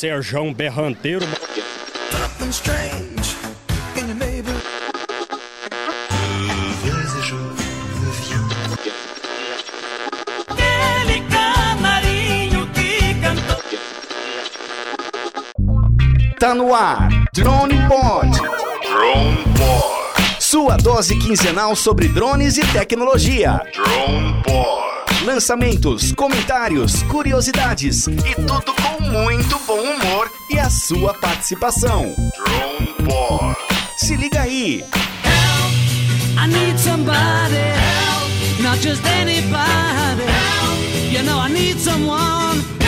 Serjão Berranteiro. Aquele canarinho que cantou. Tá no ar, Drone Pod. Drone Pod. Sua dose quinzenal sobre drones e tecnologia. Drone Pod. Lançamentos, comentários, curiosidades e tudo muito bom humor e a sua participação. Drone Pod. Se liga aí. I need somebody help, not just anybody help. You know I need someone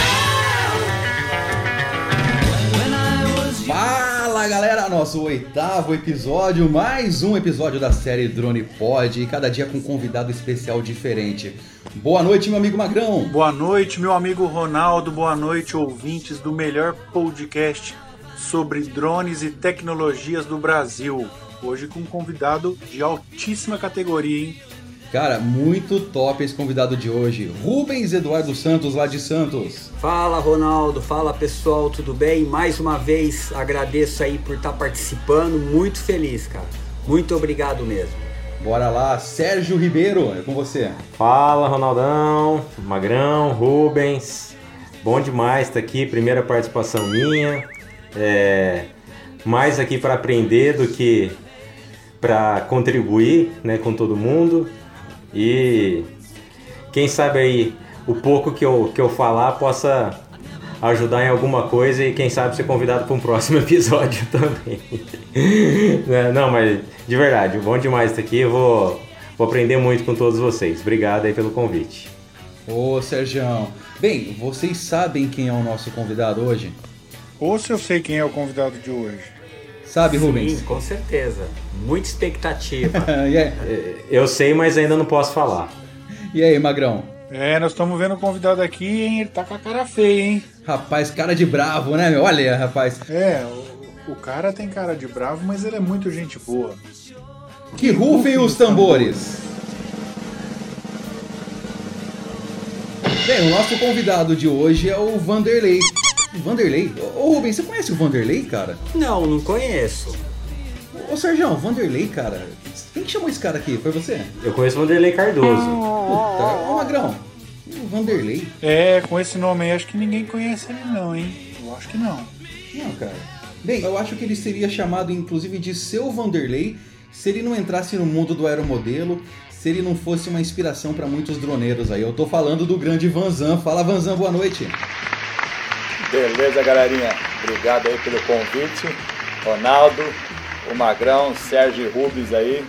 Fala galera, nosso oitavo episódio, mais um episódio da série Drone Pod e cada dia com um convidado especial diferente. Boa noite, meu amigo Magrão. Boa noite, meu amigo Ronaldo. Boa noite, ouvintes do melhor podcast sobre drones e tecnologias do Brasil. Hoje com um convidado de altíssima categoria, hein? Cara, muito top esse convidado de hoje, Rubens Eduardo Santos, lá de Santos. Fala Ronaldo, fala pessoal, tudo bem? Mais uma vez agradeço aí por estar participando, muito feliz, cara. Muito obrigado mesmo. Bora lá, Sérgio Ribeiro, é com você. Fala Ronaldão, Magrão, Rubens. Bom demais estar aqui, primeira participação minha. É, mais aqui para aprender do que para contribuir né, com todo mundo. E quem sabe aí o pouco que eu, que eu falar possa ajudar em alguma coisa e quem sabe ser convidado para um próximo episódio também. Né, Não, mas de verdade, bom demais estar aqui. Eu vou, vou aprender muito com todos vocês. Obrigado aí pelo convite. Ô, Sérgio. Bem, vocês sabem quem é o nosso convidado hoje? Ou se eu sei quem é o convidado de hoje. Sabe, Rubens? Sim, com certeza. Muita expectativa. e, aí, Eu sei, mas ainda não posso falar. e aí, Magrão? É, nós estamos vendo o convidado aqui, hein? Ele tá com a cara feia, hein? Rapaz, cara de bravo, né, meu? Olha, rapaz. É, o, o cara tem cara de bravo, mas ele é muito gente boa. Que rufem os tambores! Bem, o nosso convidado de hoje é o Vanderlei. Vanderlei? Ô Rubens, você conhece o Vanderlei, cara? Não, não conheço. Ô Sérgio, Vanderlei, cara. Quem que chamou esse cara aqui? Foi você? Eu conheço o Vanderlei Cardoso. Puta, ô Magrão. O Vanderlei? É, com esse nome aí, acho que ninguém conhece ele não, hein? Eu acho que não. Não, cara. Bem, eu acho que ele seria chamado, inclusive, de seu Vanderlei se ele não entrasse no mundo do aeromodelo, se ele não fosse uma inspiração para muitos droneiros aí. Eu tô falando do grande Vanzan. Fala, Vanzan, boa noite. Beleza, galerinha? Obrigado aí pelo convite. Ronaldo, o Magrão, Sérgio Rubens aí.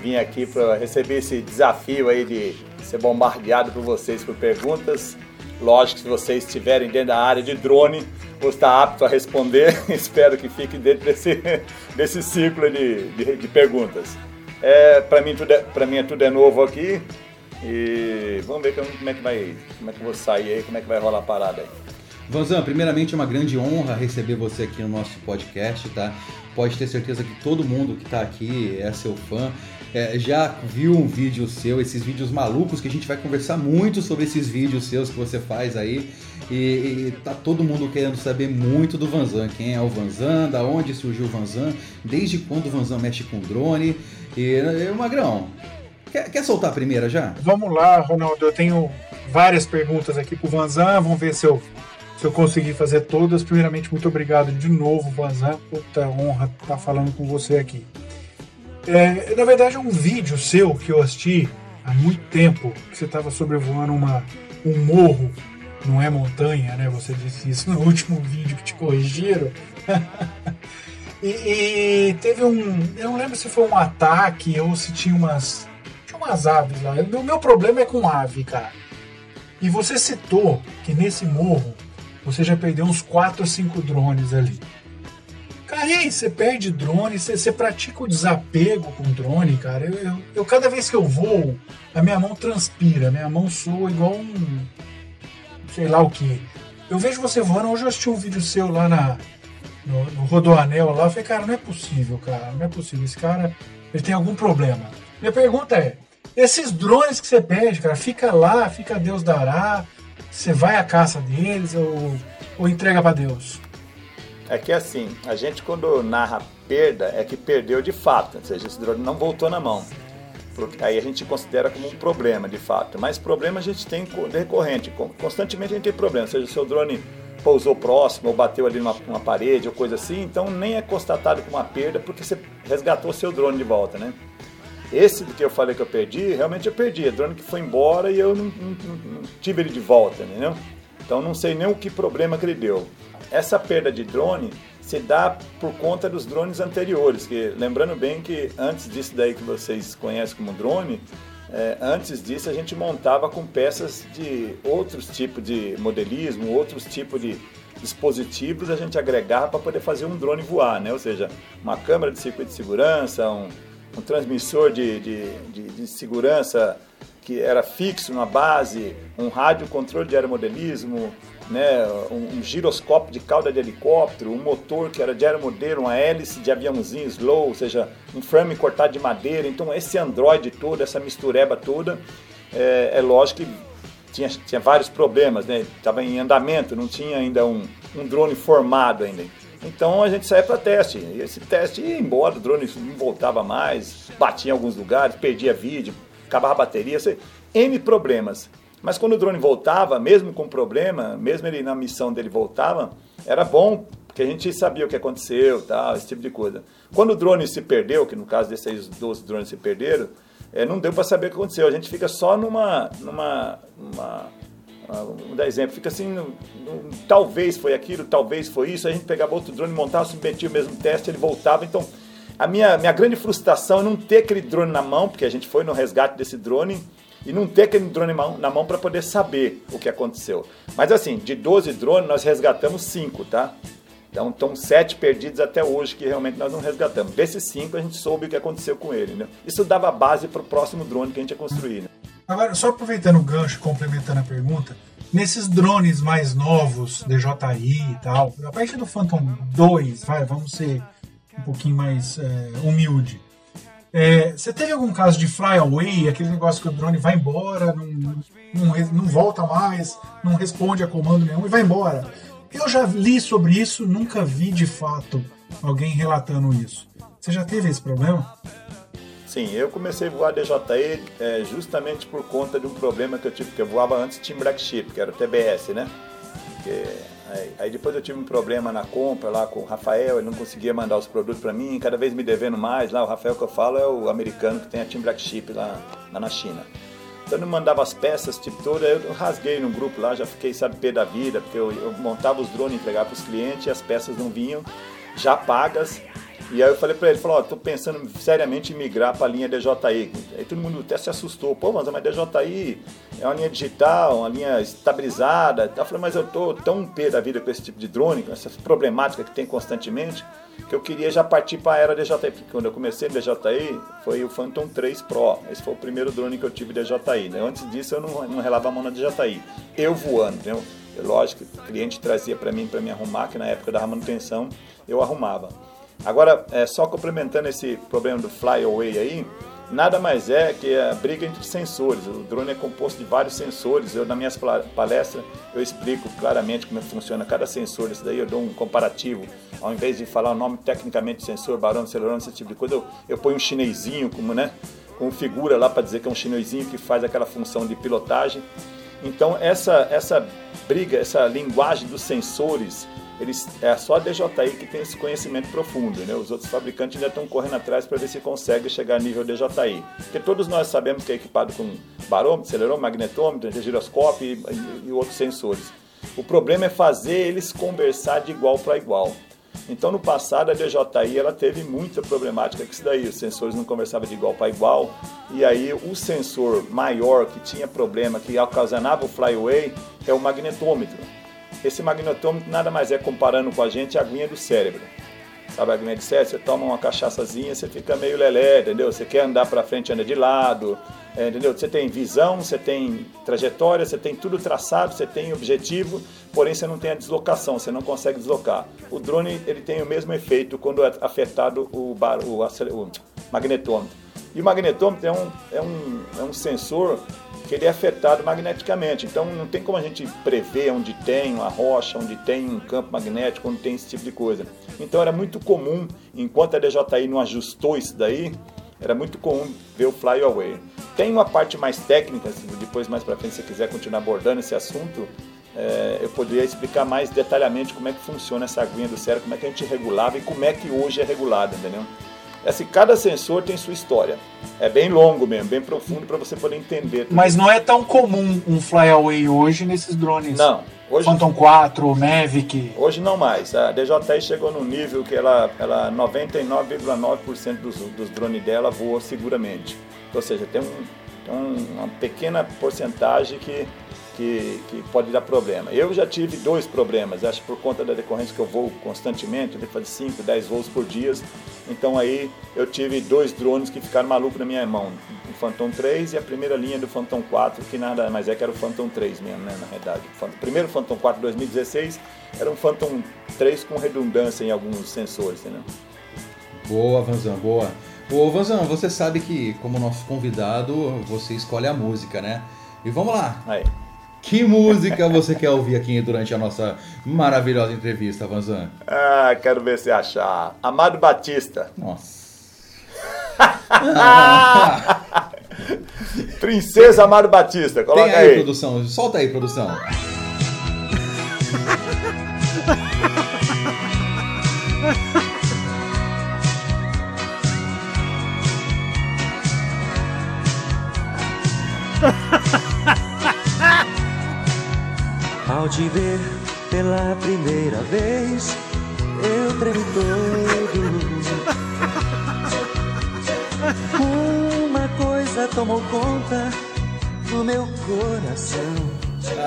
Vim aqui para receber esse desafio aí de ser bombardeado por vocês por perguntas. Lógico, se vocês estiverem dentro da área de drone, vou estar apto a responder. Espero que fique dentro desse, desse ciclo de, de, de perguntas. É, para mim, tudo é, mim é tudo é novo aqui. E vamos ver como é que vai, como é que eu vou sair aí, como é que vai rolar a parada aí. Vanzan, primeiramente é uma grande honra receber você aqui no nosso podcast, tá? Pode ter certeza que todo mundo que tá aqui é seu fã. É, já viu um vídeo seu, esses vídeos malucos, que a gente vai conversar muito sobre esses vídeos seus que você faz aí. E, e tá todo mundo querendo saber muito do Vanzan. Quem é o Vanzan, da onde surgiu o Vanzan, desde quando o Vanzan mexe com drone. E, e Magrão, quer, quer soltar a primeira já? Vamos lá, Ronaldo. Eu tenho várias perguntas aqui pro Vanzan. Vamos ver se eu, se eu conseguir fazer todas. Primeiramente, muito obrigado de novo, Vanzan. Puta honra estar falando com você aqui. É, na verdade, é um vídeo seu que eu assisti há muito tempo, que você estava sobrevoando uma, um morro, não é montanha, né? Você disse isso no último vídeo que te corrigiram. e, e teve um. Eu não lembro se foi um ataque ou se tinha umas. Tinha umas aves lá. O meu problema é com ave, cara. E você citou que nesse morro você já perdeu uns 4 ou 5 drones ali. Cara, e aí, você perde drone, você, você pratica o desapego com drone, cara. Eu, eu, eu, cada vez que eu voo, a minha mão transpira, minha mão soa igual um. sei lá o que. Eu vejo você voando, hoje eu assisti um vídeo seu lá na, no, no Rodoanel lá, eu falei, cara, não é possível, cara, não é possível. Esse cara, ele tem algum problema. Minha pergunta é, esses drones que você perde, cara, fica lá, fica Deus dará, você vai à caça deles, ou ou entrega para Deus? É que assim, a gente quando narra perda é que perdeu de fato, ou seja, esse drone não voltou na mão. Aí a gente considera como um problema de fato. Mas problema a gente tem recorrente, constantemente a gente tem problema, seja o seu drone pousou próximo ou bateu ali numa, numa parede ou coisa assim, então nem é constatado como uma perda porque você resgatou seu drone de volta, né? Esse que eu falei que eu perdi, realmente eu perdi. É drone que foi embora e eu não, não, não tive ele de volta, entendeu? Então não sei nem o que problema que ele deu. Essa perda de drone se dá por conta dos drones anteriores, que lembrando bem que antes disso daí que vocês conhecem como drone, é, antes disso a gente montava com peças de outros tipos de modelismo, outros tipos de dispositivos a gente agregava para poder fazer um drone voar, né? Ou seja, uma câmera de circuito de segurança, um, um transmissor de, de, de, de segurança que era fixo na base, um rádio controle de aeromodelismo, né, um, um, giroscópio de cauda de helicóptero, um motor que era de aeromodelo, uma hélice de aviãozinho slow, ou seja, um frame cortado de madeira. Então esse Android todo, essa mistureba toda, é, é lógico que tinha, tinha vários problemas, né? Estava em andamento, não tinha ainda um, um drone formado ainda. Então a gente saía para teste. E esse teste ia embora, o drone não voltava mais, batia em alguns lugares, perdia vídeo, acabava a bateria, sei, N problemas. Mas quando o drone voltava, mesmo com problema, mesmo ele na missão dele voltava, era bom, porque a gente sabia o que aconteceu, tal, esse tipo de coisa. Quando o drone se perdeu, que no caso desses 12 drones se perderam, é, não deu para saber o que aconteceu. A gente fica só numa. numa, numa vamos dar exemplo, fica assim, no, no, talvez foi aquilo, talvez foi isso, a gente pegava outro drone, montava, submetia o mesmo teste, ele voltava, então a minha, minha grande frustração é não ter aquele drone na mão, porque a gente foi no resgate desse drone, e não ter aquele drone na mão para poder saber o que aconteceu. Mas assim, de 12 drones, nós resgatamos 5, tá? Então, estão sete perdidos até hoje que realmente nós não resgatamos. Desses cinco, a gente soube o que aconteceu com ele. Né? Isso dava base para o próximo drone que a gente ia construir. Né? Agora, só aproveitando o gancho, complementando a pergunta, nesses drones mais novos, DJI e tal, a partir do Phantom 2, vai, vamos ser um pouquinho mais é, humilde. É, você teve algum caso de flyaway, aquele negócio que o drone vai embora, não, não, não volta mais, não responde a comando nenhum e vai embora? Eu já li sobre isso, nunca vi de fato alguém relatando isso. Você já teve esse problema? Sim, eu comecei a voar DJI é, justamente por conta de um problema que eu tive, porque eu voava antes Team Black Sheep, que era o TBS, né? Que Aí, aí, depois eu tive um problema na compra lá com o Rafael, ele não conseguia mandar os produtos para mim, cada vez me devendo mais. Lá, o Rafael que eu falo é o americano que tem a Team Black Chip lá, lá na China. Então eu não mandava as peças, tipo toda, eu rasguei no grupo lá, já fiquei, sabe, pé da vida, porque eu, eu montava os drones, entregava para os clientes e as peças não vinham já pagas e aí eu falei pra ele, falou, ó, tô pensando seriamente em migrar pra linha DJI. Aí todo mundo até se assustou, pô, mas a DJI é uma linha digital, uma linha estabilizada. Eu falei, mas eu tô tão pé da vida com esse tipo de drone, com essa problemática que tem constantemente, que eu queria já partir para a era DJI. Porque quando eu comecei DJI, foi o Phantom 3 Pro. Esse foi o primeiro drone que eu tive DJI. Né? Antes disso, eu não, não relava a mão na DJI. Eu voando, entendeu? Lógico, o cliente trazia para mim, para me arrumar, que na época da manutenção, eu arrumava. Agora, é, só complementando esse problema do flyaway aí, nada mais é que a briga entre sensores. O drone é composto de vários sensores. Eu, nas minhas palestras, eu explico claramente como funciona cada sensor. Isso daí eu dou um comparativo. Ao invés de falar o nome tecnicamente de sensor, barômetro, acelerômetro, esse tipo de coisa, eu, eu ponho um chinesinho como, né, com figura lá para dizer que é um chinesinho que faz aquela função de pilotagem. Então, essa, essa briga, essa linguagem dos sensores eles, é só a DJI que tem esse conhecimento profundo, né? Os outros fabricantes ainda estão correndo atrás para ver se consegue chegar a nível DJI. Porque todos nós sabemos que é equipado com barômetro, acelerômetro, magnetômetro, giroscópio e, e, outros sensores. O problema é fazer eles conversar de igual para igual. Então, no passado, a DJI ela teve muita problemática com isso daí. Os sensores não conversavam de igual para igual. E aí, o sensor maior que tinha problema, que ocasionava o flyaway, é o magnetômetro. Esse magnetômetro nada mais é comparando com a gente a aguinha do cérebro. Sabe a aguinha do cérebro? Você toma uma cachaçazinha, você fica meio lelé, entendeu? Você quer andar para frente, anda de lado, é, entendeu? Você tem visão, você tem trajetória, você tem tudo traçado, você tem objetivo, porém você não tem a deslocação, você não consegue deslocar. O drone ele tem o mesmo efeito quando é afetado o, bar, o, o magnetômetro. E o magnetômetro é um, é um, é um sensor que ele é afetado magneticamente. Então não tem como a gente prever onde tem uma rocha, onde tem um campo magnético, onde tem esse tipo de coisa. Então era muito comum, enquanto a DJI não ajustou isso daí, era muito comum ver o fly away. Tem uma parte mais técnica, depois mais para frente se você quiser continuar abordando esse assunto, é, eu poderia explicar mais detalhadamente como é que funciona essa aguinha do cérebro, como é que a gente regulava e como é que hoje é regulada, entendeu? Assim, cada sensor tem sua história. É bem longo mesmo, bem profundo para você poder entender. Tudo. Mas não é tão comum um flyaway hoje nesses drones. Não. Hoje, Phantom 4, Mavic. Hoje não mais. A DJI chegou no nível que ela, ela 99,9% dos, dos drones dela voam seguramente. Ou seja, tem, um, tem uma pequena porcentagem que que, que, pode dar problema. Eu já tive dois problemas, acho por conta da decorrência que eu vou constantemente, eu fazer 5, 10 voos por dia. Então aí eu tive dois drones que ficaram malucos na minha mão. O Phantom 3 e a primeira linha do Phantom 4, que nada mais é que era o Phantom 3 mesmo, né, na verdade. O primeiro Phantom 4 2016 era um Phantom 3 com redundância em alguns sensores, entendeu? Boa, Vanzão, boa. Ô, Vanzão, você sabe que como nosso convidado, você escolhe a música, né? E vamos lá. Aí. Que música você quer ouvir aqui durante a nossa maravilhosa entrevista, Vanzan? Ah, quero ver se achar. Amado Batista. Nossa. Princesa Amado Batista, coloca Tem aí, aí. produção. Solta aí, produção. Ao te ver pela primeira vez, eu tremi todo. Uma coisa tomou conta do meu coração.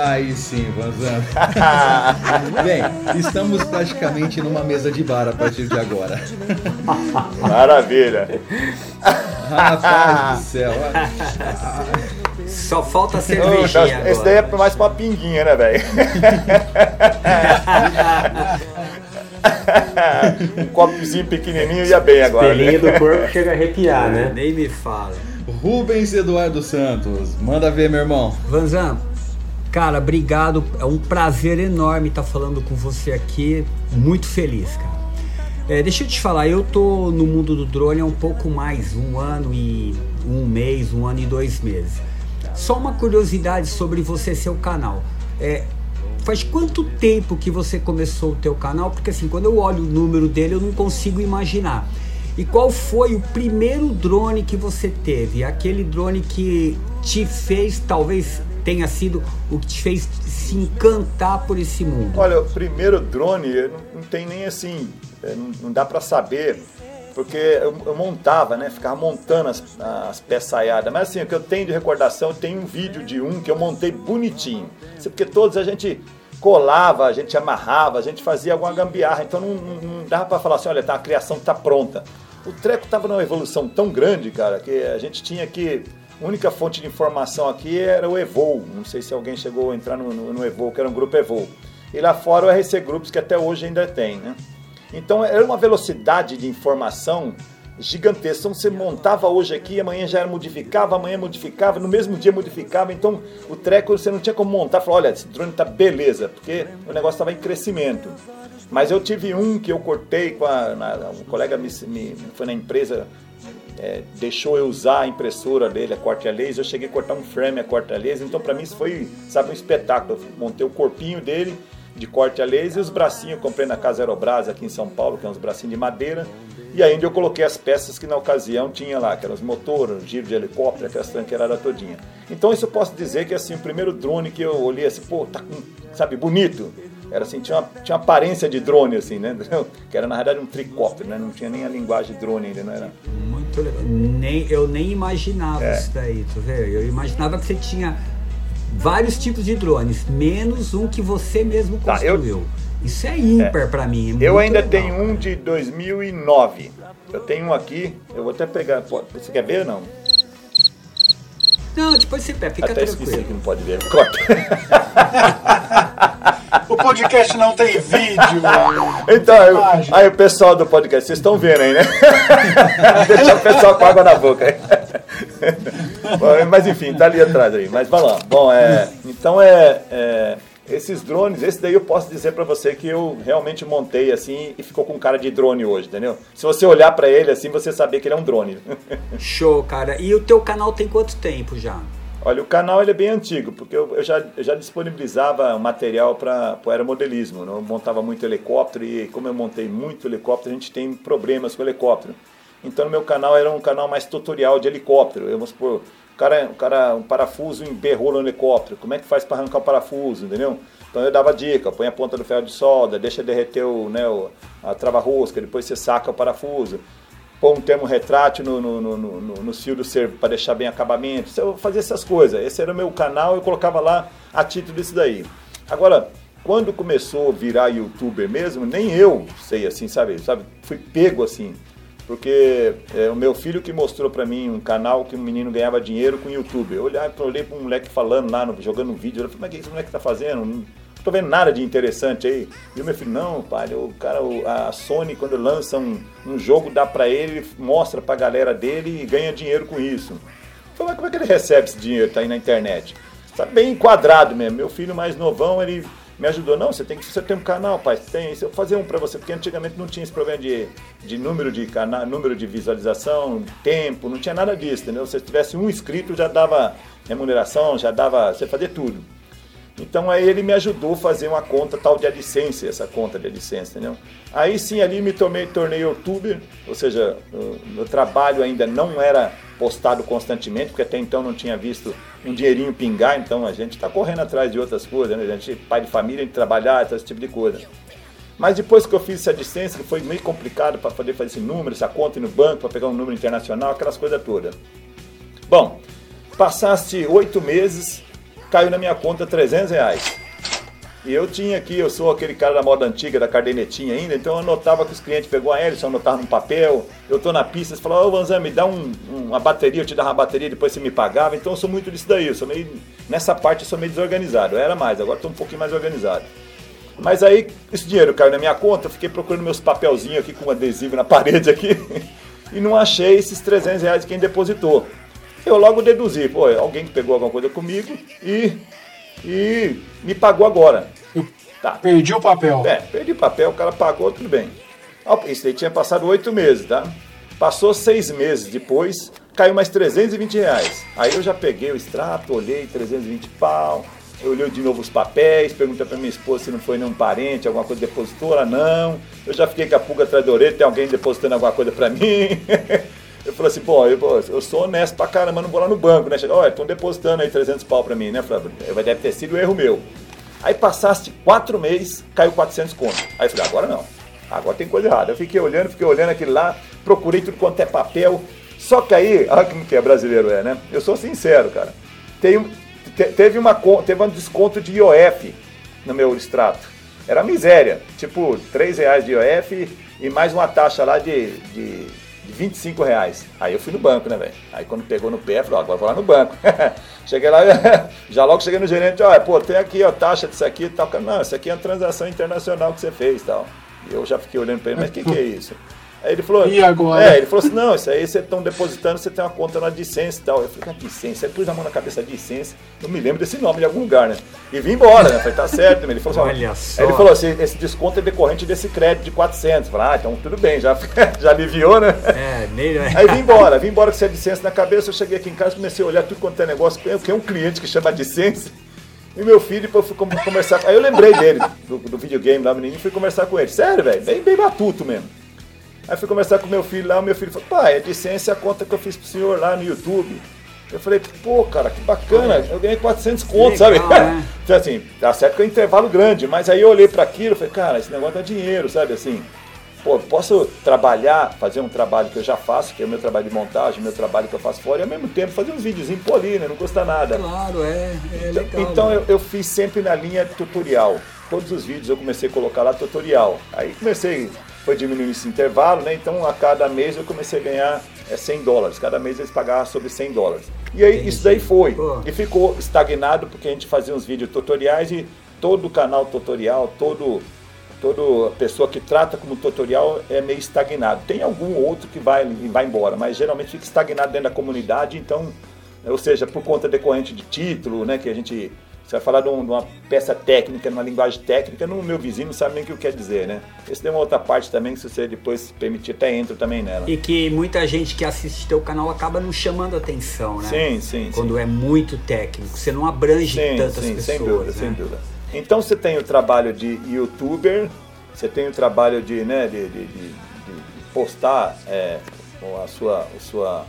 Aí sim, Vanzan. Bem, estamos praticamente numa mesa de bar a partir de agora. Maravilha. Rapaz do céu. Só falta a cervejinha tá- Esse agora. daí é mais pra uma pinguinha, né, velho? um copozinho pequenininho ia bem agora. né? Do corpo chega a arrepiar, né? Nem me fala. Rubens Eduardo Santos. Manda ver, meu irmão. Vanzan, cara, obrigado. É um prazer enorme estar falando com você aqui. Muito feliz, cara. É, deixa eu te falar, eu tô no mundo do drone há um pouco mais, um ano e um mês, um ano e dois meses. Só uma curiosidade sobre você seu canal. É, faz quanto tempo que você começou o teu canal? Porque assim, quando eu olho o número dele, eu não consigo imaginar. E qual foi o primeiro drone que você teve? Aquele drone que te fez, talvez tenha sido o que te fez se encantar por esse mundo. Olha, o primeiro drone não, tem nem assim, é, não, dá pra saber, porque eu, eu montava, né? Ficava montando as, as peçaiadas. Mas assim, o que eu tenho de recordação, tenho um vídeo de um que eu montei bonitinho. Isso Porque todos a gente colava, a gente amarrava, a gente fazia alguma gambiarra. Então não, não, não dava pra falar assim, olha, tá, a criação tá pronta. O treco tava numa evolução tão grande, cara, que a gente tinha que a única fonte de informação aqui era o Evol. Não sei se alguém chegou a entrar no, no, no Evol, que era um grupo Evol. E lá fora o RC Groups, que até hoje ainda tem, né? Então era uma velocidade de informação gigantesca. Então você montava hoje aqui, amanhã já era modificava, amanhã modificava, no mesmo dia modificava. Então o treco você não tinha como montar, falar, olha, esse drone tá beleza, porque o negócio estava em crescimento. Mas eu tive um que eu cortei com a. na- um colega me, me- foi na empresa, é, deixou eu usar a impressora dele, a corte a laser. Eu cheguei a cortar um frame a corte a laser. Então, para mim, isso foi, sabe, um espetáculo. Eu montei o corpinho dele de corte a laser e os bracinhos. Eu comprei na Casa Aerobras aqui em São Paulo, que é uns bracinhos de madeira. E ainda eu coloquei as peças que na ocasião tinha lá, aquelas motoras, giro de helicóptero, aquelas tranqueiradas todinha. Então, isso eu posso dizer que assim, o primeiro drone que eu olhei assim, pô, tá com, sabe, bonito. Era assim, tinha uma, tinha uma aparência de drone, assim, né? Que era na verdade um tricóptero, né? Não tinha nem a linguagem drone ainda, não era? Muito legal. Nem, eu nem imaginava É. isso daí, tu vê? Eu imaginava que você tinha vários tipos de drones, menos um que você mesmo Tá, eu- construiu. Isso é ímpar pra mim. é Eu ainda legal, tenho cara. um de 2009. Eu tenho um aqui, eu vou até pegar. Você quer ver ou não? Não, depois você pega, fica até esqueci tranquilo. que não pode ver. Corta. O podcast não tem vídeo. Então, eu- aí o pessoal do podcast, vocês estão vendo aí, né? Deixa o pessoal com água na boca. Mas enfim, tá ali atrás aí. Mas vai lá. Bom, é, então é, é esses drones, esse daí eu posso dizer para você que eu realmente montei assim e ficou com cara de drone hoje, entendeu? Se você olhar para ele assim, você saber que ele é um drone. Show, cara. E o teu canal tem quanto tempo já? Olha, o canal ele é bem antigo, porque eu, eu já, eu já disponibilizava material para o aeromodelismo. Né? Eu montava muito helicóptero e como eu montei muito helicóptero, a gente tem problemas com helicóptero. Então no meu canal era um canal mais tutorial de helicóptero. Eu, vamos supor, o cara, o cara, um parafuso emperrou no helicóptero, como é que faz para arrancar o parafuso, entendeu? Então eu dava dica, põe a ponta do ferro de solda, deixa derreter o, né, a trava-rosca, depois você saca o parafuso pôr um termo retrátil no, no, no, no, no fio do servo para deixar bem acabamento. Eu fazia essas coisas. Esse era o meu canal, eu colocava lá a título disso daí. Agora, quando começou a virar youtuber mesmo, nem eu sei assim, sabe? sabe? Fui pego assim. Porque é, o meu filho que mostrou para mim um canal que um menino ganhava dinheiro com YouTube. Eu olhei, olhei para um moleque falando lá, jogando um vídeo. Eu falei, mas o que esse moleque tá fazendo? Não tô vendo nada de interessante aí. E o meu filho, não, pai, o cara, a Sony, quando lança um, um jogo, dá para ele, mostra pra galera dele e ganha dinheiro com isso. Eu falei, mas como é que ele recebe esse dinheiro? Tá aí na internet. Tá bem enquadrado mesmo. Meu filho mais novão, ele me ajudou. Não, você tem que você tem um canal, pai. Tem, eu vou fazer um para você, porque antigamente não tinha esse problema de, de número de canal, número de visualização, tempo, não tinha nada disso, entendeu? Se você tivesse um inscrito, já dava remuneração, já dava, você fazia tudo. Então aí ele me ajudou a fazer uma conta tal de AdSense, essa conta de AdSense, entendeu? Aí sim ali me tomei, tornei youtuber, ou seja, meu trabalho ainda não era postado constantemente, porque até então não tinha visto um dinheirinho pingar, então a gente está correndo atrás de outras coisas, né? A gente pai de família, de trabalhar, esse tipo de coisa. Mas depois que eu fiz essa distância, que foi meio complicado para poder fazer esse número, essa conta no banco, para pegar um número internacional, aquelas coisas todas. Bom, passaste oito meses, caiu na minha conta 300 reais. E eu tinha aqui, eu sou aquele cara da moda antiga, da cardenetinha ainda, então eu anotava que os clientes pegou a Ellison, anotava num papel, eu tô na pista, você falava, ô Vanzan, me dá um, uma bateria, eu te dava uma bateria, depois você me pagava, então eu sou muito disso daí, eu sou meio, nessa parte eu sou meio desorganizado, eu era mais, agora estou um pouquinho mais organizado. Mas aí esse dinheiro caiu na minha conta, eu fiquei procurando meus papelzinhos aqui com um adesivo na parede aqui, e não achei esses 300 reais de quem depositou. Eu logo deduzi, pô, alguém que pegou alguma coisa comigo e e me pagou agora. Tá. Perdi o papel. É, perdi o papel, o cara pagou, tudo bem. Isso aí tinha passado oito meses, tá? Passou seis meses depois, caiu mais 320 reais. Aí eu já peguei o extrato, olhei 320 pau, eu olhei de novo os papéis, perguntei pra minha esposa se não foi nenhum parente, alguma coisa depositou, ela não. Eu já fiquei com a pulga atrás da orelha, tem alguém depositando alguma coisa pra mim. Eu falei assim, pô, eu, eu sou honesto pra caramba, não vou lá no banco, né? Chega, olha, estão depositando aí 300 pau pra mim, né? Falei, deve ter sido erro meu. Aí passaste quatro meses, caiu 400 conto. Aí eu falei, agora não, agora tem coisa errada. Eu fiquei olhando, fiquei olhando aquele lá, procurei tudo quanto é papel. Só que aí, olha como que é brasileiro é, né? Eu sou sincero, cara. Tem, te, teve, uma, teve um desconto de IOF no meu extrato. Era miséria, tipo 3 reais de IOF e mais uma taxa lá de, de 25 reais. Aí eu fui no banco, né, velho? Aí quando pegou no pé, falou, agora vou lá no banco. cheguei lá, já logo cheguei no gerente, olha, pô, tem aqui, ó, taxa disso aqui e tal. Não, isso aqui é uma transação internacional que você fez e tal. E eu já fiquei olhando para ele, mas o que, que é isso? Aí ele falou. E agora? É, ele falou assim: não, isso aí vocês estão depositando, você tem uma conta na Dicense e tal. Eu falei, ah, Dicense? Aí pus a mão na cabeça Dicense, eu me lembro desse nome de algum lugar, né? E vim embora, né? Falei, tá certo, ele falou assim, Olha só. ele falou assim: esse desconto é decorrente desse crédito de 400. Eu falei, ah, então tudo bem, já, já aliviou, né? É, nem. Aí vim embora, vim embora com essa Dicense na cabeça. Eu cheguei aqui em casa, comecei a olhar tudo quanto é negócio. Eu tenho um cliente que chama Dicense. E meu filho, depois eu fui conversar. Aí eu lembrei dele, do, do videogame lá, menino, e fui conversar com ele. Sério, velho, bem, bem batuto mesmo. Aí fui conversar com meu filho lá, o meu filho falou, pai, é ciência a conta que eu fiz pro senhor lá no YouTube. Eu falei, pô, cara, que bacana, eu ganhei 400 contos, sabe? Né? então, assim, tá certo que é um intervalo grande, mas aí eu olhei para aquilo e falei, cara, esse negócio dá dinheiro, sabe? Assim, pô, posso trabalhar, fazer um trabalho que eu já faço, que é o meu trabalho de montagem, meu trabalho que eu faço fora, e ao mesmo tempo fazer uns videozinhos por ali, né? Não custa nada. Claro, é, é então, legal. Então né? eu, eu fiz sempre na linha tutorial. Todos os vídeos eu comecei a colocar lá tutorial. Aí comecei foi diminuindo esse intervalo, né? Então a cada mês eu comecei a ganhar é, 100 dólares. Cada mês eles pagavam sobre 100 dólares. E aí Entendi. isso daí foi. Pô. E ficou estagnado porque a gente fazia uns vídeos tutoriais e todo canal tutorial, todo toda pessoa que trata como tutorial é meio estagnado. Tem algum outro que vai, vai embora, mas geralmente fica estagnado dentro da comunidade, então ou seja, por conta decorrente de título, né, que a gente você vai falar de, um, de, uma peça técnica, numa linguagem técnica, no meu vizinho não sabe nem o que quer dizer, né? Esse tem uma outra parte também que se você depois permitir, até entra também nela. E que muita gente que assiste teu canal acaba não chamando atenção, né? Sim, sim. Quando sim. é muito técnico, você não abrange sim, tantas sim, pessoas. Sem dúvida, né? sem dúvida. Então você tem o trabalho de youtuber, você tem o trabalho de, né, de, de, de postar é, a sua, a sua,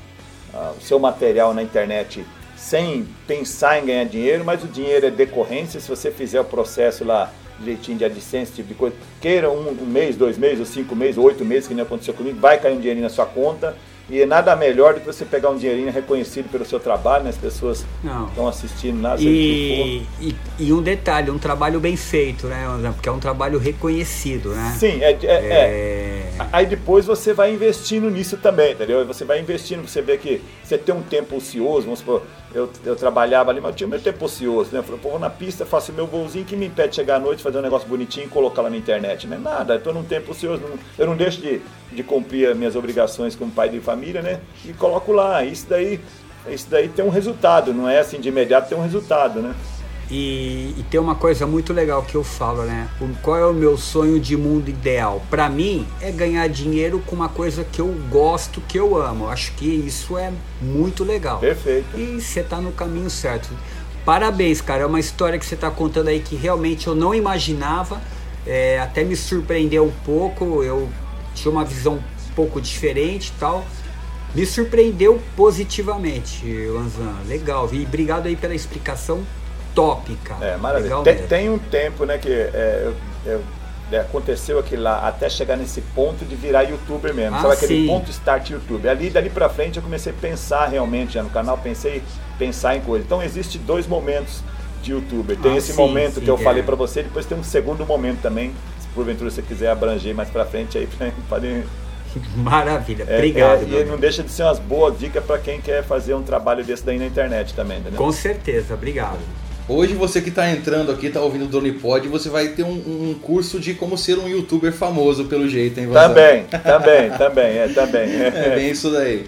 a, o seu material na internet sem pensar em ganhar dinheiro, mas o dinheiro é decorrência. Se você fizer o processo lá direitinho de AdSense, tipo de coisa, queira um, um mês, dois meses, ou cinco meses, ou oito meses, que nem aconteceu comigo, vai cair um dinheirinho na sua conta e é nada melhor do que você pegar um dinheirinho reconhecido pelo seu trabalho, né? as pessoas Não. estão assistindo nada. E, e, e, um detalhe, um trabalho bem feito, né? Porque é um trabalho reconhecido, né? Sim, é, é, é. é. Aí depois você vai investindo nisso também, entendeu? Você vai investindo, você vê que você tem um tempo ocioso, vamos supor, eu, eu trabalhava ali, mas eu tinha meu tempo ocioso, né? Eu falei, pô, na pista, faço meu golzinho que me impede de chegar à noite, fazer um negócio bonitinho e colocar lá na internet, né? Nada, eu num tempo ocioso, não, eu não deixo de, de cumprir as minhas obrigações como pai de família, né? E coloco lá, isso daí, isso daí tem um resultado, não é assim de imediato, tem um resultado, né? E, e, tem uma coisa muito legal que eu falo, né? Qual é o meu sonho de mundo ideal? Para mim é ganhar dinheiro com uma coisa que eu gosto, que eu amo. Acho que isso é muito legal. Perfeito. E você tá no caminho certo. Parabéns, cara. É uma história que você tá contando aí que realmente eu não imaginava. É, até me surpreendeu um pouco. Eu tinha uma visão um pouco diferente e tal. Me surpreendeu positivamente, Lanzan. Legal. E obrigado aí pela explicação top, cara. É, maravilha. Tem, tem, um tempo, né, que é, eu, eu, é, aconteceu aquilo lá, até chegar nesse ponto de virar youtuber mesmo. Ah, sabe sim. aquele ponto start YouTube. Ali, dali pra frente, eu comecei a pensar realmente já no canal, pensei pensar em coisas. Então, existe dois momentos de youtuber. Tem ah, esse sim, momento sim, que eu é. falei pra você, depois tem um segundo momento também. Se porventura você quiser abranger mais pra frente, aí pode... Maravilha, obrigado. É, e não deixa de ser umas boas dicas para quem quer fazer um trabalho desse daí na internet também, entendeu? Com certeza, obrigado. Hoje você que está entrando aqui, está ouvindo o Dronepod, você vai ter um, um, curso de como ser um youtuber famoso pelo jeito, hein, Vazão? Também, também, também, é, também. É bem isso daí.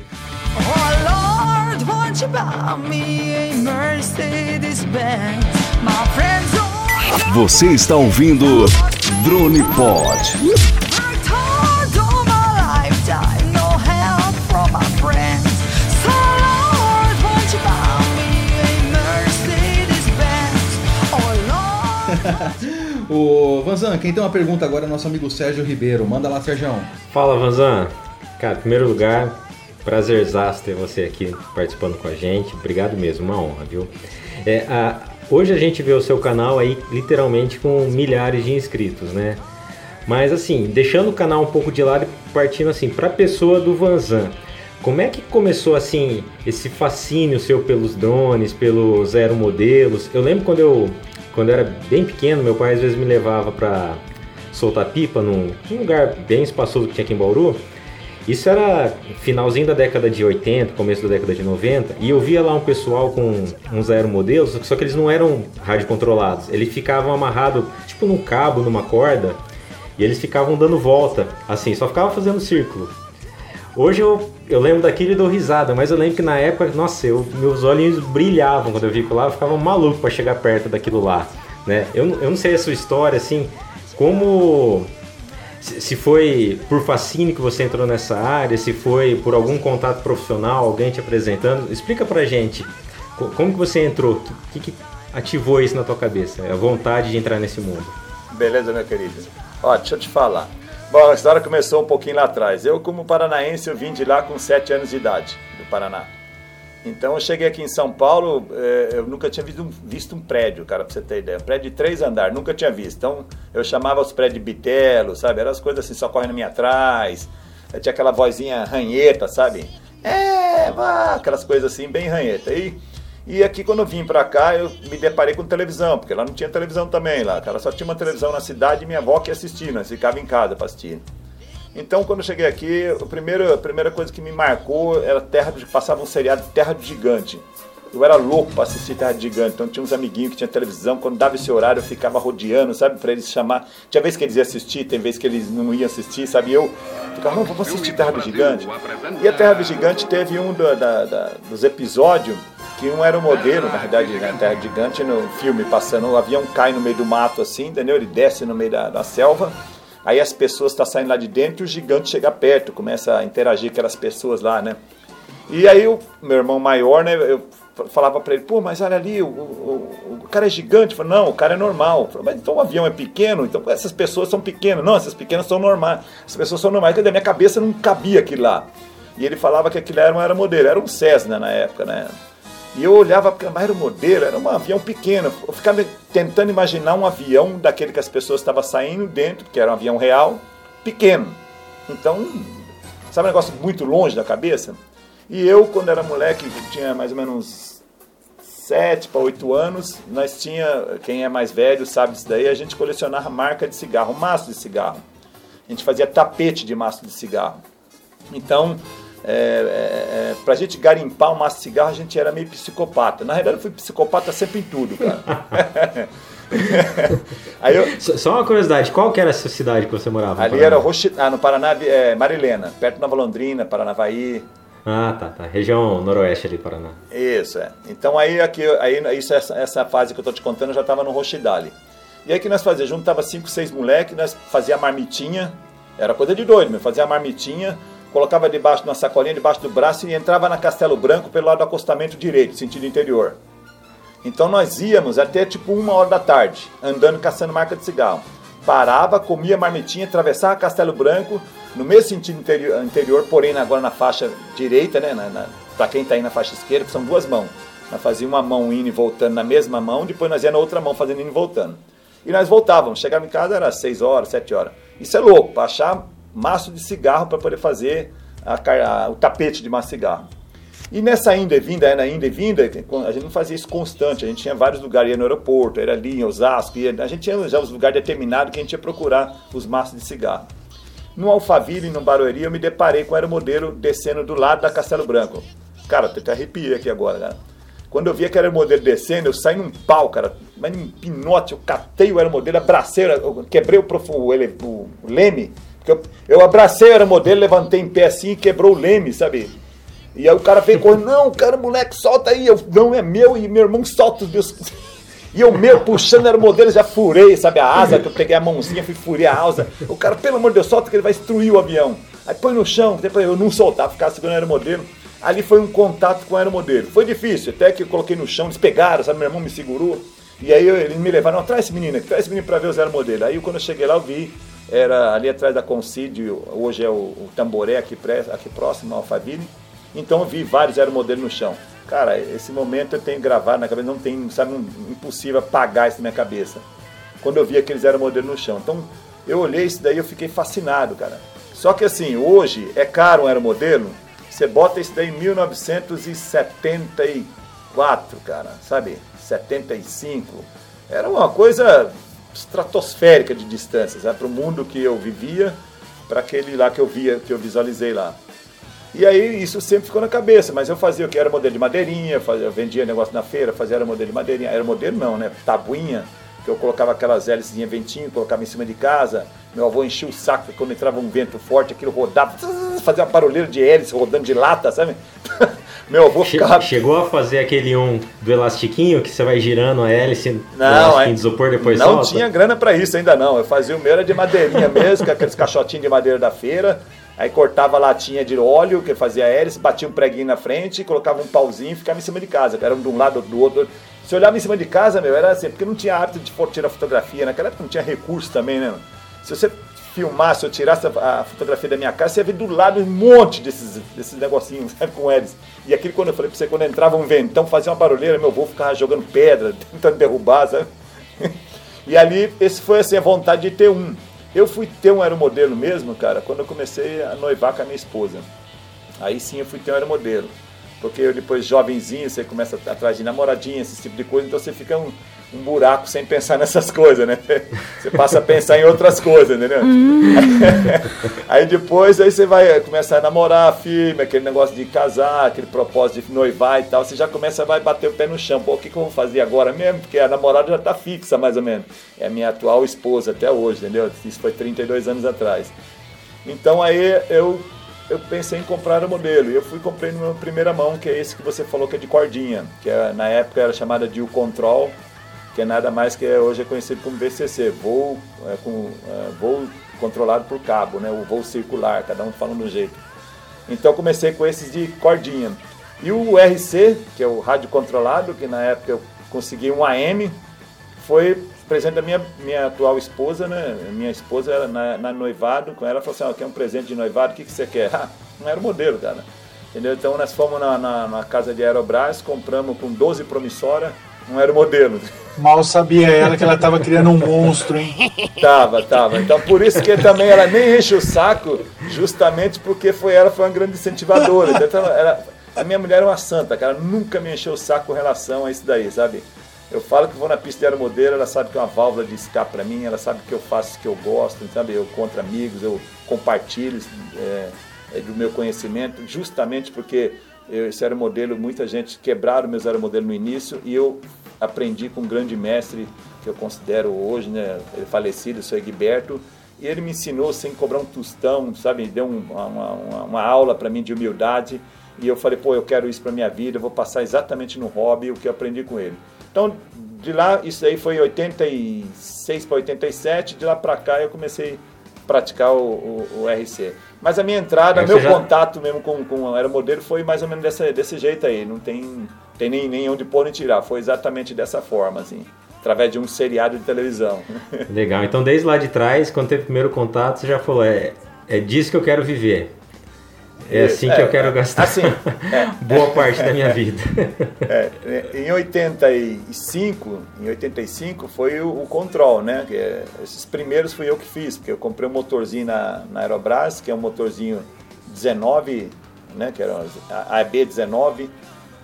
Oh Lord, won't you buy me a Mercedes Benz? My friends Você está ouvindo Dronepod. O Vanzan, quem tem uma pergunta agora é nosso amigo Sérgio Ribeiro. Manda lá, Sérgio. Fala, Vanzan. Cara, em primeiro lugar, prazerzaço ter você aqui participando com a gente. Obrigado mesmo, uma honra, viu? É, a, hoje a gente vê o seu canal aí literalmente com milhares de inscritos, né? Mas assim, deixando o canal um pouco de lado e partindo assim para a pessoa do Vanzan. Como é que começou assim esse fascínio seu pelos drones, pelos aeromodelos? Eu lembro quando eu quando eu era bem pequeno, meu pai às vezes me levava para soltar pipa num, num, lugar bem espaçoso que tinha aqui em Bauru. Isso era finalzinho da década de 80, começo da década de 90, e eu via lá um pessoal com uns aeromodelos, só que eles não eram rádio controlados, eles ficavam amarrados tipo num cabo, numa corda, e eles ficavam dando volta, assim, só ficavam fazendo círculo. Hoje eu, eu lembro daquilo e dou risada, mas eu lembro que na época, nossa, eu, meus olhinhos brilhavam quando eu vi aquilo lá, eu ficava maluco para chegar perto daquilo lá, né? Eu, eu não sei a sua história, assim, como... Se foi por fascínio que você entrou nessa área, se foi por algum contato profissional, alguém te apresentando, explica pra gente como que você entrou, o que, que ativou isso na tua cabeça, a vontade de entrar nesse mundo. Beleza, meu querido. Ó, deixa eu te falar. Bom, a história começou um pouquinho lá atrás. Eu, como paranaense, eu vim de lá com 7 anos de idade, do Paraná. Então eu cheguei aqui em São Paulo, eh, eu nunca tinha visto um, visto um prédio, cara, pra você ter ideia. Um prédio de três andares, nunca tinha visto. Então eu chamava os prédios de bitelo, sabe? Eram as coisas assim, só correndo minha atrás. Eu tinha aquela vozinha ranheta, sabe? É, vá, aquelas coisas assim, bem ranheta. E e aqui quando eu vim pra cá, eu me deparei com televisão, porque lá não tinha televisão também lá, cara. Só tinha uma televisão na cidade e minha avó que assistia, né? ficava em casa pra assistir. Então quando eu cheguei aqui, a primeira, a primeira coisa que me marcou era terra de, passava um seriado Terra do Gigante. Eu era louco pra assistir Terra Gigante. Então tinha uns amiguinhos que tinha televisão, quando dava esse horário eu ficava rodeando, sabe, pra eles chamar. Tinha vez que eles iam assistir, tem vez que eles não iam assistir, sabe? Eu ficava, oh, vamos assistir Terra do Gigante. E a Terra do Gigante teve um do, da, da, dos episódios que um era o modelo, na verdade, na Terra Gigante, no filme passando, o avião cai no meio do mato assim, entendeu? Ele desce no meio da, da selva. Aí as pessoas estão tá saindo lá de dentro e o gigante chega perto, começa a interagir com aquelas pessoas lá, né? E aí o meu irmão maior, né, eu falava para ele, pô, mas olha ali, o, o, o cara é gigante. Falei, não, o cara é normal. Falei, mas então o avião é pequeno, então essas pessoas são pequenas. Não, essas pequenas são normais. Essas pessoas são normais. Da minha cabeça não cabia aquilo lá. E ele falava que aquilo era um aeromodeiro, era um Cessna na época, né? E eu olhava, porque era um modelo, era um avião pequeno. Eu ficava tentando imaginar um avião daquele que as pessoas estavam saindo dentro, que era um avião real, pequeno. Então, sabe um negócio muito longe da cabeça? E eu, quando era moleque, tinha mais ou menos 7 para 8 anos, nós tinha, quem é mais velho sabe disso daí, a gente colecionava marca de cigarro, maço de cigarro. A gente fazia tapete de maço de cigarro. Então, é, é, é, pra gente garimpar um maço de cigarro, a gente era meio psicopata. Na realidade, eu fui psicopata sempre em tudo, cara. Aí eu, Só uma curiosidade, qual que era essa cidade que você morava? Ali era Rochi, ah, no Paraná, é, Marilena, perto de Nova Londrina, Paranavaí. Ah, tá, tá. Região noroeste ali, Paraná. Isso, é. Então aí, aqui, aí isso, essa, essa fase que eu tô te contando, já tava no Rochidale. E aí que nós fazíamos? Juntava cinco, seis moleques, nós fazia marmitinha, era coisa de doido, fazia a marmitinha, colocava debaixo de uma sacolinha, debaixo do braço e entrava na Castelo Branco pelo lado do acostamento direito, sentido interior. Então nós íamos até tipo uma hora da tarde, andando caçando marca de cigarro. Parava, comia marmitinha, atravessava Castelo Branco, no mesmo sentido interior, interior porém agora na faixa direita, né? Na, na para quem está aí na faixa esquerda, que são duas mãos. Nós fazíamos uma mão indo e voltando na mesma mão, depois nós ia na outra mão fazendo indo e voltando. E nós voltávamos, chegava em casa era 6 horas, 7 horas. Isso é louco, para achar maço de cigarro para poder fazer a, a, o tapete de maço de cigarro. E nessa ida e vinda, na ida e vinda, a gente não fazia isso constante, a gente tinha vários lugares, ia no aeroporto, era ali em Osasco, ia, a gente tinha já os lugares determinados que a gente ia procurar os maços de cigarro. No Alphaville, no Barueri, eu me deparei com o aeromodelo descendo do lado da Castelo Branco. Cara, até arrepiei aqui agora, cara. Quando eu vi aquele aeromodelo descendo, eu saí num pau, cara. Mas num pinote, eu catei o aeromodelo, abracei, eu quebrei o, o, o, o leme eu, eu abracei, era modelo, levantei em pé assim e quebrou o leme, sabe? E aí o cara veio correndo, não, cara, moleque, solta aí. Eu, não, é meu, e meu irmão solta os meus. E eu meu puxando era modelo, já furei, sabe, a asa, que eu peguei a mãozinha, fui furei a asa. O cara, pelo amor de Deus, solta que ele vai destruir o avião. Aí põe no chão, depois eu não soltar, ficar segurando o aeromodelo. Ali foi um contato com o aeromodelo. Foi difícil, até que eu coloquei no chão, eles pegaram, sabe, meu irmão me segurou. E aí eles me levaram, traz esse menino aqui, traz esse menino pra ver os aeromodelos. Aí quando eu cheguei lá, eu vi era ali atrás da Concídio, hoje é o, o Tamboré, aqui, aqui próximo Alphaville. Então eu vi vários aeromodelos no chão. Cara, esse momento eu tenho gravado na cabeça, não tem, sabe, um, impossível apagar isso na minha cabeça. Quando eu vi aqueles aeromodelos no chão. Então eu olhei isso daí eu fiquei fascinado, cara. Só que assim, hoje é caro um aeromodelo, você bota isso daí em 1974, cara, sabe? 75. Era uma coisa estratosférica de distância, para o mundo que eu vivia, para aquele lá que eu via, que eu visualizei lá. E aí isso sempre ficou na cabeça, mas eu fazia o que era modelo de madeirinha, fazia, vendia negócio na feira, fazia era modelo de madeirinha, era modelo não, né? Tabuinha, que eu colocava aquelas hélices ventinho, colocava em cima de casa. Meu avô enchia o saco quando entrava um vento forte, aquilo rodava, fazia uma barulheira de hélice rodando de lata, sabe? Meu avô ficava. Chegou a fazer aquele um do elastiquinho que você vai girando a hélice não, é, de isopor depois Não solta? tinha grana para isso ainda não. Eu fazia o meu era de madeirinha mesmo, com aqueles caixotinhos de madeira da feira. Aí cortava a latinha de óleo, que fazia hélice, batia um preguinho na frente, colocava um pauzinho e ficava em cima de casa. Era um de um lado do outro. Se olhava em cima de casa, meu, era assim, porque não tinha hábito de tirar fotografia. Naquela época não tinha recurso também, né? Se você filmasse, eu tirasse a, fotografia da minha casa, você ia ver do lado um monte desses, desses negocinhos, sabe, com hélice. E aquilo, quando eu falei pra você, quando entrava um ventão, fazia uma barulheira, meu avô ficava jogando pedra, tentando derrubar, sabe? E ali, esse foi assim, a vontade de ter um. Eu fui ter um aeromodelo mesmo, cara, quando eu comecei a noivar com a minha esposa. Aí sim eu fui ter um aeromodelo. porque depois jovenzinho você começa atrás de namoradinha, esse tipo de coisa, então você fica um, um buraco sem pensar nessas coisas, né? Você passa a pensar em outras coisas, entendeu? aí depois aí você vai começar a namorar firme, aquele negócio de casar, aquele propósito de noivar e tal, você já começa a vai bater o pé no chão. Pô, o que, que eu vou fazer agora mesmo? Porque a namorada já está fixa, mais ou menos. É a minha atual esposa até hoje, entendeu? Isso foi 32 anos atrás. Então aí eu eu pensei em comprar o modelo. E eu fui comprei no primeira mão, que é esse que você falou que é de cordinha, que é, na época era chamada de U-Control, que é nada mais que hoje é conhecido como VCC, voo, é, com, é, voo controlado por cabo, né, o voo circular, cada um falando do jeito. Então comecei com esses de cordinha. E o RC, que é o rádio controlado, que na época eu consegui um AM, foi presente da minha, minha atual esposa, né? Minha esposa era na, na noivado, com ela falou assim, oh, quer um presente de noivado, o que, que você quer? Ah, não era o modelo, cara. Entendeu? Então nós fomos na, na, na casa de Aerobras, compramos com 12 promissora, não era o modelo. Mal sabia ela que ela estava criando um monstro, hein? Tava, tava. Então por isso que também ela nem enche o saco, justamente porque foi ela foi uma grande incentivadora. Então, ela, a minha mulher é uma santa, cara, nunca me encheu o saco com relação a isso daí, sabe? Eu falo que vou na pista de aeromodelo, ela sabe que é uma válvula de escape para mim, ela sabe que eu faço o que eu gosto, sabe? Eu contra amigos, eu compartilho é, é, do meu conhecimento, justamente porque eu, esse aeromodelo, muita gente quebraram meus aeromodelos no início e eu aprendi com um grande mestre que eu considero hoje, né, ele falecido, o seu Egberto, e ele me ensinou sem cobrar um tostão, sabe, deu um, uma, uma, uma, aula para mim de humildade, e eu falei, pô, eu quero isso para minha vida, eu vou passar exatamente no hobby o que eu aprendi com ele. Então, de lá, isso aí foi 86 para 87, de lá para cá eu comecei a praticar o, o, o RC. Mas a minha entrada, meu já... contato mesmo com, com o aeromodelo foi mais ou menos dessa, desse jeito aí. Não tem, tem nem, nem onde pôr nem tirar. Foi exatamente dessa forma, assim. Através de um seriado de televisão. Legal. Então, desde lá de trás, quando teve o primeiro contato, você já falou: é, é disso que eu quero viver. É assim que é, eu quero gastar assim, é, boa parte da minha vida. É, em 85, em 85 foi o, o Control, né? É, esses primeiros fui eu que fiz, porque eu comprei um motorzinho na, na Aerobras, que é um motorzinho 19, né? Que era a AB19,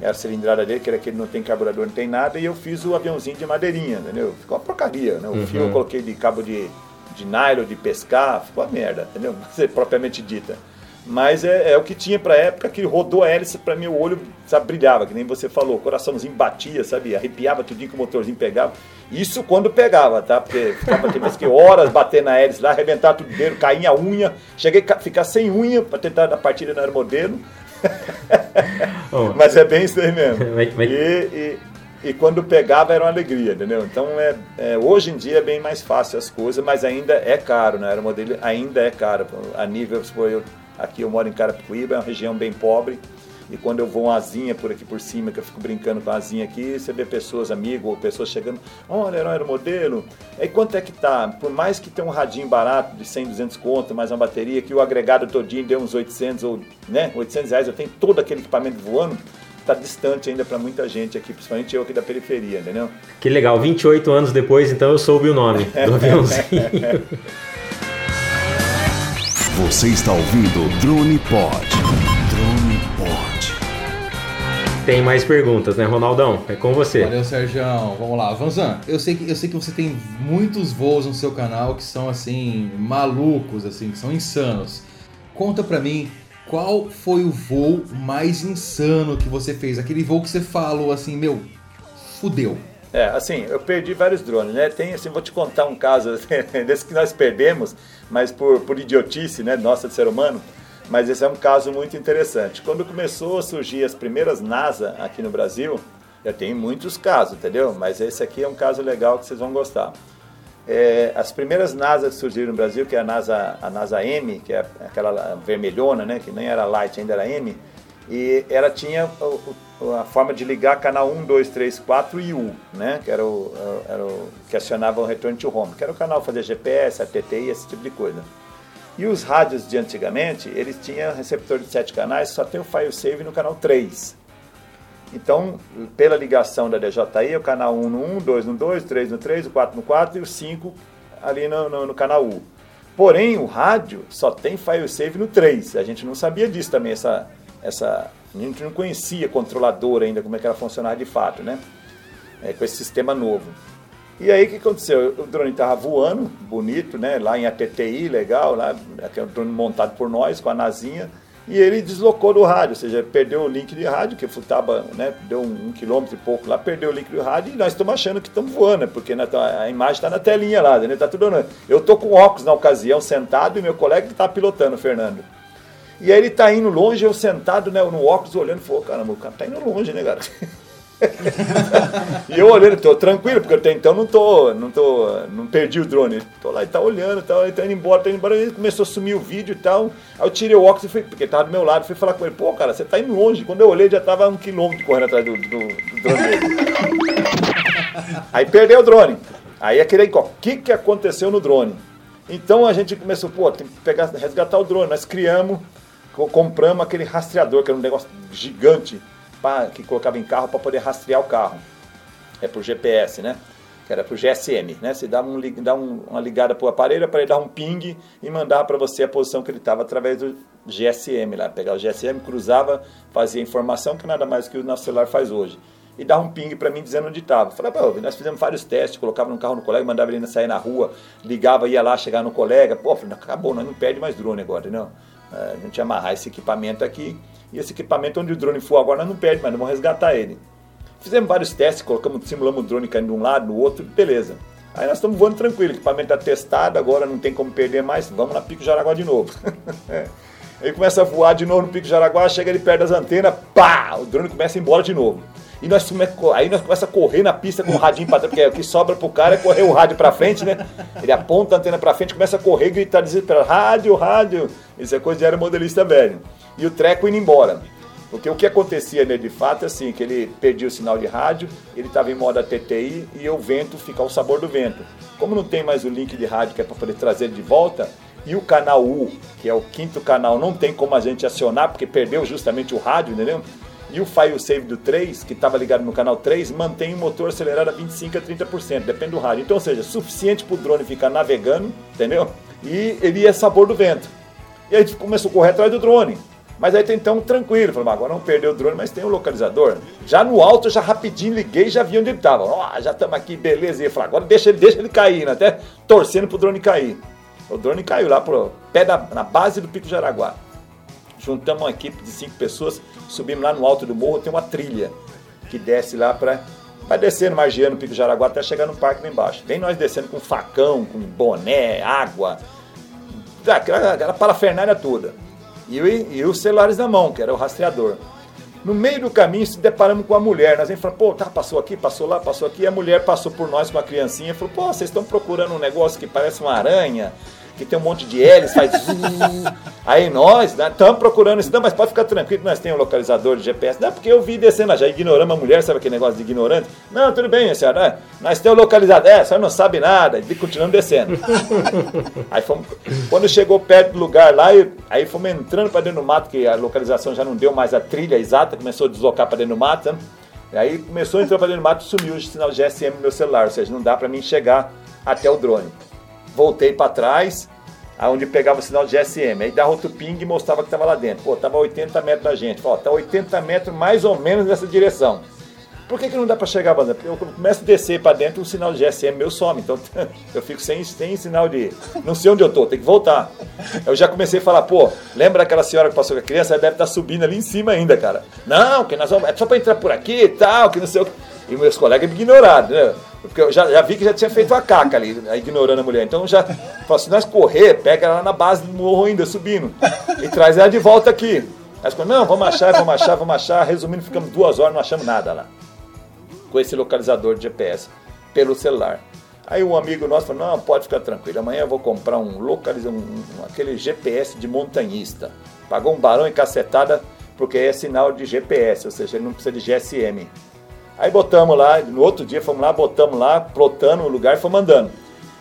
era a cilindrada dele, que era aquele que não tem carburador, não tem nada, e eu fiz o aviãozinho de madeirinha, entendeu? Ficou uma porcaria, né? O uhum. fio eu coloquei de cabo de, de nylon, de pescar, ficou uma merda, entendeu? Propriamente dita. Mas é, é, o que tinha pra época que rodou a hélice, pra mim o olho sabe, brilhava, que nem você falou, o coraçãozinho batia, sabe? Arrepiava tudinho que o motorzinho pegava. Isso quando pegava, tá? Porque ficava tem que horas bater na hélice lá, arrebentar tudo dentro, cair a unha. Cheguei a ficar sem unha pra tentar dar partida no aeromodelo. Oh. Mas é bem isso aí mesmo. E, e, e, quando pegava era uma alegria, entendeu? Então é, é, hoje em dia é bem mais fácil as coisas, mas ainda é caro, né? Aeromodelo ainda é caro. A nível, se for eu Aqui eu moro em Carapicuíba, é uma região bem pobre. E quando eu vou uma asinha por aqui por cima, que eu fico brincando com a asinha aqui, você vê pessoas, amigos, ou pessoas chegando, olha, era um aeromodelo. Aí quanto é que tá? Por mais que tenha um radinho barato de 100, 200 conto, mais uma bateria, que o agregado todinho deu uns 800 ou, né, 800 reais, eu tenho todo aquele equipamento voando, tá distante ainda para muita gente aqui, principalmente eu aqui da periferia, entendeu? Que legal, 28 anos depois, então eu soube o nome do aviãozinho. Você está ouvindo Drone Pod. Drone Pod. Tem mais perguntas, né, Ronaldão? É com você. Valeu, Sérgio. Vamos lá. Vanzan, eu sei, que, eu sei que você tem muitos voos no seu canal que são, assim, malucos, assim, que são insanos. Conta pra mim qual foi o voo mais insano que você fez? Aquele voo que você falou assim, meu, fudeu. É, assim, eu perdi vários drones, né? Tem, assim, vou te contar um caso desse que nós perdemos, mas por, por idiotice, né, nossa de ser humano. Mas esse é um caso muito interessante. Quando começou a surgir as primeiras NASA aqui no Brasil, eu tenho muitos casos, entendeu? Mas esse aqui é um caso legal que vocês vão gostar. É, as primeiras NASA que surgiram no Brasil, que é a NASA, a NASA M, que é aquela vermelhona, né, que nem era Light, ainda era M, e ela tinha o, a forma de ligar canal 1, 2, 3, 4 e U, né? Que era o, era o que acionava o Return to Home, que era o canal fazer GPS, ATT esse tipo de coisa. E os rádios de antigamente, eles tinham receptor de 7 canais, só tem o file save no canal 3. Então, pela ligação da DJI, o canal 1 no 1, 2 no 2, 3 no 3, o 4 no 4 e o 5 ali no, no, no canal U. Porém, o rádio só tem file save no 3. A gente não sabia disso também, essa, essa. A gente não conhecia controlador ainda, como é que ela funcionava de fato, né? É, com esse sistema novo. E aí o que aconteceu? O drone estava voando, bonito, né? Lá em ATTI, legal, lá, aquele drone montado por nós, com a nasinha, e ele deslocou do rádio, ou seja, perdeu o link de rádio, que futaba, né? Deu um, um, quilômetro e pouco lá, perdeu o link do rádio, e nós estamos achando que estamos voando, né? Porque a imagem está na telinha lá, né? Tá tudo. Eu estou com óculos na ocasião, sentado, e meu colega que está pilotando, Fernando. E aí ele tá indo longe, eu sentado né, no óculos olhando, falou, caramba, o cara tá indo longe, né, cara? e eu olhando, tô tranquilo, porque até então não tô, não tô, não perdi o drone. Tô lá e tá olhando, tá, tá indo embora, tá indo embora, ele começou a sumir o vídeo e tal. Aí eu tirei o óculos e fui, porque ele tava do meu lado, fui falar com ele, pô, cara, você tá indo longe. Quando eu olhei, já tava um quilômetro correndo atrás do, do, do drone dele. Aí perdeu o drone. Aí aquele, o que que aconteceu no drone? Então a gente começou, pô, tem que pegar, resgatar o drone. Nós criamos compramos aquele rastreador, que era um negócio gigante, pra, que colocava em carro para poder rastrear o carro. É por GPS, né? Que era por GSM, né? Você dava, um, um, uma ligada para o aparelho para ele dar um ping e mandar para você a posição que ele estava através do GSM lá. Pegar o GSM, cruzava, fazia informação que nada mais que o nosso celular faz hoje e dava um ping para mim dizendo onde estava. Falei, pô, nós fizemos vários testes, colocava no carro no colega, mandava ele sair na rua, ligava, ia lá, chegar no colega. Pô, falei, acabou, nós não perde mais drone agora, não. É, a gente amarrar esse equipamento aqui e esse equipamento onde o drone for agora não perde, mas não vamos resgatar ele. Fizemos vários testes, colocamos, simulamos o drone caindo de um lado, no outro, beleza. Aí nós estamos voando tranquilo, o equipamento está testado, agora não tem como perder mais, vamos na Pico Jaraguá de novo. Ele começa a voar de novo no Pico Jaraguá, chega ele perto das antenas, pá! O drone começa a ir embora de novo. E nós aí nós começa a correr na pista com o radinho para trás, porque o que sobra pro cara é correr o rádio para frente, né? Ele aponta a antena para frente, começa a correr gritar desesperado: rádio, rádio. Isso é coisa de aeromodelista velho. E o treco indo embora. Porque o que acontecia nele de fato é assim, que ele perdia o sinal de rádio, ele estava em modo TTI e o vento fica ao sabor do vento. Como não tem mais o link de rádio que é para poder trazer ele de volta, e o canal U, que é o quinto canal, não tem como a gente acionar, porque perdeu justamente o rádio, entendeu? E o file save do 3, que estava ligado no canal 3, mantém o motor acelerado a 25 a 30%, depende do rádio. Então, ou seja, suficiente para o drone ficar navegando, entendeu? E ele ia sabor do vento. E aí começou a correr atrás do drone. Mas aí então tranquilo, falei, agora não perdeu o drone, mas tem o um localizador. Já no alto, já rapidinho liguei já vi onde ele estava. Oh, já estamos aqui, beleza. E eu falei, agora deixa ele, deixa ele cair, né? até torcendo para o drone cair. O drone caiu lá pro pé da, na base do Pico Jaraguá. Juntamos uma equipe de cinco pessoas, subimos lá no alto do morro, tem uma trilha que desce lá para vai descendo, margeando o Pico Jaraguá até chegar no parque lá embaixo. Vem nós descendo com facão, com boné, água, aquela, aquela parafernália toda. E, e, os celulares na mão, que era o rastreador. No meio do caminho se deparamos com a mulher. Nós falamos, pô, tá, passou aqui, passou lá, passou aqui. E a mulher passou por nós com a criancinha e falou, pô, vocês estão procurando um negócio que parece uma aranha que tem um monte de hélices, faz. Aí nós estamos né, procurando isso. Não, mas pode ficar tranquilo, nós temos um localizador de GPS. Não, porque eu vi descendo, já ignoramos a mulher, sabe aquele negócio de ignorante? Não, tudo bem, senhora, né? nós temos um localizador. É, a senhora não sabe nada. E continuamos descendo. aí fomos, quando chegou perto do lugar lá, aí fomos entrando para dentro do mato, que a localização já não deu mais a trilha exata, começou a deslocar para dentro do mato. Né? Aí começou a entrar para dentro do mato e sumiu o sinal GSM no meu celular, ou seja, não dá para mim chegar até o drone voltei para trás, aonde pegava o sinal de GSM. Aí dava outro ping e mostrava que estava lá dentro. Pô, estava a 80 metros da gente. Ó, tá 80 metros mais ou menos nessa direção. Por que, que não dá para chegar, Banda? Porque eu começo a descer para dentro, o sinal de GSM meu some. Então eu fico sem, sem sinal de. Não sei onde eu tô, tem que voltar. Eu já comecei a falar, pô, lembra aquela senhora que passou com a criança? Ela deve estar tá subindo ali em cima ainda, cara. Não, que nós vamos. É só para entrar por aqui e tal, que não sei o que. E meus colegas me ignoraram, né? Porque eu já, já vi que já tinha feito a caca ali, ignorando a mulher. Então já falou assim, nós correr, pega ela na base do morro ainda, subindo. E traz ela de volta aqui. Aí falou, não, vamos achar, vamos achar, vamos achar. Resumindo, ficamos duas horas, não achamos nada lá. Com esse localizador de GPS, pelo celular. Aí um amigo nosso falou, não, pode ficar tranquilo, amanhã eu vou comprar um localizador, um, aquele GPS de montanhista. Pagou um barão e cacetada, porque é sinal de GPS, ou seja, ele não precisa de GSM. Aí botamos lá, no outro dia fomos lá, botamos lá, plotando o lugar e fomos andando.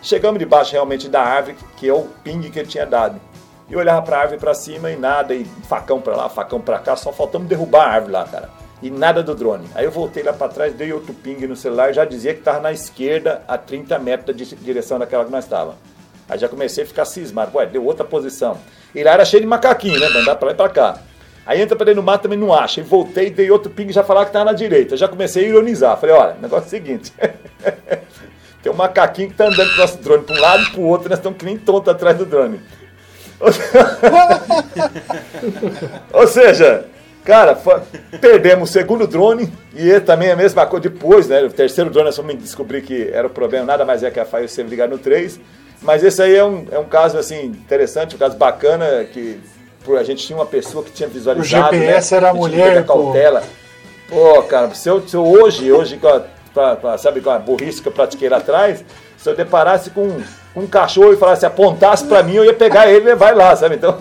Chegamos debaixo realmente da árvore, que é o ping que ele tinha dado. E olhava para a árvore para cima e nada, e facão para lá, facão para cá, só faltamos derrubar a árvore lá, cara. E nada do drone. Aí eu voltei lá para trás, dei outro ping no celular, já dizia que estava na esquerda, a 30 metros da direção daquela que nós estava. Aí já comecei a ficar cismado, ué, deu outra posição. E lá era cheio de macaquinho, né? Andar para lá e para cá. Aí entra pra dentro do mato também não acha. E voltei, dei outro ping já falava que tava na direita. Já comecei a ironizar. Falei, olha, negócio é o seguinte. Tem um macaquinho que tá andando com o nosso drone pra um lado e pro outro, nós estamos que nem tonto atrás do drone. Ou seja, cara, perdemos o segundo drone e também é a mesma coisa depois, né? O terceiro drone nós fomos descobrir que era o problema, nada mais é que a Fire Save ligar no 3. Mas esse aí é um, é um caso assim interessante, um caso bacana que a gente tinha uma pessoa que tinha visualizado. O GPS né? era a mulher, cautela. Pô. pô, cara, se eu, se eu hoje, hoje, pra, pra, sabe, com a burrice que eu pratiquei lá atrás, se eu deparasse com um cachorro e falasse, apontasse para mim, eu ia pegar ele e levar lá, sabe? Então,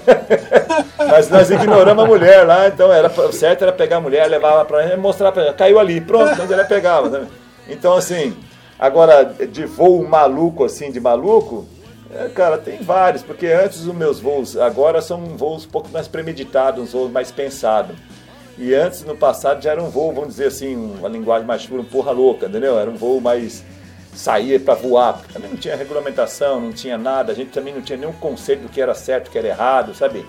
mas nós ignoramos a mulher lá, então era o certo era pegar a mulher, levar para ela, mostrar para ela, caiu ali, pronto, então ela pegava, sabe? Então assim, agora de voo maluco assim, de maluco, é, cara, tem vários, porque antes os meus voos agora são voos um pouco mais premeditados, uns voos mais pensados. E antes, no passado, já era um voo, vamos dizer assim, uma linguagem mais pura, um porra louca, entendeu? Era um voo mais saía para voar, porque também não tinha regulamentação, não tinha nada, a gente também não tinha nenhum conceito do que era certo, do que era errado, sabe?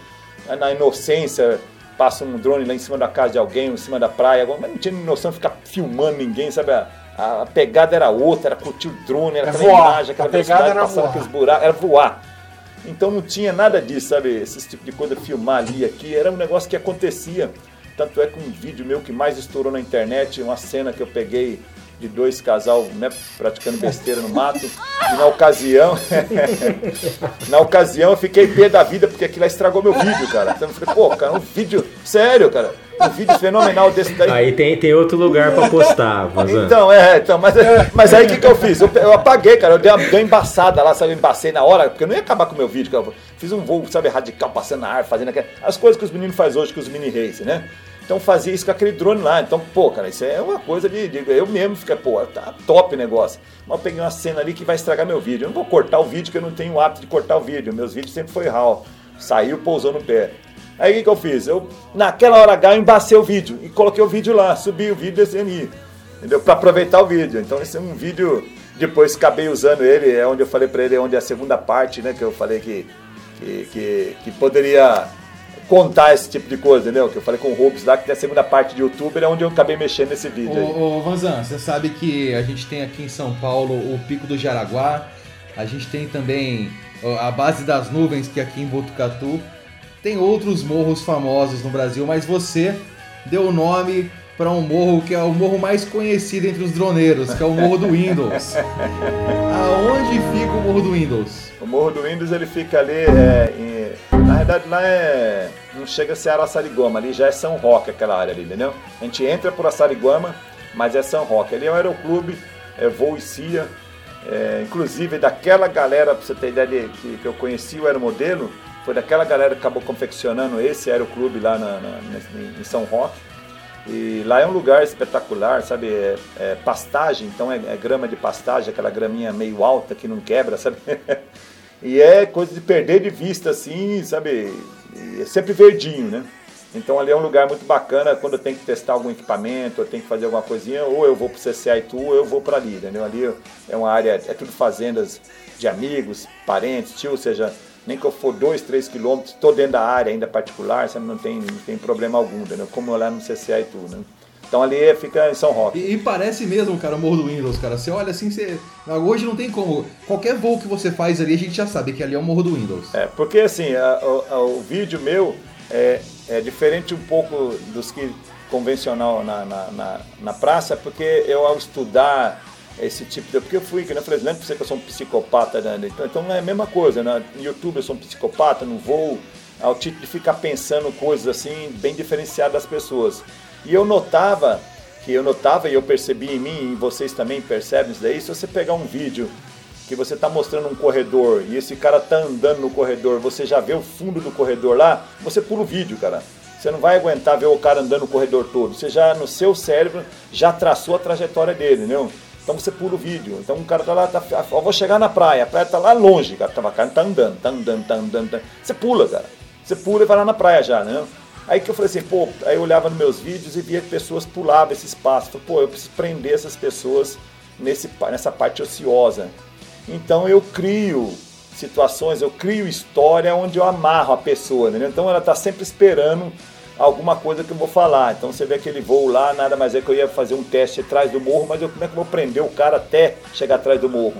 Na inocência, passa um drone lá em cima da casa de alguém, em cima da praia, mas não tinha noção de ficar filmando ninguém, sabe? A, pegada era outra, era curtir o drone, era é aquela voar. imagem, aquela a velocidade passando aqueles buracos, era voar. Então não tinha nada disso, sabe? Esse tipo de coisa, filmar ali, aqui, era um negócio que acontecia. Tanto é que um vídeo meu que mais estourou na internet, uma cena que eu peguei de dois casal né, praticando besteira no mato. E na ocasião, na ocasião eu fiquei pé da vida porque aquilo estragou meu vídeo, cara. Então eu falei, pô, cara, um vídeo, sério, cara, um vídeo fenomenal desse daí. Aí tem, tem outro lugar pra postar, Vazan. Então, é, então, mas, mas aí o que, que eu fiz? Eu, eu, apaguei, cara, eu dei uma, dei uma embaçada lá, sabe, eu embacei na hora, porque eu não ia acabar com o meu vídeo, cara. Fiz um voo, sabe, radical, passando na ar, fazendo aquelas, as coisas que os meninos fazem hoje com os mini race, né? Então fazia isso com aquele drone lá. Então, pô, cara, isso é uma coisa de. de eu mesmo fiquei, pô, tá top o negócio. Mas eu peguei uma cena ali que vai estragar meu vídeo. Eu não vou cortar o vídeo, porque eu não tenho o hábito de cortar o vídeo. Meus vídeos sempre foi RAW. Saiu, pousou no pé. Aí o que, que eu fiz? Eu, naquela hora H, eu embacei o vídeo e coloquei o vídeo lá, subi o vídeo descendo aí. Entendeu? Pra aproveitar o vídeo. Então esse é um vídeo. Depois acabei usando ele, é onde eu falei pra ele, é onde é a segunda parte, né? Que eu falei que, que, que, que poderia contar esse tipo de coisa, entendeu? Que eu falei com o Rubens lá, que tem a segunda parte de youtuber, é onde eu acabei mexendo nesse vídeo. Ô, ô Vanzan, você sabe que a gente tem aqui em São Paulo o Pico do Jaraguá, a gente tem também a base das nuvens, que é aqui em Botucatu. Tem outros morros famosos no Brasil, mas você deu o nome para um morro que é o morro mais conhecido entre os droneiros, que é o Morro do Windows. Aonde fica o Morro do Windows? O Morro do Windows ele fica ali é, em na verdade lá é. Não chega a ser Araçariguama, ali já é São Roque aquela área ali, entendeu? A gente entra por Araçariguama, mas é São Roque. Ali é o aeroclube, é voo e CIA. É, inclusive daquela galera, pra você ter ideia de, que, que eu conheci o aeromodelo, foi daquela galera que acabou confeccionando esse aeroclube lá na, na, em São Roque. E lá é um lugar espetacular, sabe? É, é pastagem, então é, é, grama de pastagem, aquela graminha meio alta que não quebra, sabe? E é coisa de perder de vista, assim, sabe? é sempre verdinho, né? Então ali é um lugar muito bacana quando eu tenho que testar algum equipamento, eu tenho que fazer alguma coisinha, ou eu vou para o CCA Itu, ou eu vou para ali, entendeu? Ali é uma área, é tudo fazendas de amigos, parentes, tio, ou seja, nem que eu for dois, três quilômetros, estou dentro da área ainda particular, sabe? Não tem, não tem problema algum, entendeu? Como lá no CCA Itu, né? Então ali fica em São Roque. E, e, parece mesmo, cara, o Morro do Windows, cara. Você olha assim, você. Hoje não tem como. Qualquer voo que você faz ali, a gente já sabe que ali é o Morro do Windows. É, porque assim, a, a, o vídeo meu é, é diferente um pouco dos que convencional na, na, na, na praça, porque eu ao estudar esse tipo de. Porque eu fui, que eu falei, lembra pra você que eu sou um psicopata, né? Então, então é a mesma coisa, né? No YouTube eu sou um psicopata, no voo, ao tipo de ficar pensando coisas assim, bem diferenciadas das pessoas. E eu notava, que eu notava e eu percebi em mim, e vocês também percebem isso daí, se você pegar um vídeo que você está mostrando um corredor e esse cara está andando no corredor, você já vê o fundo do corredor lá, você pula o vídeo, cara. Você não vai aguentar ver o cara andando no corredor todo. Você já, no seu cérebro, já traçou a trajetória dele, entendeu? Então você pula o vídeo. Então o cara tá lá, tá, ó, vou chegar na praia, a praia tá lá longe, cara. Tava, cara tá andando, tá andando, tá andando, tá... Você pula, cara. Você pula e vai lá na praia já, né? Aí que eu falei assim, pô, aí eu olhava nos meus vídeos e via que pessoas pulavam esse espaço. Falei, pô, eu preciso prender essas pessoas nesse, nessa parte ociosa. Então eu crio situações, eu crio história onde eu amarro a pessoa, né? Então ela está sempre esperando alguma coisa que eu vou falar. Então você vê aquele voo lá, nada mais é que eu ia fazer um teste atrás do morro, mas eu, como é que eu vou prender o cara até chegar atrás do morro?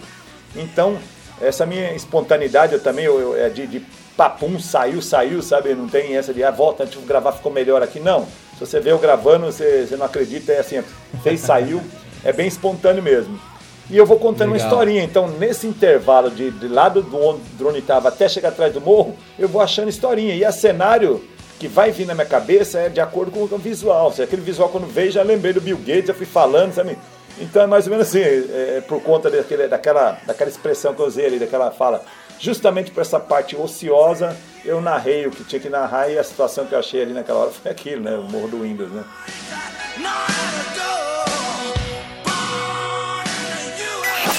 Então, essa minha espontaneidade eu também, eu, eu, é de, de papum, saiu, saiu, sabe? Não tem essa de, ah, volta, antes de gravar ficou melhor aqui. Não. Se você vê eu gravando, você, você não acredita, é assim, fez, saiu, é bem espontâneo mesmo. E eu vou contando Legal. uma historinha. Então, nesse intervalo de, de lado do onde o drone estava até chegar atrás do morro, eu vou achando historinha. E a cenário que vai vir na minha cabeça é de acordo com o visual. Se aquele visual quando veio, já lembrei do Bill Gates, já fui falando, sabe? Então é mais ou menos assim, é, é por conta daquele, daquela, daquela expressão que eu usei ali, daquela fala. Justamente por essa parte ociosa, eu narrei o que tinha que narrar e a situação que eu achei ali naquela hora foi aquilo, né? O Morro do Windows, né?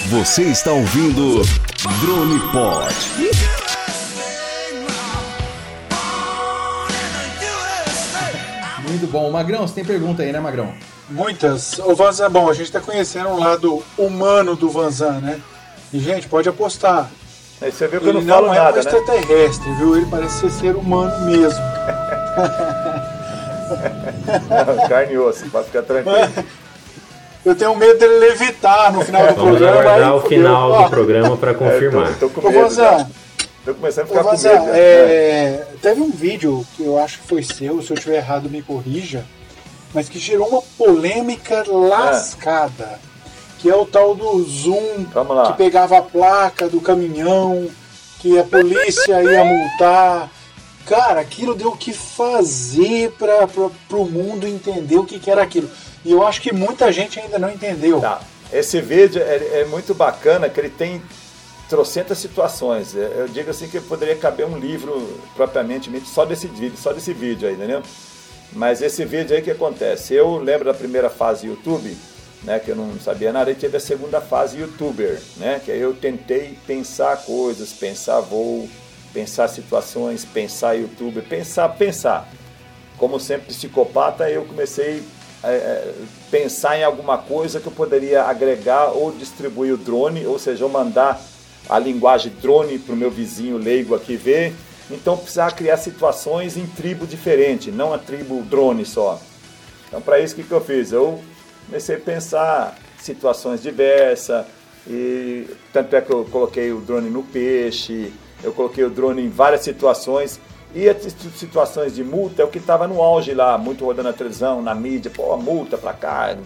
Você está ouvindo Drone Pod. Muito bom. Magrão, você tem pergunta aí, né, Magrão? Muitas. O Vanzan, bom, a gente está conhecendo um lado humano do Vanzan, né? E, gente, pode apostar. Aí você viu que Ele eu não falo não nada, é um extraterrestre, né? viu? Ele parece ser ser humano mesmo. Carne e osso, pode ficar tranquilo. Eu tenho medo dele levitar no final do Vamos programa. Vamos aguardar o final do programa para confirmar. É, tô, tô com medo, Ô, Vanzan, Tô começando a ficar Ô, com medo. É, teve um vídeo que eu acho que foi seu, se eu estiver errado me corrija, mas que gerou uma polêmica lascada. É. Que é o tal do Zoom, que pegava a placa do caminhão, que a polícia ia multar. Cara, aquilo deu o que fazer para o mundo entender o que, que era aquilo. E eu acho que muita gente ainda não entendeu. Tá. Esse vídeo é, é muito bacana, que ele tem trocentas situações. É, eu digo assim que poderia caber um livro propriamente só desse vídeo, só desse vídeo aí, entendeu? Mas esse vídeo aí que acontece? Eu lembro da primeira fase YouTube, né, que eu não sabia nada, e teve a segunda fase YouTuber, né, que aí eu tentei pensar coisas, pensar voo, pensar situações, pensar YouTube, pensar, pensar. Como sempre psicopata, eu comecei a é, é, pensar em alguma coisa que eu poderia agregar ou distribuir o drone, ou seja, eu mandar a linguagem drone para o meu vizinho leigo aqui ver. Então precisava criar situações em tribo diferente, não a tribo drone só. Então para isso o que, que eu fiz? Eu comecei a pensar situações diversas, e tanto é que eu coloquei o drone no peixe, eu coloquei o drone em várias situações. E as situações de multa é o que estava no auge lá, muito rodando na televisão, na mídia, pô, multa pra cá,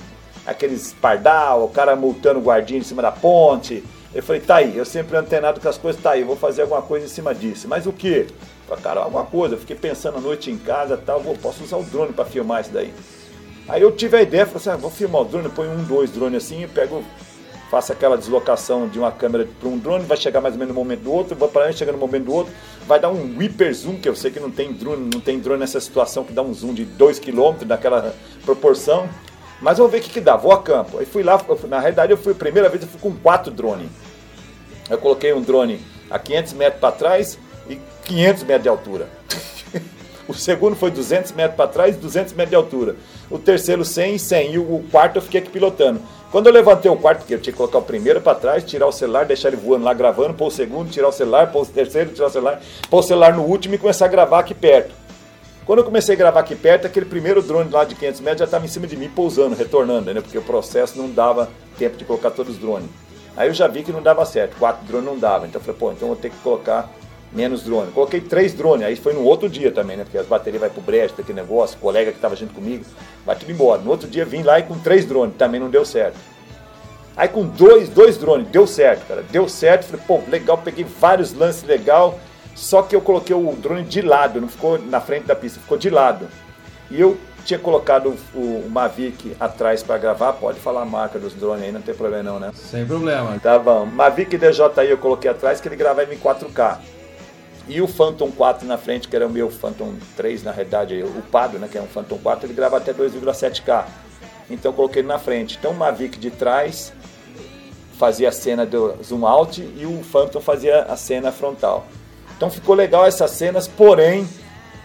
aqueles pardal, o cara multando o guardinha em cima da ponte, eu falei, tá aí, eu sempre antenado com as coisas, tá aí, eu vou fazer alguma coisa em cima disso. Mas o que? Falei, cara, alguma coisa. Eu fiquei pensando a noite em casa tal, vou, posso usar o drone para filmar isso daí. Aí eu tive a ideia, falei assim, ah, vou filmar o drone, põe um, dois drones assim, eu pego, faço aquela deslocação de uma câmera para um drone, vai chegar mais ou menos no momento do outro, vou para lá, chega no momento do outro, vai dar um hyper zoom, que eu sei que não tem drone, não tem drone nessa situação que dá um zoom de 2 km naquela proporção. Mas vamos ver o que, que dá, vou a campo. Aí fui lá, na realidade eu fui, a primeira vez eu fui com quatro drones. Eu coloquei um drone a 500 metros para trás e 500 metros de altura. o segundo foi 200 metros para trás e 200 metros de altura. O terceiro 100 e 100. E o quarto eu fiquei aqui pilotando. Quando eu levantei o quarto, porque eu tinha que colocar o primeiro para trás, tirar o celular, deixar ele voando lá gravando, pôr o segundo, tirar o celular, pôr o terceiro, tirar o celular, pôr o celular no último e começar a gravar aqui perto. Quando eu comecei a gravar aqui perto, aquele primeiro drone lá de 500 metros já estava em cima de mim, pousando, retornando, né? Porque o processo não dava tempo de colocar todos os drones. Aí eu já vi que não dava certo, quatro drones não dava. Então eu falei, pô, então eu vou ter que colocar menos drone. Coloquei três drones, aí foi no outro dia também, né? Porque as baterias vai pro brejo, aquele negócio, colega que estava junto comigo, vai tudo embora. No outro dia vim lá e com três drones, também não deu certo. Aí com dois, dois drones, deu certo, cara. Deu certo, falei, pô, legal, peguei vários lances legal, só que eu coloquei o drone de lado, não ficou na frente da pista, ficou de lado. E eu tinha colocado o, o Mavic atrás para gravar, pode falar a marca dos drones aí, não tem problema não, né? Sem problema. Tá bom. Mavic DJI eu coloquei atrás que ele gravava em 4K. E o Phantom 4 na frente, que era o meu Phantom 3, na realidade, o Pado, né, que é um Phantom 4, ele grava até 2,7K. Então eu coloquei ele na frente. Então o Mavic de trás fazia a cena do zoom out e o Phantom fazia a cena frontal. Então ficou legal essas cenas, porém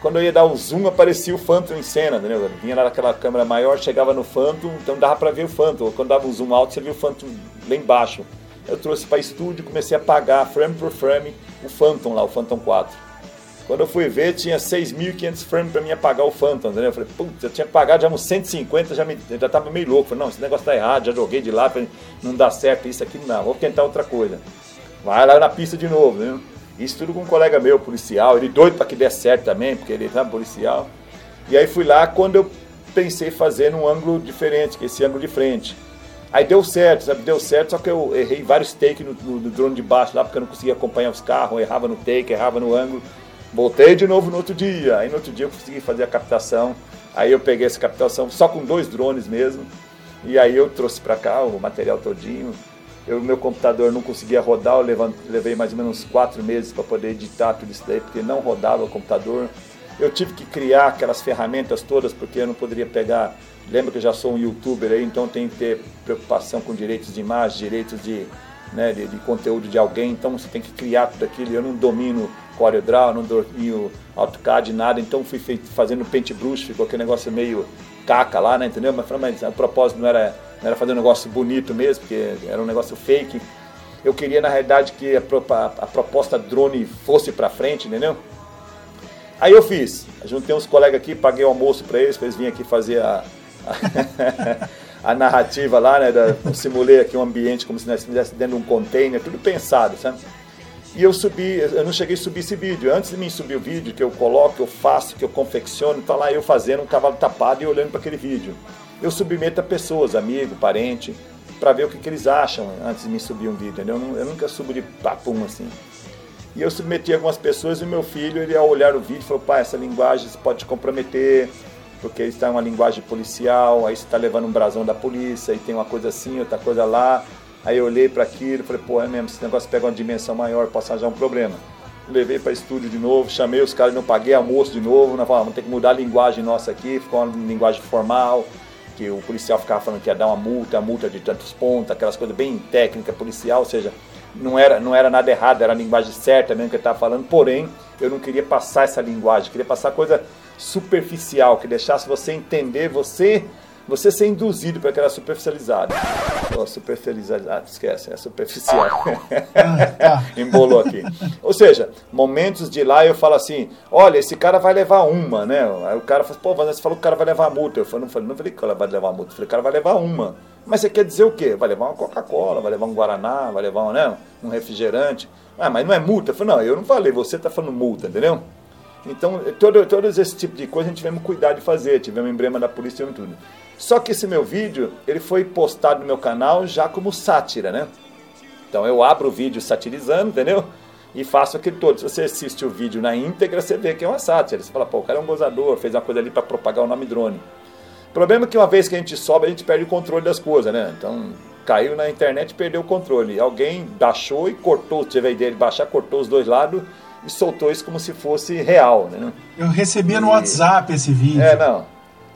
quando eu ia dar o zoom, aparecia o Phantom em cena, entendeu? Vinha lá naquela câmera maior, chegava no Phantom, então dava para ver o Phantom. Quando dava o zoom alto, você via o Phantom lá embaixo. Eu trouxe para estúdio, comecei a apagar frame por frame o Phantom lá, o Phantom 4. Quando eu fui ver, tinha 6.500 frames para mim apagar o Phantom, entendeu? Eu falei, putz, eu tinha pagado já uns 150, já, me, já tava meio louco. Falei, não, esse negócio tá errado, já joguei de lá, falei, não dá certo, isso aqui não, vou tentar outra coisa. Vai lá na pista de novo, né? Isso tudo com um colega meu, policial, ele doido para que dê certo também, porque ele é policial. E aí fui lá quando eu pensei fazer num ângulo diferente, que é esse ângulo de frente. Aí deu certo, sabe? Deu certo, só que eu errei vários takes no, no, no drone de baixo lá, porque eu não conseguia acompanhar os carros, errava no take, errava no ângulo. Voltei de novo no outro dia. Aí no outro dia eu consegui fazer a captação. Aí eu peguei essa captação só com dois drones mesmo. E aí eu trouxe para cá o material todinho. Eu, meu computador não conseguia rodar, eu levant, levei mais ou menos quatro meses para poder editar tudo isso daí, porque não rodava o computador. Eu tive que criar aquelas ferramentas todas, porque eu não poderia pegar. Lembra que eu já sou um youtuber aí, então tem que ter preocupação com direitos de imagem, direitos de, né, de, de conteúdo de alguém, então você tem que criar tudo aquilo. Eu não domino CorelDRAW, não domino AutoCAD, nada, então fui feito, fazendo paintbrush, ficou aquele negócio meio caca lá, né, entendeu? Mas, mas o propósito não era, não era fazer um negócio bonito mesmo, porque era um negócio fake. Eu queria, na realidade, que a, a, a proposta drone fosse para frente, entendeu? Aí eu fiz, juntei uns colegas aqui, paguei o almoço para eles, para eles virem aqui fazer a, a, a narrativa lá, né? Da, simulei aqui um ambiente como se nós estivéssemos dentro de um container, tudo pensado, sabe? E eu subi, eu não cheguei a subir esse vídeo. Antes de mim subir o vídeo, que eu coloco, que eu faço, que eu confecciono, tá lá eu fazendo um cavalo tapado e olhando para aquele vídeo. Eu submeto a pessoas, amigo, parente, para ver o que, que, eles acham antes de me subir um vídeo. Entendeu? Eu, nunca subo de papum assim. E eu submeti algumas pessoas e meu filho, ele ao olhar o vídeo, falou: pai, essa linguagem pode te comprometer, porque está uma linguagem policial, aí você está levando um brasão da polícia, e tem uma coisa assim, outra coisa lá. Aí eu olhei para aquilo falei, pô, é mesmo, esse negócio pega uma dimensão maior, posso arranjar um problema. Levei para estúdio de novo, chamei os caras, não paguei almoço de novo, não falei, vamos ter que mudar a linguagem nossa aqui, ficou uma linguagem formal, que o policial ficava falando que ia dar uma multa, a multa de tantos pontos, aquelas coisas bem técnica policial, ou seja, não era, não era nada errado, era a linguagem certa mesmo que ele estava falando, porém, eu não queria passar essa linguagem, queria passar coisa superficial, que deixasse você entender, você você ser induzido para aquela superficializada. Oh, superficializada, esquece, é superficial. Ah, tá. Embolou aqui. Ou seja, momentos de lá eu falo assim: olha, esse cara vai levar uma, né? Aí o cara fala, pô, você falou que o cara vai levar multa. Eu falei, não falei, não falei que ela vai levar multa. Eu falei, o cara vai levar uma. Mas você quer dizer o quê? Vai levar uma Coca-Cola, vai levar um Guaraná, vai levar um, né, um refrigerante. Ah, mas não é multa? Eu falei, não, eu não falei, você está falando multa, entendeu? Então, todo, todos esse tipo de coisa a gente tivemos cuidado de fazer, tivemos emblema da polícia e tudo. Só que esse meu vídeo, ele foi postado no meu canal já como sátira, né? Então eu abro o vídeo satirizando, entendeu? E faço aquele todo. Se você assiste o vídeo na íntegra, você vê que é uma sátira. Você fala, pô, o cara é um gozador, fez uma coisa ali para propagar o nome drone. O problema é que uma vez que a gente sobe, a gente perde o controle das coisas, né? Então, caiu na internet perdeu o controle. Alguém baixou e cortou, teve a ideia de baixar, cortou os dois lados e soltou isso como se fosse real, né? Eu recebi no WhatsApp esse vídeo. É, não.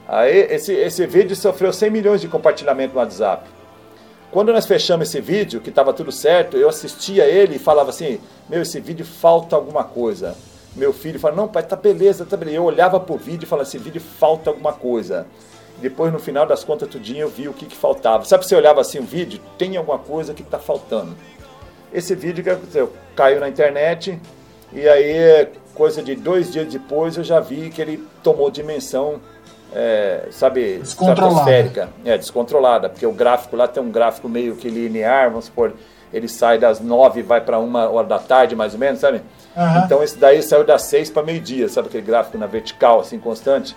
Aí esse, esse vídeo sofreu 100 milhões de compartilhamento no WhatsApp. Quando nós fechamos esse vídeo, que estava tudo certo, eu assistia ele e falava assim: Meu, esse vídeo falta alguma coisa. Meu filho falava: Não, pai, tá beleza, tá beleza. Eu olhava pro vídeo e falava: Esse vídeo falta alguma coisa. Depois, no final das contas, tudinho eu vi o que, que faltava. Sabe, você olhava assim o vídeo, tem alguma coisa que está faltando. Esse vídeo que aconteceu? Caiu na internet e aí, coisa de dois dias depois, eu já vi que ele tomou dimensão é, sabe, estratosférica. É, descontrolada, porque o gráfico lá tem um gráfico meio que linear, vamos supor, ele sai das nove e vai para uma hora da tarde, mais ou menos, sabe? Uhum. Então esse daí saiu das seis para meio-dia, sabe aquele gráfico na vertical, assim, constante?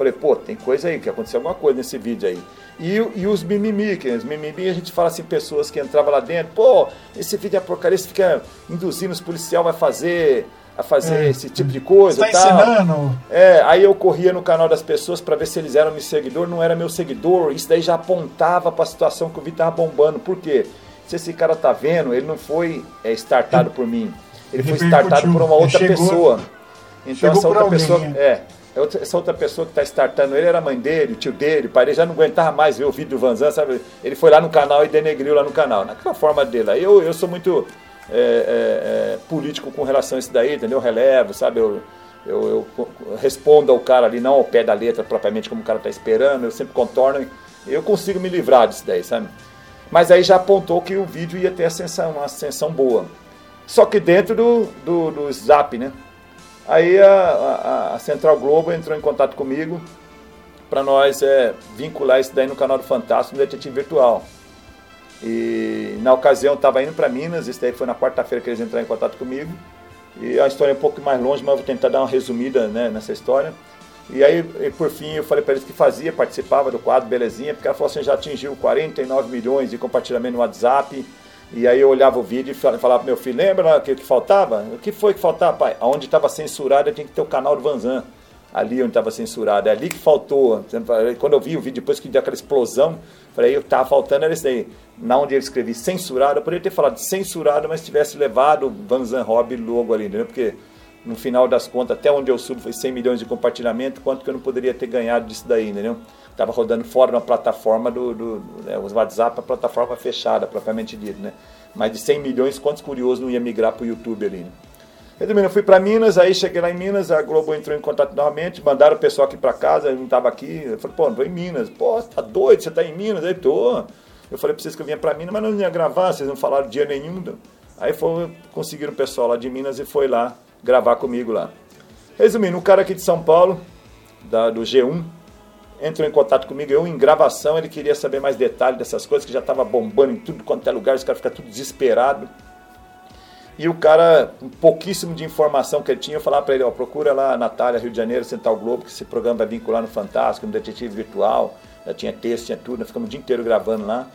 falei, pô, tem coisa aí, que aconteceu alguma coisa nesse vídeo aí. E, e os mimimi, que os mimimi a gente fala assim, pessoas que entravam lá dentro, pô, esse vídeo é porcaria, você fica induzindo os policiais vai fazer a fazer é. esse tipo de coisa. Está ensinando? É, aí eu corria no canal das pessoas para ver se eles eram meu seguidor, não era meu seguidor. Isso daí já apontava para a situação que o vídeo tava bombando. Por quê? Se esse cara tá vendo, ele não foi é, startado por mim. Ele foi startado por uma outra chegou, pessoa. Então essa outra pessoa. É. Essa outra pessoa que está startando ele era mãe dele, tio dele, pai dele já não aguentava mais ver o vídeo do Vanzan, sabe? Ele foi lá no canal e denegriu lá no canal. Naquela forma dele. Aí eu, eu sou muito é, é, é, político com relação a isso daí, entendeu? Eu relevo, sabe? Eu, eu, eu, respondo ao cara ali, não ao pé da letra propriamente como o cara está esperando, eu sempre contorno eu consigo me livrar disso daí, sabe? Mas aí já apontou que o vídeo ia ter ascensão, uma ascensão boa. Só que dentro do, do, do Zap, né? Aí a, a, a Central Globo entrou em contato comigo para nós é, vincular isso daí no canal do Fantástico no Detetive Virtual. E na ocasião estava indo para Minas, isso daí foi na quarta-feira que eles entraram em contato comigo. E a história é um pouco mais longe, mas vou tentar dar uma resumida né, nessa história. E aí, e por fim, eu falei para eles que fazia, participava do quadro, belezinha, porque ela falou assim, já atingiu 49 milhões de compartilhamento no WhatsApp. E aí eu olhava o vídeo e falava pro meu filho, lembra o que, faltava? O que foi que faltava, pai? Onde estava censurado, tinha que ter o canal do Vanzan ali onde estava censurado. É ali que faltou. Quando eu vi o vídeo, depois que deu aquela explosão, falei, eu estava faltando era isso aí. Na onde eu escrevi censurado, eu poderia ter falado censurado, mas tivesse levado o Van Hobby logo ali, entendeu? Porque no final das contas, até onde eu subo foi 100 milhões de compartilhamento, quanto que eu não poderia ter ganhado disso daí, entendeu? Estava rodando fora na plataforma do, do, do né, os WhatsApp, a plataforma fechada, propriamente dito, né? Mais de 100 milhões, quantos curiosos não ia migrar para o YouTube ali, né? Resumindo, eu fui para Minas, aí cheguei lá em Minas, a Globo entrou em contato novamente, mandaram o pessoal aqui para casa, eu não estava aqui. Eu falei, pô, não vou em Minas. Pô, tá doido, você tá em Minas? Aí, tô. Eu falei para vocês que eu vinha para Minas, mas não ia gravar, vocês não falaram dia nenhum. Aí foi, conseguiram o pessoal lá de Minas e foi lá gravar comigo lá. Resumindo, um cara aqui de São Paulo, da, do G1, entrou em contato comigo, eu em gravação, ele queria saber mais detalhes dessas coisas, que já estava bombando em tudo quanto é lugar, os caras ficam tudo desesperados. E o cara, um pouquíssimo de informação que ele tinha, eu falava para ele, ó, procura lá Natália, Rio de Janeiro, Central Globo, que esse programa vai vincular no Fantástico, no Detetive Virtual, já tinha texto, tinha tudo, nós ficamos o dia inteiro gravando lá.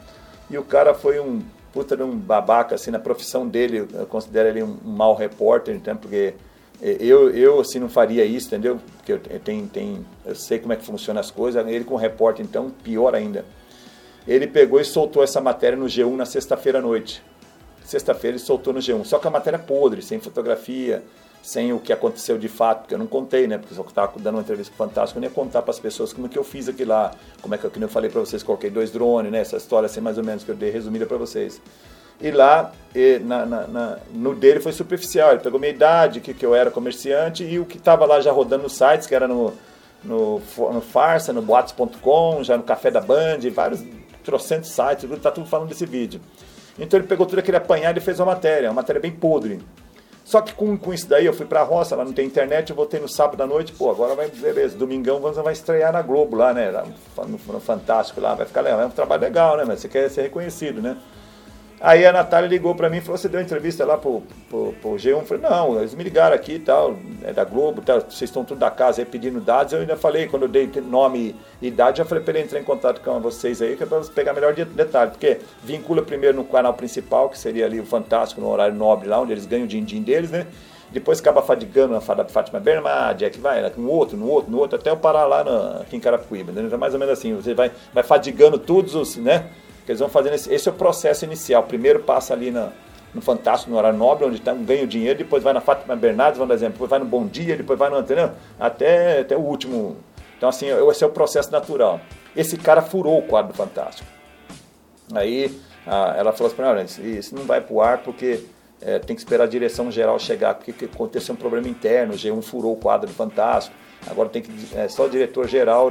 E o cara foi um puta de um babaca, assim, na profissão dele, eu considero ele um, um mau repórter, então, porque eu, eu, assim, não faria isso, entendeu? Porque eu, tenho, tenho, eu sei como é que funciona as coisas, ele com repórter, então, pior ainda. Ele pegou e soltou essa matéria no G1 na sexta-feira à noite sexta-feira ele soltou no G1. Só que a matéria é podre, sem fotografia, sem o que aconteceu de fato, porque eu não contei, né? Porque eu estava dando uma entrevista fantástica, eu não ia contar para as pessoas como que eu fiz aquilo lá, como é que eu, eu falei para vocês, coloquei dois drones, né? Essa história assim mais ou menos que eu dei resumida para vocês. E lá, e na, na, na, no dele foi superficial, ele pegou minha idade, que, que eu era comerciante, e o que estava lá já rodando nos sites, que era no, no, no Farsa, no boatos.com, já no Café da Band, vários trocentos sites, tá tudo falando desse vídeo. Então ele pegou tudo aquele apanhado e fez uma matéria, uma matéria bem podre. Só que com, com isso daí eu fui pra roça, lá não tem internet, eu voltei no sábado à noite, pô, agora vai, beleza, domingão vamos vai estrear na Globo lá, né? No, no Fantástico lá, vai ficar legal, é um trabalho legal, né? Mas você quer ser reconhecido, né? Aí a Natália ligou para mim e falou: Você deu entrevista lá pro, pro, pro G1? Eu falei: Não, eles me ligaram aqui e tal, é da Globo, tal, vocês estão tudo da casa aí pedindo dados. Eu ainda falei, quando eu dei nome e idade, já falei para ele entrar em contato com vocês aí, que é para pegar melhor detalhe, porque vincula primeiro no canal principal, que seria ali o Fantástico, no horário nobre lá, onde eles ganham o din-din deles, né? Depois acaba fadigando a Fátima Bernardi, que vai, no outro, no outro, no outro, até eu parar lá no, aqui em Carapicuíba. Né? Mais ou menos assim, você vai, vai fadigando todos os, né? Que eles vão fazendo esse, esse é o processo inicial. Primeiro passa ali na, no Fantástico, no horário nobre, onde tá, ganha o dinheiro, depois vai na Fátima Bernardes, vamos dar exemplo, depois vai no Bom Dia, depois vai no, entendeu? Até, até o último. Então, assim, esse é o processo natural. Esse cara furou o quadro do Fantástico. Aí a, ela falou assim para mim, isso não vai pro ar porque é, tem que esperar a direção geral chegar, porque aconteceu um problema interno, o G1 furou o quadro do Fantástico. Agora tem que é só o diretor geral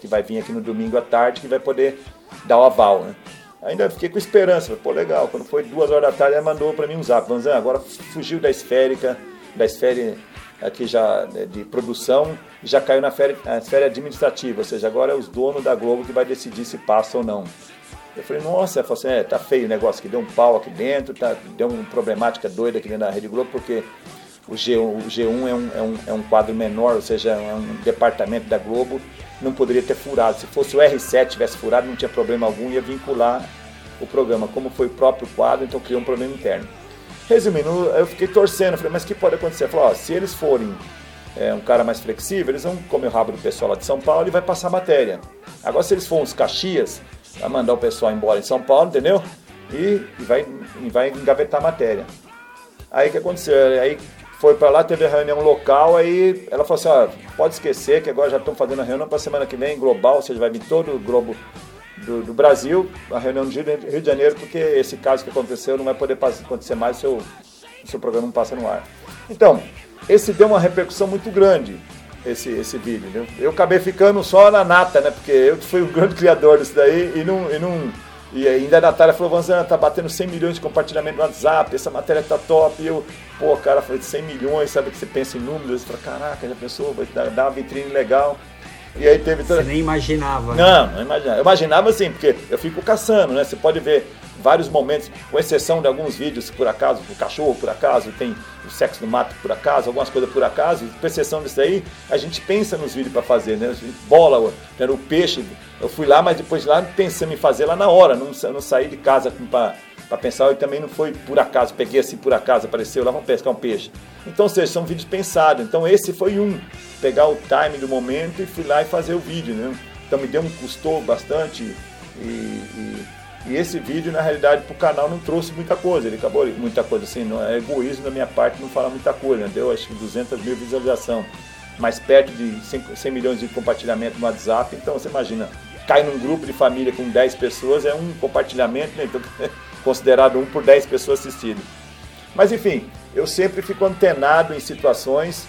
que vai vir aqui no domingo à tarde que vai poder dar o aval, né? Ainda fiquei com esperança, pô, legal. Quando foi duas horas da tarde, ela mandou para mim um zap. Vanzan, agora fugiu da esférica, da esfera aqui já né, de produção, já caiu na esfera administrativa, ou seja, agora é os donos da Globo que vai decidir se passa ou não. Eu falei, nossa, falou assim, é, tá feio o negócio, que deu um pau aqui dentro, tá, deu uma problemática doida aqui dentro da Rede Globo, porque o G1, o G1 é, um, é, um, é um quadro menor, ou seja, é um departamento da Globo, não poderia ter furado. Se fosse o R7 tivesse furado, não tinha problema algum, ia vincular o programa. Como foi o próprio quadro, então criou um problema interno. Resumindo, eu fiquei torcendo, falei, mas o que pode acontecer? Falei, ó, se eles forem é, um cara mais flexível, eles vão comer o rabo do pessoal lá de São Paulo e vai passar matéria. Agora, se eles forem os Caxias, vai mandar o pessoal embora em São Paulo, entendeu? E, e vai, vai engavetar a matéria. Aí o que aconteceu? Aí foi para lá, teve a reunião local, aí ela falou assim, ó, pode esquecer que agora já estão fazendo a reunião para semana que vem, global, ou seja, vai vir todo o globo do, do, Brasil, a reunião do Rio de Janeiro, porque esse caso que aconteceu não vai poder acontecer mais se o seu programa não passa no ar. Então, esse deu uma repercussão muito grande, esse, esse vídeo. Entendeu? Eu acabei ficando só na nata, né? Porque eu fui o grande criador disso daí e não, e não, E ainda a Natália falou, Vanzana, tá batendo 100 milhões de compartilhamento no WhatsApp, essa matéria tá top. E eu, pô, cara, falei, 100 milhões, sabe que você pensa em números? Você fala, caraca, já pensou, vai dar, dar uma vitrine legal. E aí teve. Você nem imaginava. Né? Não, não imaginava. Eu imaginava assim, porque eu fico caçando, né? Você pode ver vários momentos, com exceção de alguns vídeos, por acaso, o cachorro por acaso, tem o sexo no mato por acaso, algumas coisas por acaso, com exceção disso aí, a gente pensa nos vídeos para fazer, né? Bola, era o peixe, eu fui lá, mas depois lá pensando em fazer lá na hora, não, não saí de casa para pensar, e também não foi por acaso, peguei assim por acaso, apareceu lá, vamos pescar um peixe. Então, ou seja, são vídeos pensados. Então esse foi um, pegar o time do momento e fui lá e fazer o vídeo, né? Então me deu um custou bastante e, e e esse vídeo, na realidade, para o canal não trouxe muita coisa. Ele acabou muita coisa assim, não é egoísmo da minha parte não falar muita coisa. Né? Deu acho que 200 mil visualização, mais perto de 100 milhões de compartilhamento no WhatsApp. Então você imagina, cai num grupo de família com 10 pessoas, é um compartilhamento, né? então, considerado um por 10 pessoas assistidas. Mas enfim, eu sempre fico antenado em situações.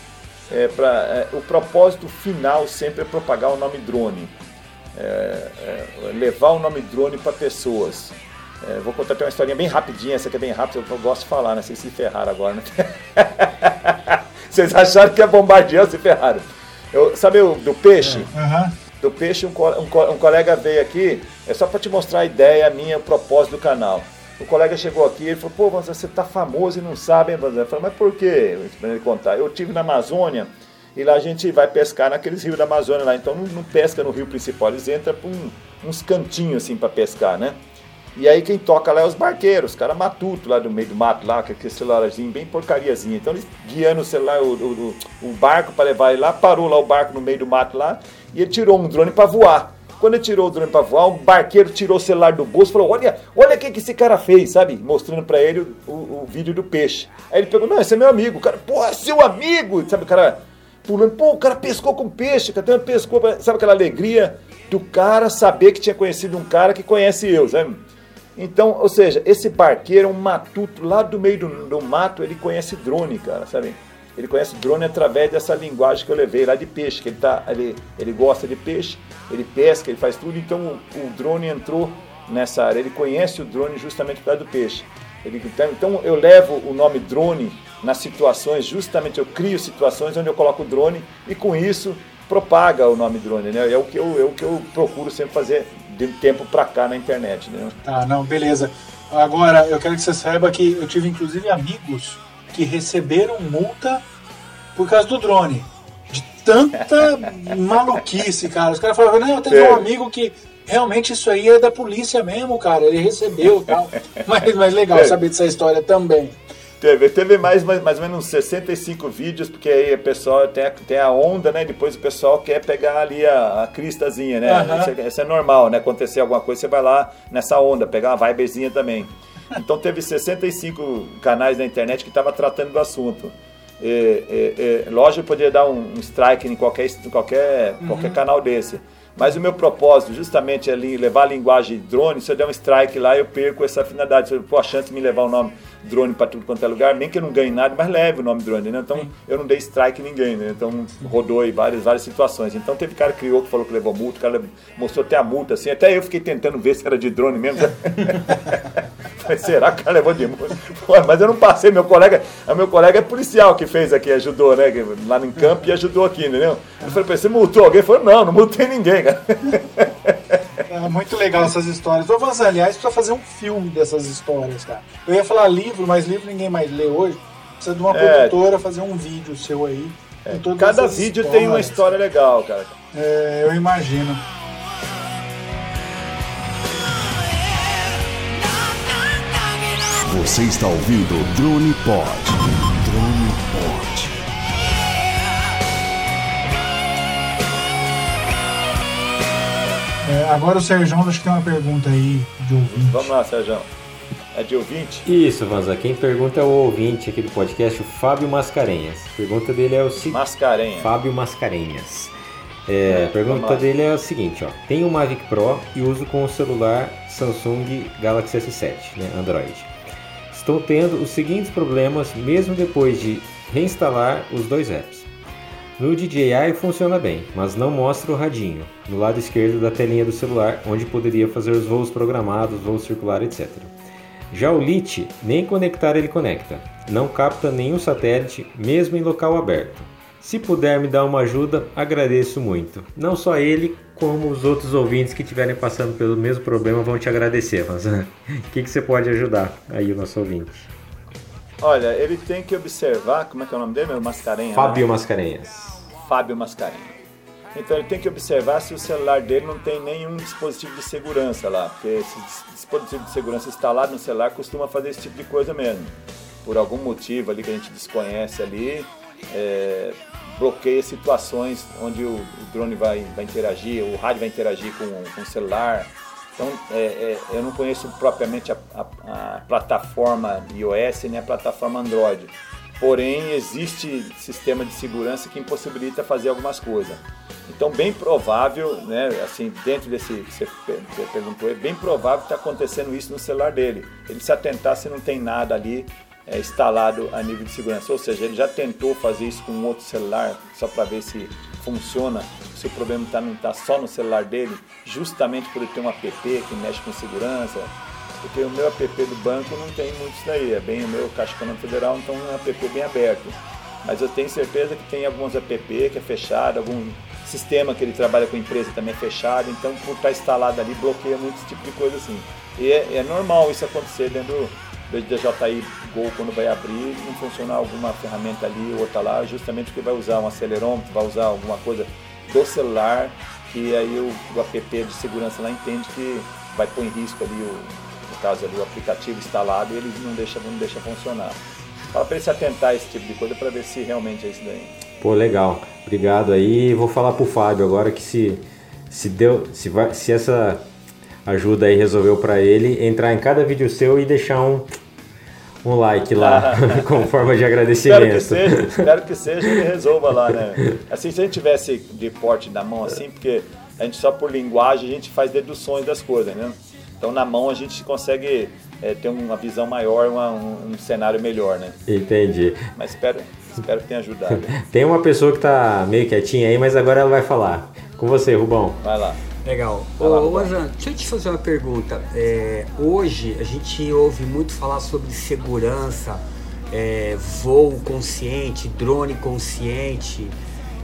É, pra, é, o propósito final sempre é propagar o nome drone é, é, levar o nome drone para pessoas. É, vou contar até uma historinha bem rapidinha, essa aqui é bem rápida, eu gosto de falar, né? Vocês se ferraram agora, né? Vocês acharam que ia bombardear, se ferraram. Eu, sabe o, do peixe? Uhum. Do peixe, um, um, um, colega veio aqui, é só para te mostrar a ideia minha, o propósito do canal. O colega chegou aqui e falou, pô, você tá famoso e não sabe, hein, Vanzé? Eu falei, mas por quê? Para ele contar. Eu tive na Amazônia, e lá a gente vai pescar naqueles rios da Amazônia lá. Então não, não pesca no rio principal, eles entram por um, uns cantinhos assim para pescar, né? E aí quem toca lá é os barqueiros, os caras matuto lá do meio do mato lá, com aquele celularzinho bem porcariazinho. Então eles guiando o celular, o, o, o barco para levar ele lá, parou lá o barco no meio do mato lá e ele tirou um drone para voar. Quando ele tirou o drone para voar, o barqueiro tirou o celular do bolso e falou: Olha, olha o que, que esse cara fez, sabe? Mostrando para ele o, o, o, vídeo do peixe. Aí ele pegou: Não, esse é meu amigo. O cara, porra, seu amigo! Sabe, o cara pulando. Pô, o cara pescou com peixe, cara, pescou. Sabe aquela alegria do cara saber que tinha conhecido um cara que conhece eu, sabe? Então, ou seja, esse barqueiro é um matuto lá do meio do, do mato, ele conhece drone, cara, sabe? Ele conhece drone através dessa linguagem que eu levei lá de peixe, que ele, tá, ele, ele gosta de peixe, ele pesca, ele faz tudo, então o, o drone entrou nessa área. Ele conhece o drone justamente por causa do peixe. Ele, então, então eu levo o nome drone nas situações, justamente eu crio situações onde eu coloco o drone e com isso propaga o nome drone, né? É o que eu, é o que eu procuro sempre fazer de tempo para cá na internet, né? Tá, não, beleza. Agora, eu quero que você saiba que eu tive inclusive amigos que receberam multa por causa do drone. De tanta maluquice, cara. Os caras falavam, não, eu tenho é. um amigo que realmente isso aí é da polícia mesmo, cara. Ele recebeu tal. mas, mas legal saber dessa história também. Teve, teve mais, mais, mais ou menos 65 vídeos, porque aí o pessoal tem a, tem a onda, né? Depois o pessoal quer pegar ali a, a cristazinha, né? Uhum. Isso, é, isso, é, normal, né? Acontecer alguma coisa, você vai lá nessa onda, pegar uma vibezinha também. Então teve 65 canais na internet que estavam tratando do assunto. E, e, e, lógico, poderia dar um, um strike em qualquer, qualquer, uhum. qualquer canal desse. Mas o meu propósito justamente é levar a linguagem drone. Se eu der um strike lá, eu perco essa finalidade. Se eu for a chance de me levar o nome drone para tudo quanto é lugar, nem que eu não ganhe nada, mas leve o nome drone, né? Então Sim. eu não dei strike em ninguém, né? Então rodou aí várias, várias situações. Então teve cara que criou que falou que levou multa, o cara mostrou até a multa, assim. Até eu fiquei tentando ver se era de drone mesmo. Falei, será que o cara levou de multa? mas eu não passei, meu colega, o meu colega é policial que fez aqui, ajudou, né? Lá no campo e ajudou aqui, entendeu? Eu falei, você multou alguém? Ele falou, não, não multei ninguém, cara. É muito legal essas histórias. Ô, Vanzan, aliás, precisa fazer um filme dessas histórias, cara. Eu ia falar livro, mas livro ninguém mais lê hoje. Precisa de uma é. produtora fazer um vídeo seu aí. É. Cada vídeo histórias. tem uma história legal, cara. É, eu imagino. Você está ouvindo Drone Pod. É, agora o Sérgio acho que tem uma pergunta aí de ouvinte. Vamos lá, Sérgio. É de ouvinte? Isso, Vanza. Quem pergunta é o ouvinte aqui do podcast, o Fábio Mascarenhas. A pergunta dele é o seguinte. Mascarenhas. Fábio Mascarenhas. É, é, a pergunta dele é o seguinte, ó. Tenho um Mavic Pro e uso com o celular Samsung Galaxy S7, né, Android. Estou tendo os seguintes problemas mesmo depois de reinstalar os dois apps. No DJI funciona bem, mas não mostra o radinho, no lado esquerdo da telinha do celular, onde poderia fazer os voos programados, voo circular, etc. Já o Lite, nem conectar ele conecta. Não capta nenhum satélite, mesmo em local aberto. Se puder me dar uma ajuda, agradeço muito. Não só ele, como os outros ouvintes que estiverem passando pelo mesmo problema vão te agradecer. Mas o que, que você pode ajudar aí o nosso ouvinte? Olha, ele tem que observar, como é que é o nome dele, meu Mascarenhas? Fábio né? Mascarenhas. Fábio Mascarenhas. Então ele tem que observar se o celular dele não tem nenhum dispositivo de segurança lá, porque esse dispositivo de segurança instalado no celular costuma fazer esse tipo de coisa mesmo. Por algum motivo ali que a gente desconhece ali, é, bloqueia situações onde o, o, drone vai, vai interagir, o rádio vai interagir com, com o celular. Então, é, é, eu não conheço propriamente a, a, a, plataforma iOS nem a plataforma Android. Porém, existe sistema de segurança que impossibilita fazer algumas coisas. Então, bem provável, né, assim, dentro desse que você perguntou, é bem provável que está acontecendo isso no celular dele. Ele se atentar se não tem nada ali é, instalado a nível de segurança. Ou seja, ele já tentou fazer isso com um outro celular só para ver se funciona, se o problema tá, não está só no celular dele, justamente por ele ter um app que mexe com segurança. Porque o meu app do banco não tem muito isso daí, é bem o meu Caixa Econômica Federal, então é um app bem aberto. Mas eu tenho certeza que tem alguns app que é fechado, algum sistema que ele trabalha com empresa também é fechado, então por estar instalado ali bloqueia muito esse tipo de coisa assim. E é, é normal isso acontecer dentro do DJI Go quando vai abrir, não funcionar alguma ferramenta ali ou outra lá, justamente porque vai usar um acelerômetro, vai usar alguma coisa do celular, que aí o, o app de segurança lá entende que vai pôr em risco ali o, no caso ali o aplicativo instalado e ele não deixa, não deixa funcionar. Fala para ele se atentar a esse tipo de coisa para ver se realmente é isso daí. Pô, legal. Obrigado aí. Vou falar pro Fábio agora que se se deu, se vai, se essa ajuda aí resolveu para ele entrar em cada vídeo seu e deixar um um like lá, como forma de agradecimento. espero, que seja, espero que seja ele resolva lá, né? Assim, se a gente tivesse de porte na mão assim, porque a gente só por linguagem a gente faz deduções das coisas, né? Então na mão a gente consegue é, ter uma visão maior, uma, um, um, cenário melhor, né? Entendi. Mas espero, espero que tenha ajudado. Tem uma pessoa que tá meio quietinha aí, mas agora ela vai falar. Com você, Rubão. Vai lá. Legal. Ô, ô Azan, deixa eu te fazer uma pergunta. É, hoje a gente ouve muito falar sobre segurança, é, voo consciente, drone consciente.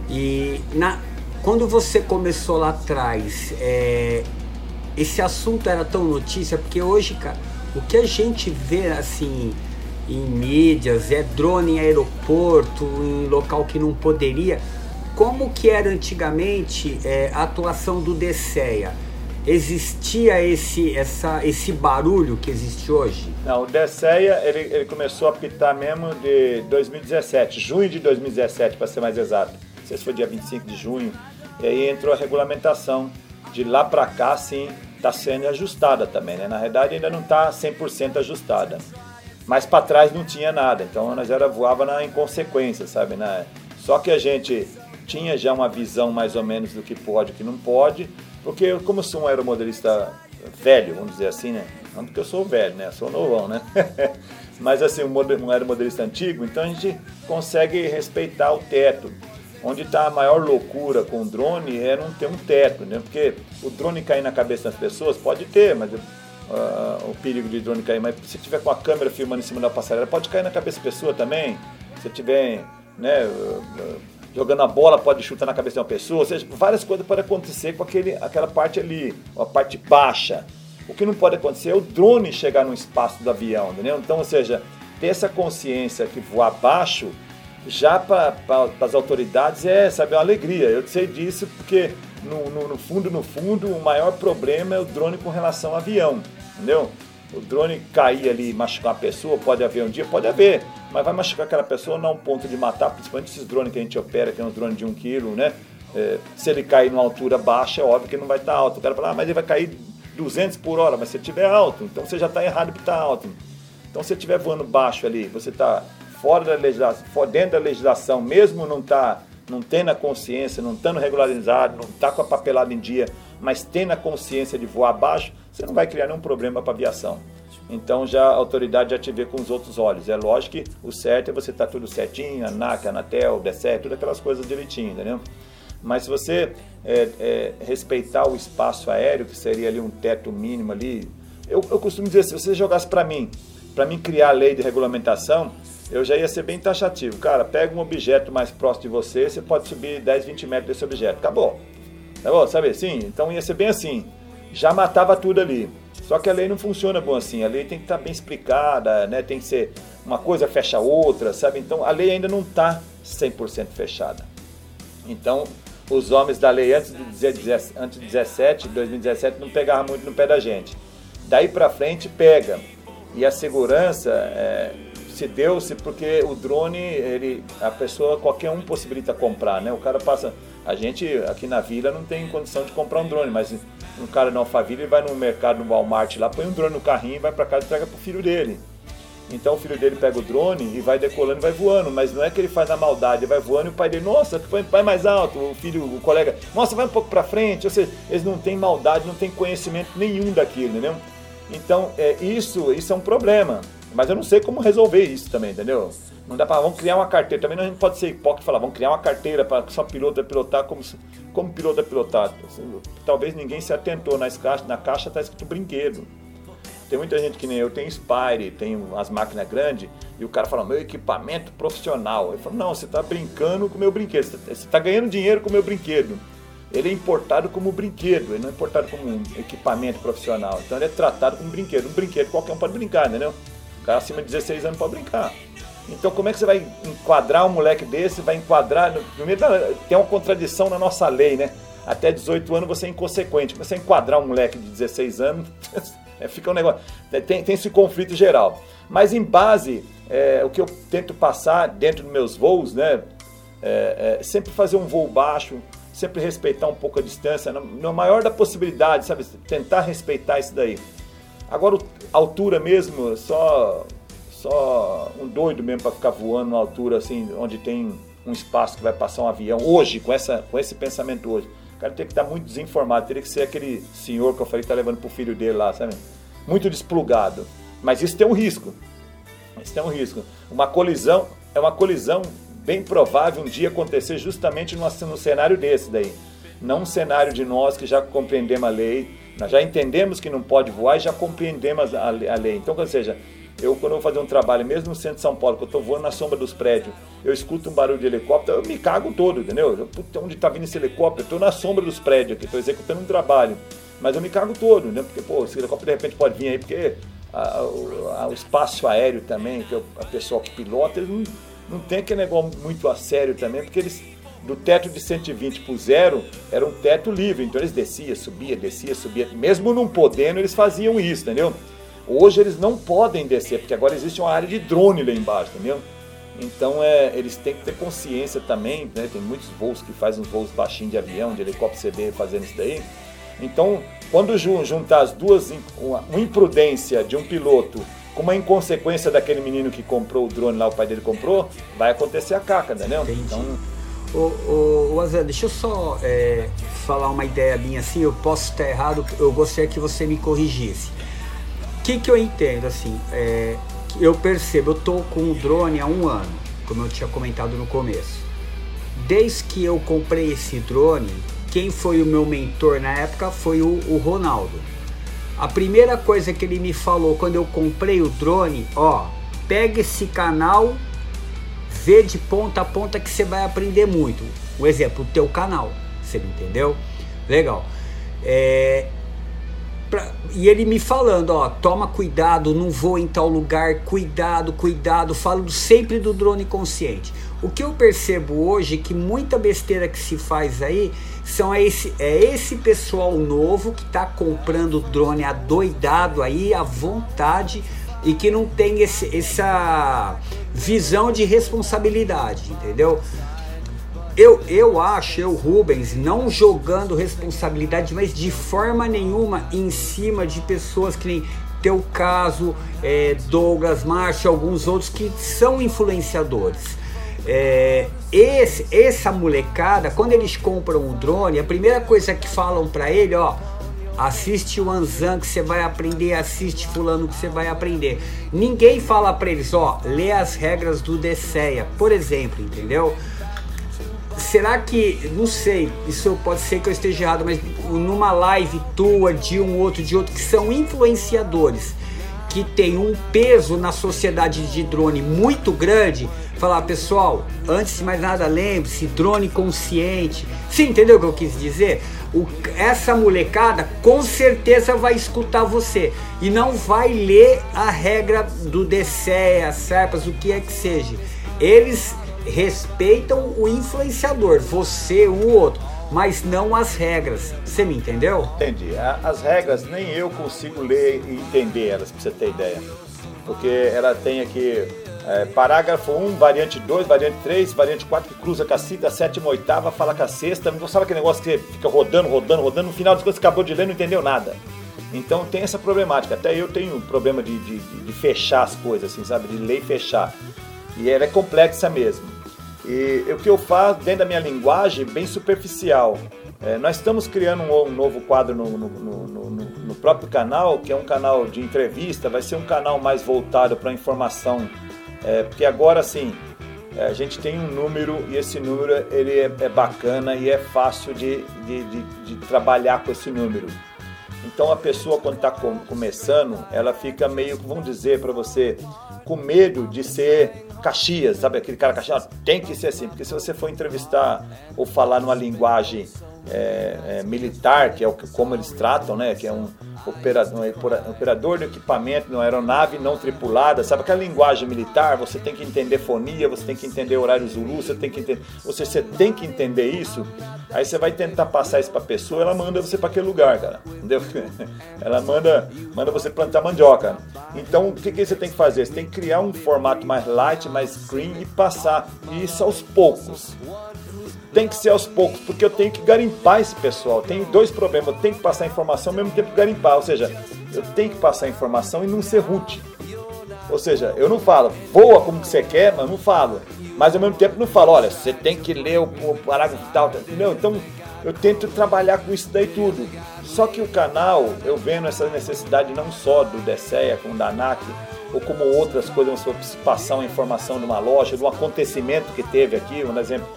E na, quando você começou lá atrás, é, esse assunto era tão notícia, porque hoje, cara, o que a gente vê assim em mídias é drone em aeroporto, em local que não poderia como que era antigamente é, a atuação do DSEA? Existia esse, essa, esse barulho que existe hoje? Não, o DSEA ele, ele começou a apitar mesmo de 2017, junho de 2017 para ser mais exato. Não sei se foi dia 25 de junho. E aí entrou a regulamentação. De lá para cá, sim, está sendo ajustada também. Né? Na verdade, ainda não está 100% ajustada. Mas para trás não tinha nada. Então nós era voava na inconsequência, sabe? Na... Só que a gente tinha já uma visão mais ou menos do que pode e o que não pode, porque eu, como sou um aeromodelista velho, vamos dizer assim, né? Não porque eu sou velho, né? Sou novão, né? Mas assim, um aeromodelista antigo, então a gente consegue respeitar o teto. Onde está a maior loucura com o drone é não ter um teto, né? Porque o drone cair na cabeça das pessoas pode ter, mas uh, o perigo de drone cair, mas se tiver com a câmera filmando em cima da passarela, pode cair na cabeça da pessoa também. Se tiver, né? Jogando a bola pode chutar na cabeça de uma pessoa, ou seja, várias coisas podem acontecer com aquele, aquela parte ali, a parte baixa. O que não pode acontecer é o drone chegar no espaço do avião, entendeu? Então, ou seja, ter essa consciência que voar baixo, já para as autoridades é, sabe, uma alegria. Eu sei disso porque, no, no, no fundo, no fundo, o maior problema é o drone com relação ao avião, entendeu? O drone cair ali machucar uma pessoa, pode haver um dia, pode haver mas vai machucar aquela pessoa não ao ponto de matar, principalmente esses drones que a gente opera, que é um drone de 1 um kg, né? É, se ele cair numa altura baixa, é óbvio que ele não vai estar alto. O cara fala, ah, mas ele vai cair 200 por hora, mas se ele estiver alto, então você já está errado por estar alto. Então se você estiver voando baixo ali, você está fora da legislação, fora dentro da legislação, mesmo não tá, não tendo a consciência, não estando regularizado, não está com a papelada em dia, mas tendo a consciência de voar baixo, você não vai criar nenhum problema para a aviação. Então já a autoridade já te vê com os outros olhos. É lógico que o certo é você estar tá tudo certinho, ANAC, Anatel, DSE, tudo aquelas coisas direitinho, entendeu? Mas se você é, é, respeitar o espaço aéreo, que seria ali um teto mínimo ali, eu, eu costumo dizer, se você jogasse para mim, para mim criar a lei de regulamentação, eu já ia ser bem taxativo. Cara, pega um objeto mais próximo de você, você pode subir 10, 20 metros desse objeto. Acabou. Acabou, sabe assim? Então ia ser bem assim. Já matava tudo ali. Só que a lei não funciona bom assim. A lei tem que estar tá bem explicada, né? Tem que ser uma coisa fecha outra, sabe? Então a lei ainda não está 100% fechada. Então, os homens da lei antes de, antes de 17, 2017, não pegavam muito no pé da gente. Daí para frente pega. E a segurança é, se deu-se porque o drone, ele, a pessoa, qualquer um possibilita comprar, né? O cara passa, a gente aqui na vila não tem condição de comprar um drone, mas um cara no Alphaville vai no mercado, no Walmart lá, põe um drone no carrinho, vai para casa e entrega pro filho dele. Então o filho dele pega o drone e vai decolando e vai voando, mas não é que ele faz a maldade, ele vai voando e o pai dele, nossa, vai mais alto, o filho, o colega, nossa, vai um pouco para frente, ou seja, eles não têm maldade, não têm conhecimento nenhum daquilo, entendeu? Então, é, isso, isso é um problema. Mas eu não sei como resolver isso também, entendeu? Não dá para vamos criar uma carteira. Também não pode ser hipócrita e falar, vamos criar uma carteira para só piloto vai pilotar como, como piloto é pilotado. Talvez ninguém se atentou nas caixas, na caixa está escrito brinquedo. Tem muita gente que nem eu, tem Spire, tem as máquinas grandes, e o cara fala, meu equipamento profissional. Eu falo, não, você está brincando com o meu brinquedo, você está ganhando dinheiro com o meu brinquedo. Ele é importado como brinquedo, ele não é importado como um equipamento profissional. Então ele é tratado como brinquedo. Um brinquedo qualquer um pode brincar, entendeu? O cara acima de 16 anos pode brincar. Então como é que você vai enquadrar um moleque desse? Vai enquadrar. Primeiro tem uma contradição na nossa lei, né? Até 18 anos você é inconsequente. Você enquadrar um moleque de 16 anos, é, fica um negócio. Tem, tem esse conflito geral. Mas em base, é, o que eu tento passar dentro dos meus voos, né? É, é, sempre fazer um voo baixo, sempre respeitar um pouco a distância, na maior da possibilidade, sabe? Tentar respeitar isso daí. Agora, altura mesmo, só, só um doido mesmo para ficar voando na altura assim, onde tem um espaço que vai passar um avião. Hoje, com, essa, com esse pensamento hoje, o cara tem que estar muito desinformado. Teria que ser aquele senhor que eu falei que está levando pro filho dele lá, sabe? Muito desplugado. Mas isso tem um risco. Isso tem um risco. Uma colisão é uma colisão bem provável um dia acontecer justamente no, no cenário desse daí. Não um cenário de nós que já compreendemos a lei, nós já entendemos que não pode voar e já compreendemos a, a lei. Então, ou seja, eu quando eu vou fazer um trabalho, mesmo no centro de São Paulo, que eu estou voando na sombra dos prédios, eu escuto um barulho de helicóptero, eu me cago todo, entendeu? Eu, puta, onde está vindo esse helicóptero? Estou na sombra dos prédios aqui, estou executando um trabalho. Mas eu me cago todo, né? Porque, pô, esse helicóptero de repente pode vir aí, porque a, a, o espaço aéreo também, que a pessoa que pilota, eles não não tem aquele negócio muito a sério também, porque eles do teto de 120 para zero era um teto livre, então eles descia, subia, descia, subia, mesmo não podendo, eles faziam isso, entendeu? Hoje eles não podem descer, porque agora existe uma área de drone lá embaixo, entendeu? Então é, eles têm que ter consciência também, né? Tem muitos voos que fazem uns voos baixinhos de avião, de helicóptero CD fazendo isso daí. Então, quando juntar as duas, uma imprudência de um piloto com uma inconsequência daquele menino que comprou o drone lá, o pai dele comprou, vai acontecer a caca, entendeu? Entendi. Então. Ô, ô, ô Azé, deixa eu só é, falar uma ideia minha assim, eu posso estar errado, eu gostaria que você me corrigisse. Que, que eu entendo, assim, é, eu percebo, eu tô com o drone há um ano, como eu tinha comentado no começo. Desde que eu comprei esse drone, quem foi o meu mentor na época foi o, o Ronaldo a primeira coisa que ele me falou quando eu comprei o drone, ó, pega esse canal, vê de ponta a ponta que você vai aprender muito. O exemplo, o teu canal, você entendeu? Legal. É, pra, e ele me falando, ó, toma cuidado, não vou em tal lugar, cuidado, cuidado, falando sempre do drone consciente. O que eu percebo hoje é que muita besteira que se faz aí são esse, é esse pessoal novo que está comprando drone adoidado aí à vontade e que não tem esse, essa visão de responsabilidade, entendeu? Eu, eu acho, eu Rubens, não jogando responsabilidade, mas de forma nenhuma em cima de pessoas que nem teu caso, é, Douglas March, alguns outros que são influenciadores. É, esse, essa molecada, quando eles compram o drone, a primeira coisa que falam para ele, ó, assiste o Anzan que você vai aprender, assiste fulano que você vai aprender. Ninguém fala para eles, ó, lê as regras do DCEA, por exemplo, entendeu? Será que, não sei, isso pode ser que eu esteja errado, mas numa live tua, de um outro, de outro, que são influenciadores, que tem um peso na sociedade de drone muito grande, falar, pessoal, antes de mais nada, lembre-se, drone consciente. Sim, entendeu o que eu quis dizer? O, essa molecada com certeza vai escutar você e não vai ler a regra do DCE, as SERPAS, o que é que seja. Eles respeitam o influenciador, você, o outro, mas não as regras. Você me entendeu? Entendi. As regras nem eu consigo ler e entender elas, pra você ter ideia. Porque ela tem aqui é, parágrafo 1, variante 2, variante 3, variante 4, que cruza com a cita, a sétima, oitava, fala com a sexta. Não sabe aquele negócio que fica rodando, rodando, rodando, no final das coisas acabou de ler não entendeu nada. Então tem essa problemática. Até eu tenho problema de, de, de fechar as coisas, assim, sabe? De ler e fechar. E ela é complexa mesmo. E o que eu faço dentro da minha linguagem, bem superficial. É, nós estamos criando um, um novo quadro no, no, no, no, próprio canal, que é um canal de entrevista, vai ser um canal mais voltado para informação. É, porque agora, assim, é, a gente tem um número e esse número ele é, é bacana e é fácil de, de, de, de, trabalhar com esse número. Então a pessoa quando está começando, ela fica meio, vamos dizer para você, com medo de ser Caxias, sabe? Aquele cara Caxias, tem que ser assim, porque se você for entrevistar ou falar numa linguagem é, é, militar, que é o que, como eles tratam, né? Que é um operador, um operador de equipamento de uma aeronave não tripulada, sabe? Aquela linguagem militar, você tem que entender fonia, você tem que entender horário Zulu, você tem que entender. Você, tem que entender isso. Aí você vai tentar passar isso para pessoa, ela manda você para aquele lugar, cara. Entendeu? Ela manda, manda você plantar mandioca. Então, o que, que você tem que fazer? Você tem que criar um formato mais light, mais clean e passar isso aos poucos tem que ser aos poucos, porque eu tenho que garimpar esse pessoal. Tem dois problemas, eu tenho que passar informação ao mesmo tempo que garimpar, ou seja, eu tenho que passar informação e não ser root. Ou seja, eu não falo, voa como você quer, mas não falo. Mas ao mesmo tempo não falo, olha, você tem que ler o, parágrafo tal, entendeu? Então eu tento trabalhar com isso daí tudo. Só que o canal, eu vendo essa necessidade não só do DSEA, como da ANAC, ou como outras coisas, uma informação de uma loja, de um acontecimento que teve aqui, um exemplo,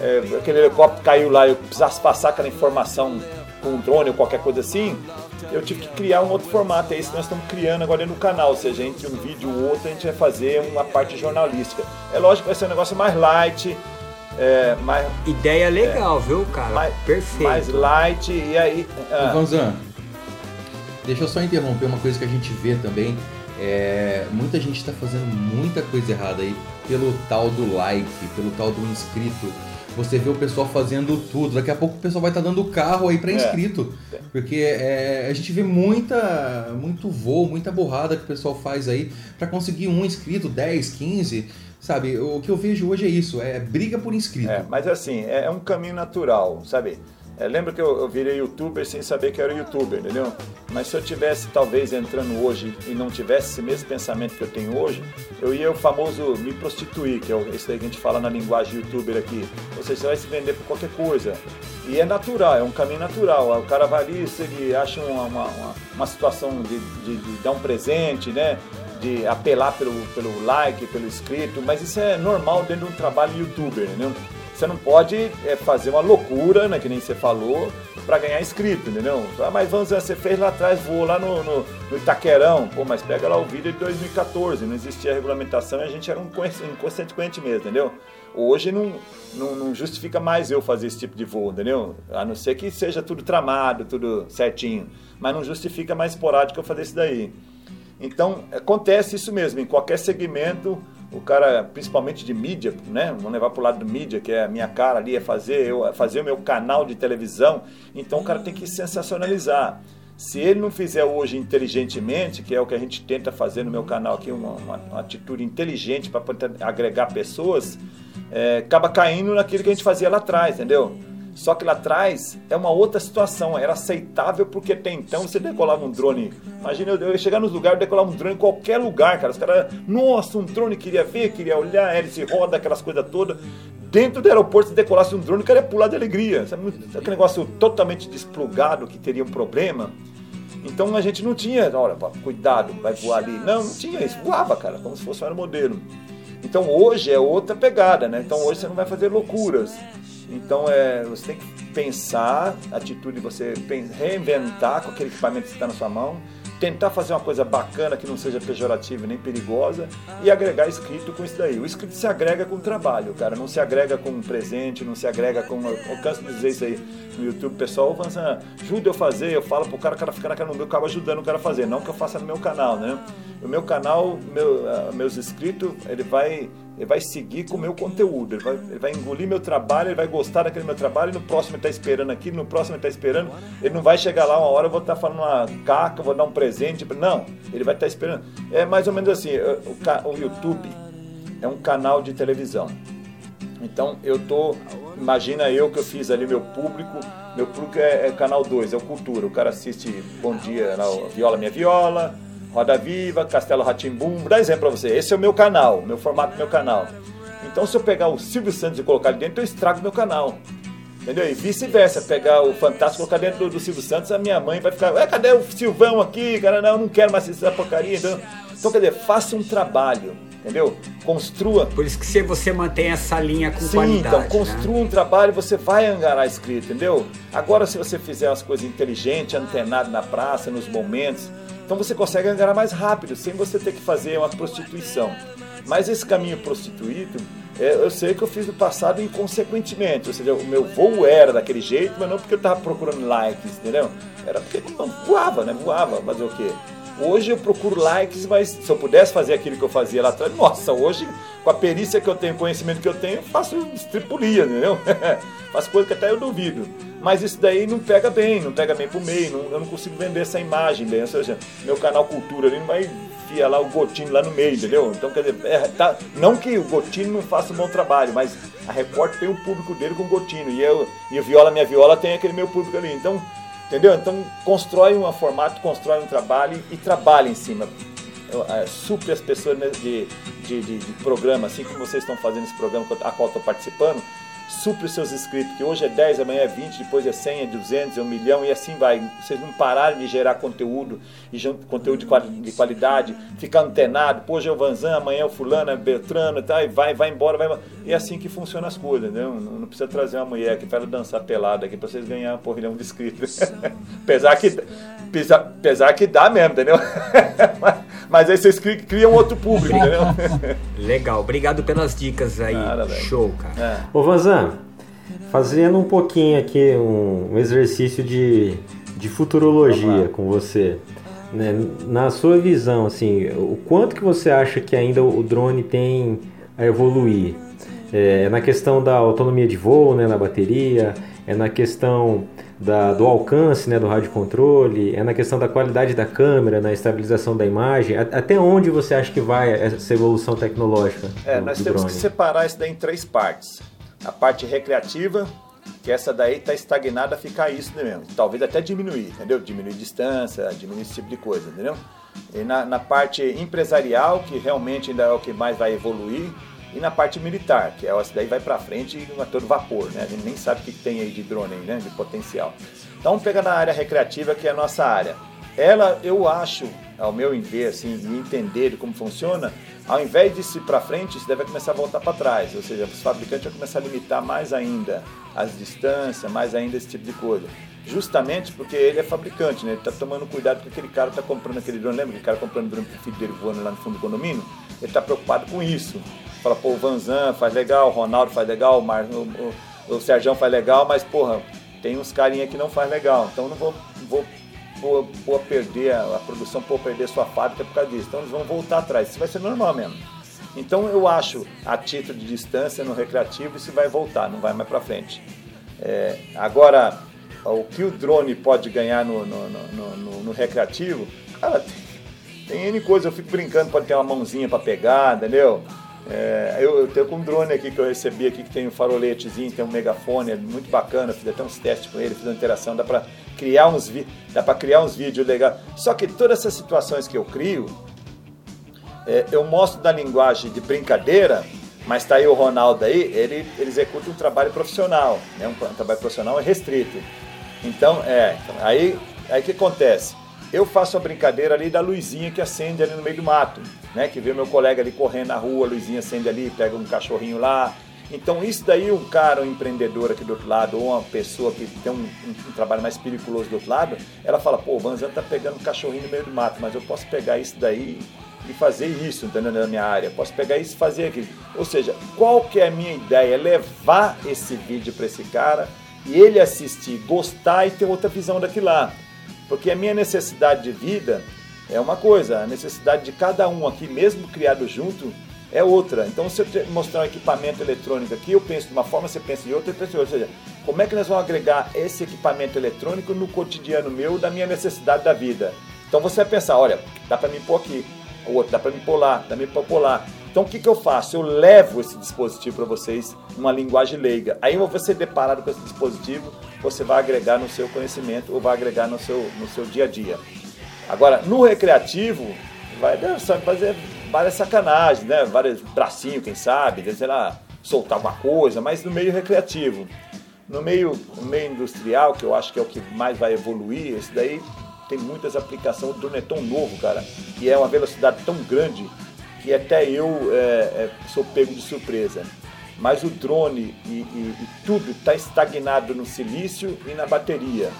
é, aquele helicóptero caiu lá, eu precisasse passar aquela informação com um drone ou qualquer coisa assim, eu tive que criar um outro formato, é isso que nós estamos criando agora no canal, ou seja, entre um vídeo e outro a gente vai fazer uma parte jornalística. É lógico que vai ser um negócio mais light, é, mais... Ideia legal, é, viu, cara? Mais, Perfeito. Mais light, e aí... Ah. Vanzan, deixa eu só interromper uma coisa que a gente vê também, é, muita gente está fazendo muita coisa errada aí pelo tal do like, pelo tal do inscrito. Você vê o pessoal fazendo tudo. Daqui a pouco o pessoal vai estar tá dando carro aí para é. inscrito. É. Porque é, a gente vê muita, muito voo, muita borrada que o pessoal faz aí para conseguir um inscrito, 10, 15. Sabe, o que eu vejo hoje é isso, é briga por inscrito. É, mas assim, é, é um caminho natural, sabe? É, lembra que eu, eu, virei youtuber sem saber que era youtuber, entendeu? Mas se eu tivesse talvez entrando hoje e não tivesse esse mesmo pensamento que eu tenho hoje, eu ia o famoso me prostituir, que é isso aí que a gente fala na linguagem youtuber aqui. Ou seja, você vai se vender por qualquer coisa. E é natural, é um caminho natural. O cara vai ali, se ele acha uma, uma, uma situação de, de, de dar um presente, né? de apelar pelo, pelo like, pelo inscrito, mas isso é normal dentro de um trabalho youtuber, entendeu? Você não pode é, fazer uma loucura, né, que nem você falou, para ganhar inscrito, entendeu? Ah, mas vamos você fez lá atrás, voou lá no, no, no, Itaquerão. Pô, mas pega lá o vídeo de 2014, não existia regulamentação e a gente era um inconsequente mesmo, entendeu? Hoje não, não, não, justifica mais eu fazer esse tipo de voo, entendeu? A não ser que seja tudo tramado, tudo certinho. Mas não justifica mais esporádico eu fazer isso daí. Então, acontece isso mesmo, em qualquer segmento o cara, principalmente de mídia, né? Vamos levar para o lado do mídia, que é a minha cara ali, é fazer, eu, fazer o meu canal de televisão. Então o cara tem que sensacionalizar. Se ele não fizer hoje inteligentemente, que é o que a gente tenta fazer no meu canal aqui, uma, uma, uma atitude inteligente para agregar pessoas, é, acaba caindo naquilo que a gente fazia lá atrás, entendeu? Só que lá atrás é uma outra situação, era aceitável porque até então você decolava um drone. Imagina eu, ia chegar nos lugares, decolar um drone em qualquer lugar, cara. Os caras, nossa, um drone queria ver, queria olhar, hélice roda, aquelas coisas todas. dentro do aeroporto, se decolasse um drone, o cara ia pular de alegria. Sabe? Aquele negócio totalmente desplugado que teria um problema. Então a gente não tinha, olha, cuidado, vai voar ali. Não, não tinha isso. Voava, cara, como se fosse um aeromodelo. Então hoje é outra pegada, né? Então hoje você não vai fazer loucuras. Então é, você tem que pensar, atitude de você reinventar com aquele equipamento que está na sua mão tentar fazer uma coisa bacana que não seja pejorativa nem perigosa e agregar escrito com isso daí. O escrito se agrega com o trabalho, cara, não se agrega com um presente, não se agrega com. Eu canso de dizer isso aí no YouTube, pessoal, assim, ajuda eu fazer, eu falo pro cara, o cara fica na cara no meu, acaba ajudando o cara a fazer, não que eu faça no meu canal, né? O meu canal, meu, uh, meus inscritos, ele vai ele vai seguir com o meu conteúdo, ele vai, ele vai engolir meu trabalho, ele vai gostar daquele meu trabalho, e no próximo ele está esperando aqui, no próximo ele está esperando, ele não vai chegar lá uma hora, eu vou estar tá falando uma caca, vou dar um presente, não, ele vai estar tá esperando. É mais ou menos assim, o, o YouTube é um canal de televisão, então eu tô, imagina eu que eu fiz ali meu público, meu público é, é canal 2, é o Cultura, o cara assiste Bom Dia, Viola Minha Viola, Roda Viva, Castelo Ratimbum, vou dar exemplo para você. Esse é o meu canal, meu formato meu canal. Então, se eu pegar o Silvio Santos e colocar ali dentro, eu estrago meu canal. Entendeu? E vice-versa, pegar o Fantástico e colocar dentro do, do, Silvio Santos, a minha mãe vai ficar, Ué, cadê o Silvão aqui? Cara, não, eu não quero mais essa porcaria. Então, então, quer dizer, faça um trabalho, entendeu? Construa. Por isso que se você mantém essa linha com Sim, qualidade. Então, construa né? um trabalho, você vai angarar escrito, entendeu? Agora, se você fizer as coisas inteligentes, antenado na praça, nos momentos, então você consegue angariar mais rápido, sem você ter que fazer uma prostituição. Mas esse caminho prostituído, é, eu sei que eu fiz no passado inconsequentemente. Ou seja, o meu voo era daquele jeito, mas não porque eu estava procurando likes, entendeu? Era porque não, voava, né? Voava, fazer o quê? Hoje eu procuro likes, mas se eu pudesse fazer aquilo que eu fazia lá atrás, nossa, hoje, com a perícia que eu tenho, conhecimento que eu tenho, eu faço estripulia, entendeu? faço coisa que até eu duvido mas isso daí não pega bem, não pega bem pro meio, não, eu não consigo vender essa imagem bem. Ou seja, meu canal Cultura ali não vai enfiar lá o Gotino lá no meio, entendeu? Então, quer dizer, é, tá, não que o Gotino não faça um bom trabalho, mas a Repórter tem o público dele com o Gotino, e eu, e o Viola Minha Viola tem aquele meu público ali. Então, entendeu? Então, constrói um formato, constrói um trabalho e, trabalha em cima. É, supre as pessoas de, de, de, de programa, assim como vocês estão fazendo esse programa a qual estou participando, supre os seus inscritos, que hoje é 10, amanhã é 20, depois é 100, é 200, é 1 milhão e assim vai. Vocês não pararem de gerar conteúdo, e conteúdo de qualidade, ficar antenado, pô, hoje é o Vanzan, amanhã é o fulano, é Beltrano, tá, e vai, vai embora, vai embora. E é assim que funciona as coisas, né? Não, não precisa trazer uma mulher que faz dançar pelada aqui para vocês ganharem um porrilhão de inscritos. apesar, que, apesar, apesar que dá mesmo, entendeu? Mas aí vocês criam outro público, entendeu? Legal, obrigado pelas dicas aí. Nada, Show, cara. É. Ô Vanzan, fazendo um pouquinho aqui um, exercício de, de futurologia com você. Né? Na sua visão, assim, o quanto que você acha que ainda o drone tem a evoluir? É, na questão da autonomia de voo, né, na bateria, é na questão da, do alcance né, do rádio controle, é na questão da qualidade da câmera, na estabilização da imagem. Até onde você acha que vai essa evolução tecnológica? É, do, nós do temos drone? que separar isso daí em três partes. A parte recreativa, que essa daí está estagnada a ficar isso mesmo. Talvez até diminuir, entendeu? Diminuir distância, diminuir esse tipo de coisa, entendeu? E na, na parte empresarial, que realmente ainda é o que mais vai evoluir, e na parte militar, que é essa daí vai para frente a todo vapor, né? A gente nem sabe o que tem aí de drone, né? De potencial. Então pega na área recreativa, que é a nossa área. Ela, eu acho, ao meu ver, assim, e entender como funciona, ao invés de ir para frente, você deve começar a voltar para trás. Ou seja, os fabricantes vão começar a limitar mais ainda as distâncias, mais ainda esse tipo de coisa. Justamente porque ele é fabricante, né? Ele está tomando cuidado com aquele cara está comprando aquele drone. Lembra aquele cara comprando drone pro filho dele voando lá no fundo do condomínio? Ele está preocupado com isso. Fala, pô, o Vanzan faz legal, o Ronaldo faz legal, o, Mar, o, o, o Sergião faz legal, mas, porra, tem uns carinha que não faz legal. Então não vou, vou pôr, pôr perder a, a produção, pôr perder sua fábrica por causa disso. Então eles vão voltar atrás. Isso vai ser normal mesmo. Então eu acho, a título de distância no recreativo, isso vai voltar, não vai mais para frente. É, agora, o que o drone pode ganhar no, no, no, no, no recreativo, cara, tem, tem N coisa. Eu fico brincando, pode ter uma mãozinha para pegar, entendeu? É, eu, eu, tenho com um drone aqui que eu recebi aqui que tem um faroletezinho, tem um megafone, é muito bacana, fiz até uns testes com ele, fiz uma interação, dá para criar uns dá para criar uns vídeos legais. Só que todas essas situações que eu crio, é, eu mostro da linguagem de brincadeira, Mas tá aí o Ronaldo aí, ele, ele executa um trabalho profissional, né? um, um trabalho profissional restrito. Então, é, aí aí que acontece? Eu faço a brincadeira ali da luzinha que acende ali no meio do mato, né? Que vê meu colega ali correndo na rua, a luzinha acende ali, pega um cachorrinho lá. Então isso daí um cara, um empreendedor aqui do outro lado, ou uma pessoa que tem um, um, um trabalho mais periculoso do outro lado, ela fala, pô, o Vanzan tá pegando um cachorrinho no meio do mato, mas eu posso pegar isso daí e fazer isso, entendeu? Na minha área. Posso pegar isso e fazer aquilo. Ou seja, qual que é a minha ideia? É levar esse vídeo para esse cara e ele assistir, gostar e ter outra visão daquilo lá. Porque a minha necessidade de vida é uma coisa, a necessidade de cada um aqui, mesmo criado junto, é outra. Então, se eu mostrar um equipamento eletrônico aqui, eu penso de uma forma, você pensa de outra, eu penso de outra. Ou seja, como é que nós vamos agregar esse equipamento eletrônico no cotidiano meu, da minha necessidade da vida? Então, você vai pensar, olha, dá para me pôr aqui, o outro dá para me pôr lá, dá para me pôr lá. Então, o que, que eu faço? Eu levo esse dispositivo para vocês numa linguagem leiga. Aí, você deparado com esse dispositivo, você vai agregar no seu conhecimento ou vai agregar no seu, no seu dia a dia. Agora, no recreativo, vai fazer várias sacanagens, né? Vários bracinhos, quem sabe, sei lá, soltar alguma coisa, mas no meio recreativo. No meio, no meio industrial, que eu acho que é o que mais vai evoluir, esse daí tem muitas aplicações, o drone é tão novo, cara, e é uma velocidade tão grande que até eu é, é, sou pego de surpresa. Mas o drone e, e, e tudo está estagnado no silício e na bateria.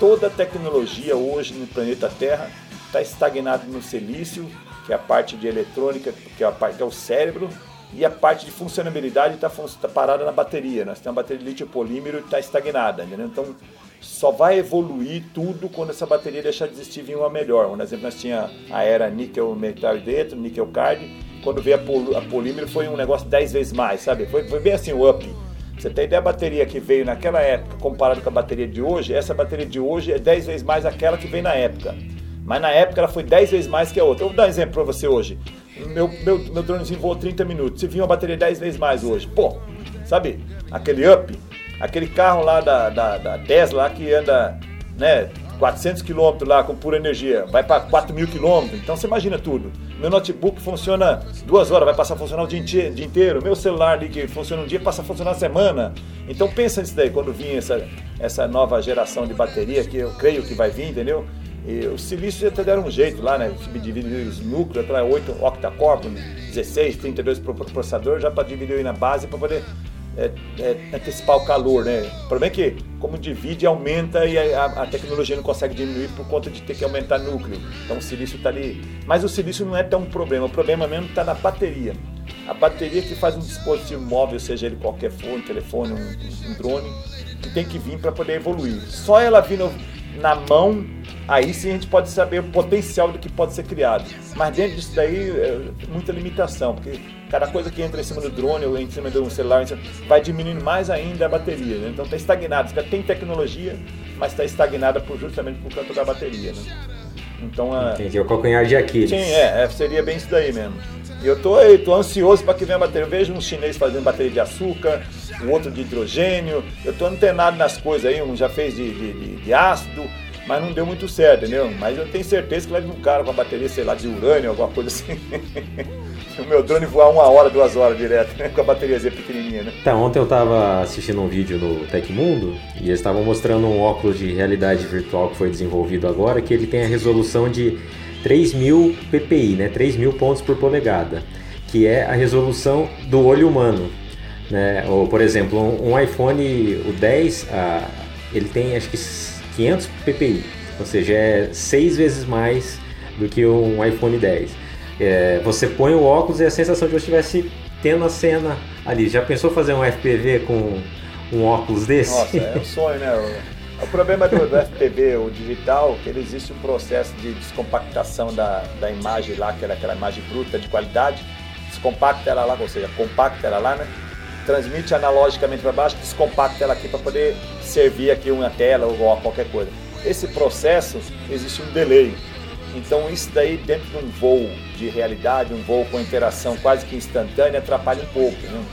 Toda a tecnologia hoje no planeta Terra está estagnado no silício que é a parte de eletrônica, que é, a parte, que é o cérebro, e a parte de funcionabilidade está tá parada na bateria. Nós temos uma bateria de lítio polímero está estagnada. Entendeu? Então, só vai evoluir tudo quando essa bateria deixar de existir vir uma melhor. Por exemplo, nós tinha a era níquel metal dentro, níquel card. Quando veio a, pol a polímero foi um negócio 10 vezes mais, sabe? Foi, foi bem assim o up. Você tem ideia, a bateria que veio naquela época, comparado com a bateria de hoje, essa bateria de hoje é 10 vezes mais aquela que veio na época. Mas na época ela foi 10 vezes mais que a outra. Eu vou dar um exemplo para você hoje. Meu, meu, meu dronezinho voou 30 minutos. Se vinha uma bateria 10 vezes mais hoje. Pô, sabe? Aquele up, aquele carro lá da, da, da Tesla que anda, né? 400 km lá com pura energia, vai para 4 mil km, então você imagina tudo. Meu notebook funciona duas horas, vai passar a funcionar o dia inteiro. Dia inteiro. Meu celular ali que funciona um dia, passa a funcionar a semana. Então pensa nisso daí, quando vir essa, essa nova geração de bateria, que eu creio que vai vir, entendeu? E o silício até deram um jeito lá, né? Subdividir os núcleos, para 8 octa-core, 16, 32 processador, já para dividir na base para poder é, é, antecipar o calor, né? O problema é que, como divide, aumenta e a, a, tecnologia não consegue diminuir por conta de ter que aumentar núcleo. Então o silício está ali. Mas o silício não é tão problema, o problema mesmo está na bateria. A bateria que faz um dispositivo móvel, seja ele qualquer for, um telefone, um, um drone, que tem que vir para poder evoluir. Só ela vindo na mão, aí sim a gente pode saber o potencial do que pode ser criado. Mas dentro disso daí, é muita limitação, porque cada coisa que entra em cima do drone ou em cima de um celular vai diminuindo mais ainda a bateria. Né? Então está estagnado. Tem tecnologia, mas está estagnada por, justamente por conta da bateria. Né? Então, a... Entendi, é o calcanhar de Aquiles. Sim, é, é, seria bem isso daí mesmo. E eu tô, eu tô ansioso para que venha a bateria. Eu vejo um chinês fazendo bateria de açúcar, um outro de hidrogênio. Eu tô antenado nas coisas aí, um já fez de, de, de ácido, mas não deu muito certo, entendeu? Mas eu tenho certeza que vai vir um cara com a bateria, sei lá, de urânio, alguma coisa assim. o meu drone voar uma hora, duas horas direto, né? Com a bateriazinha pequenininha, né? Tá, ontem eu tava assistindo um vídeo no Tecmundo e eles estavam mostrando um óculos de realidade virtual que foi desenvolvido agora, que ele tem a resolução de 3000 ppi, né, 3000 pontos por polegada, que é a resolução do olho humano. Né? Ou, por exemplo, um, iPhone o 10, ah, ele tem acho que 500 ppi, ou seja, é seis vezes mais do que um iPhone 10. É, você põe o óculos e a sensação de você estivesse tendo a cena ali. Já pensou fazer um FPV com um óculos desse? Nossa, é um sonho, né? O problema do, do FPV, o digital, que ele existe um processo de descompactação da, da imagem lá, que era aquela imagem bruta de qualidade, descompacta ela lá, ou seja, compacta ela lá, né? Transmite analogicamente para baixo, descompacta ela aqui para poder servir aqui uma tela ou qualquer coisa. Esse processo existe um delay. Então isso daí dentro de um voo de realidade, um voo com interação quase que instantânea, atrapalha um pouco. Né?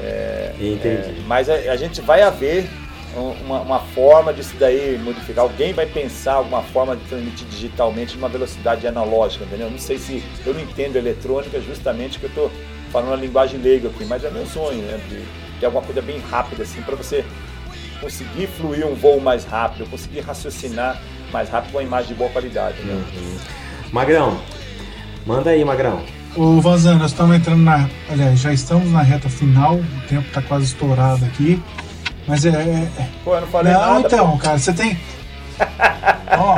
É, Entendi. É, mas a, a gente vai haver uma, uma, forma disso daí modificar. Alguém vai pensar alguma forma de transmitir digitalmente numa velocidade analógica, entendeu? Não sei se eu não entendo eletrônica justamente que eu estou falando a linguagem leiga aqui, mas é meu sonho, né? De ter alguma coisa bem rápida assim para você conseguir fluir um voo mais rápido, conseguir raciocinar mais rápido com uma imagem de boa qualidade. Né? Uhum. Magrão, manda aí, Magrão. Ô Vanzan, nós estamos entrando na. Aliás, já estamos na reta final, o tempo está quase estourado aqui. Mas é. é... é. Pô, eu não falei não, nada. Não, então, pô. cara, você tem. Ó.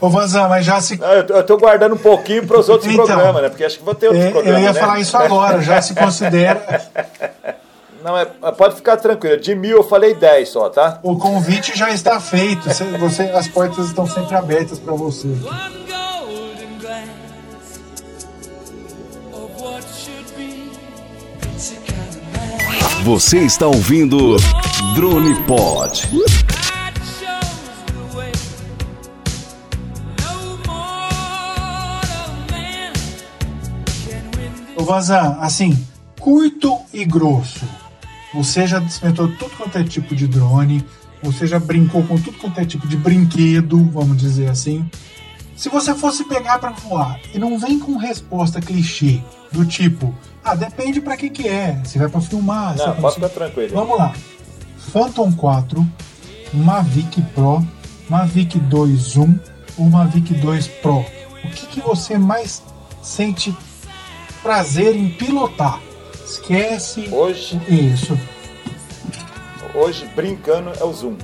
Ô, Vanzan, mas já se. Não, eu tô guardando um pouquinho para os outros então, programas, né? Porque acho que vou ter outros é, programas. Eu ia né? falar isso agora, já se considera. Não, é, pode ficar tranquilo. De mil eu falei dez só, tá? O convite já está feito. Você, as portas estão sempre abertas para você. Você está ouvindo Drone Pod. Ô Vazan, assim, curto e grosso. Você já experimentou tudo quanto é tipo de drone, você já brincou com tudo quanto é tipo de brinquedo, vamos dizer assim. Se você fosse pegar para voar e não vem com resposta clichê do tipo, ah, depende para que que é, se vai para filmar, não, pode ficar tranquilo. Vamos lá. Phantom 4, Mavic Pro, Mavic 2 Zoom ou Mavic 2 Pro. O que que você mais sente prazer em pilotar? Esquece. Hoje. Isso. Hoje, brincando, é o Zoom.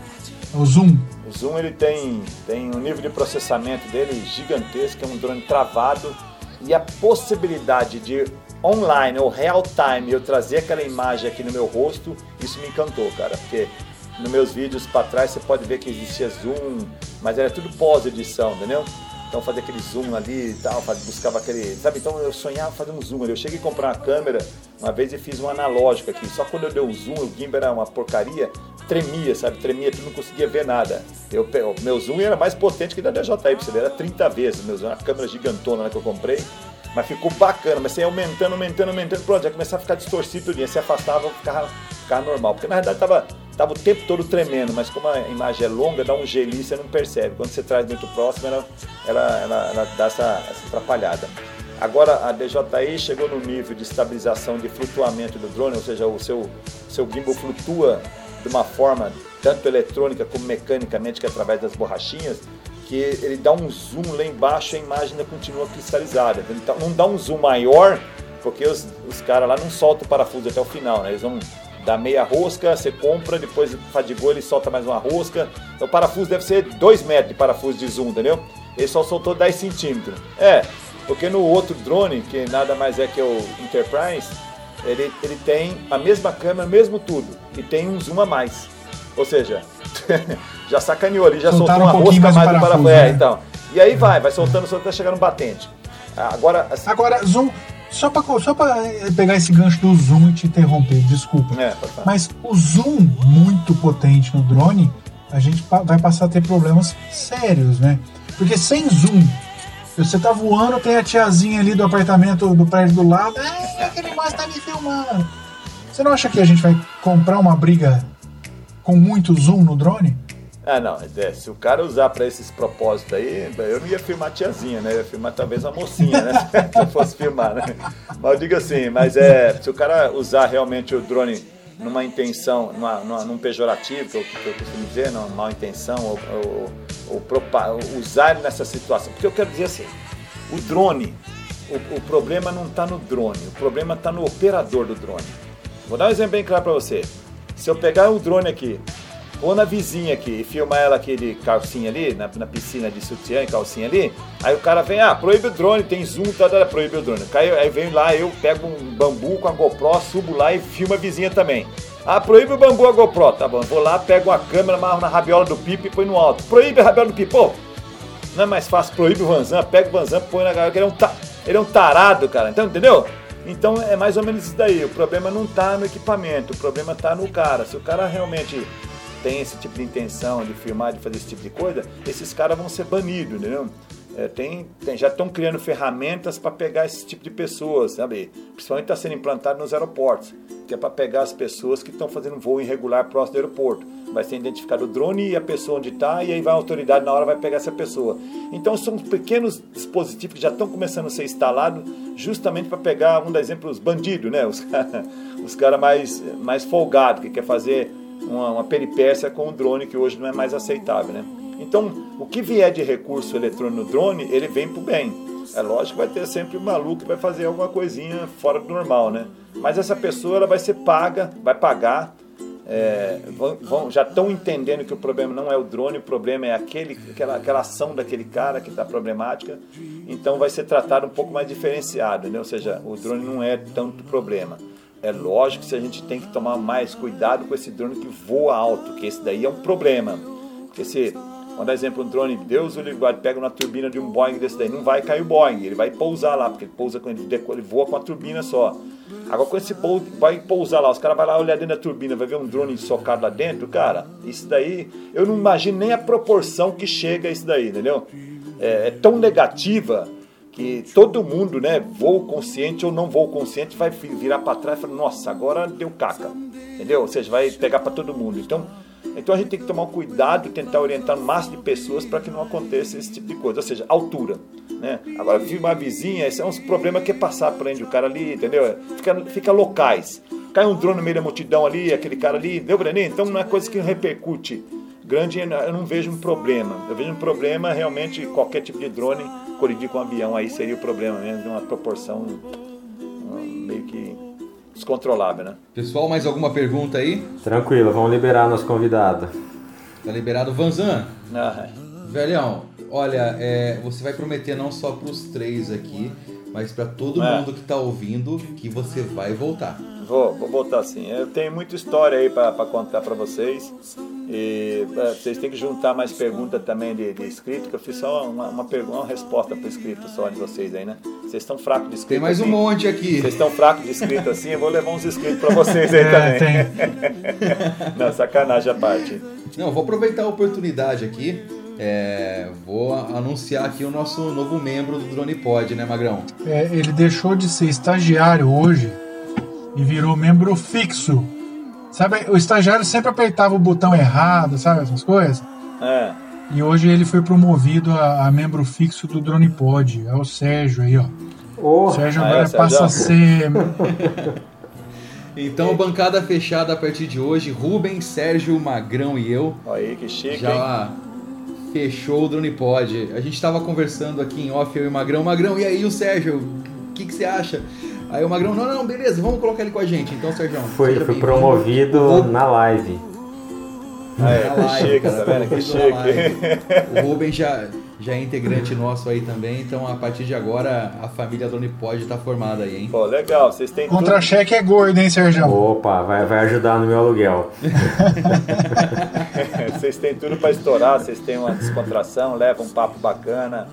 É o Zoom. O Zoom ele tem, tem um nível de processamento dele gigantesco, é um drone travado e a possibilidade de online ou real time eu trazer aquela imagem aqui no meu rosto, isso me encantou, cara, porque nos meus vídeos para trás você pode ver que existia zoom, mas era tudo pós-edição, entendeu? Então fazia aquele zoom ali e tal, buscava aquele. Sabe? Então eu sonhava fazer um zoom ali. Eu cheguei a comprar uma câmera uma vez e fiz um analógico aqui. Só quando eu dei um zoom, o gimbal era uma porcaria, tremia, sabe? Tremia, tu não conseguia ver nada. Eu, o meu zoom era mais potente que da DJI, você ver, era 30 vezes. Meu zoom, uma câmera gigantona né, que eu comprei. Mas ficou bacana, mas você ia aumentando, aumentando, aumentando, pronto, já começava a ficar distorcido. Você afastava, ficava, ficava normal. Porque na verdade tava tava o tempo todo tremendo, mas como a imagem é longa, dá um gelinho você não percebe. Quando você traz muito próximo, ela, ela, ela, ela dá essa, essa atrapalhada. Agora a DJI chegou no nível de estabilização de flutuamento do drone, ou seja, o seu, seu gimbal flutua de uma forma tanto eletrônica como mecanicamente, que é através das borrachinhas, que ele dá um zoom lá embaixo e a imagem ainda continua cristalizada. Então não dá um zoom maior, porque os, os caras lá não soltam o parafuso até o final, né? eles vão dá meia rosca, você compra, depois fadigou, ele solta mais uma rosca. Então, o parafuso deve ser 2 metros de parafuso de zoom, entendeu? Ele só soltou 10 centímetros. É, porque no outro drone, que nada mais é que o Enterprise, ele, ele tem a mesma câmera, mesmo tudo, e tem um zoom a mais. Ou seja, já sacaneou ali, já soltou uma um rosca mais, mais do parafuso. É, né? então. E aí vai, vai soltando, soltando até chegar no batente. Agora, assim, Agora, zoom, só para só eh, pegar esse gancho do zoom e te interromper, desculpa. É, Mas o zoom muito potente no drone, a gente vai passar a ter problemas sérios, né? Porque sem zoom, você tá voando, tem a tiazinha ali do apartamento do prédio do lado, é, aquele mais tá me filmando. Você não acha que a gente vai comprar uma briga com muito zoom no drone? Ah, não, é, se o cara usar para esses propósitos aí, eu não ia filmar tiazinha, né? Eu ia filmar talvez a mocinha, né? se eu fosse filmar, né? Mas eu digo assim, mas é, se o cara usar realmente o drone numa intenção, numa, numa, num pejorativo, que eu, que eu costumo dizer, numa mal intenção, ou, ou, ou, usar ele nessa situação. Porque eu quero dizer assim, o drone, o, o problema não está no drone, o problema está no operador do drone. Vou dar um exemplo bem claro para você. Se eu pegar o drone aqui, ou na vizinha aqui e filmar ela aqui de calcinha ali, na, na piscina de sutiã e calcinha ali, aí o cara vem, ah, proíbe o drone, tem zoom, tá, tá, proíbe o drone. Aí, aí vem lá, eu pego um bambu com a GoPro, subo lá e filmo a vizinha também. Ah, proíbe o bambu a GoPro, tá bom, vou lá, pego uma câmera, amarro na rabiola do pipo e põe no alto. Proíbe a rabiola do pipo, pô, não é mais fácil, proíbe o Vanzan, pega o Vanzan, põe na galera, ele é um, ta... ele é um tarado, cara, então, entendeu? Então é mais ou menos isso daí. O problema não está no equipamento, o problema está no cara. Se o cara realmente tem esse tipo de intenção de filmar, de fazer esse tipo de coisa, esses caras vão ser banidos, entendeu? é, tem, tem, já estão criando ferramentas para pegar esse tipo de pessoas, sabe? Principalmente está sendo implantado nos aeroportos, que é para pegar as pessoas que estão fazendo voo irregular próximo do aeroporto. Vai ser identificado o drone e a pessoa onde está, e aí vai a autoridade na hora vai pegar essa pessoa. Então são pequenos dispositivos que já estão começando a ser instalados justamente para pegar, um exemplo, os bandidos, né? Os caras os cara mais, mais folgados, que quer fazer uma, uma peripécia com o drone, que hoje não é mais aceitável, né? Então, o que vier de recurso eletrônico no drone, ele vem para o bem. É lógico que vai ter sempre um maluco que vai fazer alguma coisinha fora do normal, né? Mas essa pessoa ela vai ser paga, vai pagar. É, vão, vão, já estão entendendo que o problema não é o drone, o problema é aquele, aquela, aquela ação daquele cara que está problemática. Então vai ser tratado um pouco mais diferenciado, né? ou seja, o drone não é tanto problema. É lógico que a gente tem que tomar mais cuidado com esse drone que voa alto, que esse daí é um problema. Porque se Vamos dar exemplo, um drone, Deus o livre, pega uma turbina de um Boeing desse daí, não vai cair o Boeing, ele vai pousar lá, porque ele pousa com ele, ele voa com a turbina só. Agora com esse pou, vai pousar lá, os caras vão lá olhar dentro da turbina, vai ver um drone socado lá dentro, cara, isso daí, eu não imagino nem a proporção que chega isso daí, entendeu? É, é tão negativa que todo mundo, né, voo consciente ou não voo consciente, vai virar para trás e falar, nossa, agora deu caca, entendeu? Ou seja, vai pegar para todo mundo. Então, então a gente tem que tomar cuidado e tentar orientar o máximo de pessoas para que não aconteça esse tipo de coisa, ou seja, altura. Né? Agora, uma vizinha, esse é um problema que é passar, prende o cara ali, entendeu? Fica, fica locais. Cai um drone no meio da multidão ali, aquele cara ali, deu pra Então não é coisa que repercute grande, eu não vejo um problema. Eu vejo um problema realmente qualquer tipo de drone colidir com um avião, aí seria o problema mesmo, de uma proporção meio que descontrolável, né? Pessoal, mais alguma pergunta aí? Tranquilo, vamos liberar nosso convidado. Tá liberado Vanzan. Ah, é. Velhão, olha, é, você vai prometer não só para os três aqui, mas para todo é. mundo que está ouvindo que você vai voltar. Vou, vou voltar sim. Eu tenho muita história aí para contar para vocês. E é, vocês têm que juntar mais perguntas também de, de escrito, que eu fiz só uma, uma pergunta, uma resposta para escrito só de vocês aí, né? Vocês estão fracos de escrito. Tem mais assim? um monte aqui. Vocês estão fracos de escrito assim, eu vou levar uns escritos para vocês aí é, também. Não, sacanagem à parte. Não, vou aproveitar a oportunidade aqui. É, vou anunciar aqui o nosso novo membro do Drone Pod, né, Magrão? É, ele deixou de ser estagiário hoje e virou membro fixo. Sabe, o estagiário sempre apertava o botão errado, sabe essas coisas? É. E hoje ele foi promovido a, a membro fixo do Drone Pod. É o Sérgio aí, ó. Oh, o Sérgio agora é, passa a ser. então, bancada fechada a partir de hoje. Rubens, Sérgio, Magrão e eu. Aí, que chique. Já hein? Fechou o Drone Pod. A gente estava conversando aqui em off, eu e o Magrão. Magrão, e aí o Sérgio? O que, que você acha? Aí o Magrão, não, não, beleza, vamos colocar ele com a gente. Então, Sérgio. Foi, foi promovido Vou... na live. Ah, é, que live, chique, cara, tá vendo? Que chique. O Rubens já, já é integrante nosso aí também, então a partir de agora a família Drone pode estar tá formada aí, hein? Pô, legal, vocês têm Contra-cheque tudo... é gordo, hein, Sérgio? Opa, vai, vai ajudar no meu aluguel. vocês têm tudo para estourar, vocês têm uma descontração, levam um papo bacana,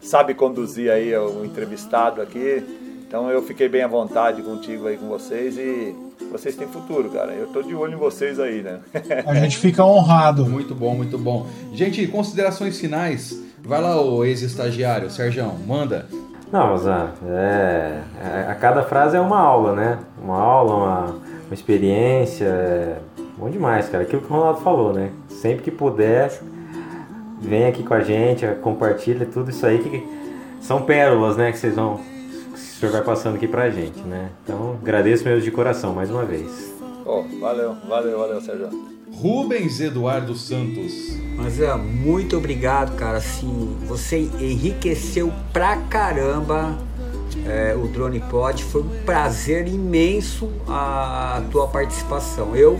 sabe conduzir aí o entrevistado aqui. Então eu fiquei bem à vontade contigo aí com vocês e vocês têm futuro, cara. Eu tô de olho em vocês aí, né? A gente fica honrado. Muito bom, muito bom. Gente, considerações finais. Vai lá, o ex-estagiário, Sérgio, manda. Não, Zan, é, é, a cada frase é uma aula, né? Uma aula, uma, uma experiência. É bom demais, cara. Aquilo que o Ronaldo falou, né? Sempre que puder, vem aqui com a gente, compartilha tudo isso aí que são pérolas, né? Que vocês vão o senhor vai passando aqui pra gente, né? Então, agradeço mesmo de coração mais uma vez. Oh, valeu, valeu, valeu, Sérgio. Rubens Eduardo Santos. Mas é, muito obrigado, cara. Assim, você enriqueceu pra caramba é, o Drone Pod. Foi um prazer imenso a, a tua participação. Eu,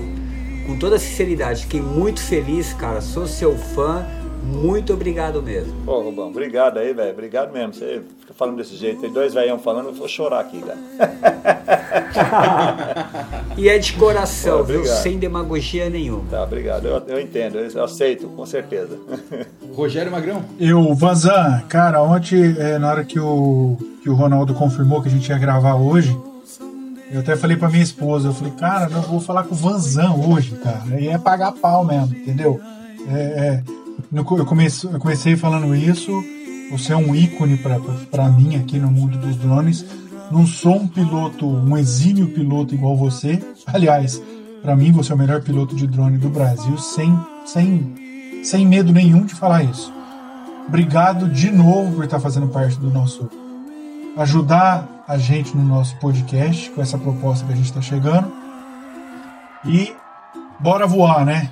com toda sinceridade, fiquei muito feliz, cara. Sou seu fã muito obrigado mesmo. Pô, Rubão, obrigado aí, velho. Obrigado mesmo. Você fica falando desse jeito. Tem dois velhão falando, eu vou chorar aqui, cara. e é de coração, Pô, viu? Sem demagogia nenhuma. Tá, obrigado. Eu, eu entendo, eu aceito, com certeza. Rogério Magrão? Eu, Vazan, cara, ontem, é, na hora que o, que o Ronaldo confirmou que a gente ia gravar hoje, eu até falei pra minha esposa, eu falei, cara, eu vou falar com o Vanzan hoje, cara. E é pagar pau mesmo, entendeu? É, é, eu comecei, eu comecei falando isso Você é um ícone para mim aqui no mundo dos drones. Não sou um piloto, um exímio piloto igual você. Aliás, para mim você é o melhor piloto de drone do Brasil, sem, sem, sem medo nenhum de falar isso. Obrigado de novo por estar fazendo parte do nosso ajudar a gente no nosso podcast com essa proposta que a gente está chegando. E bora voar, né?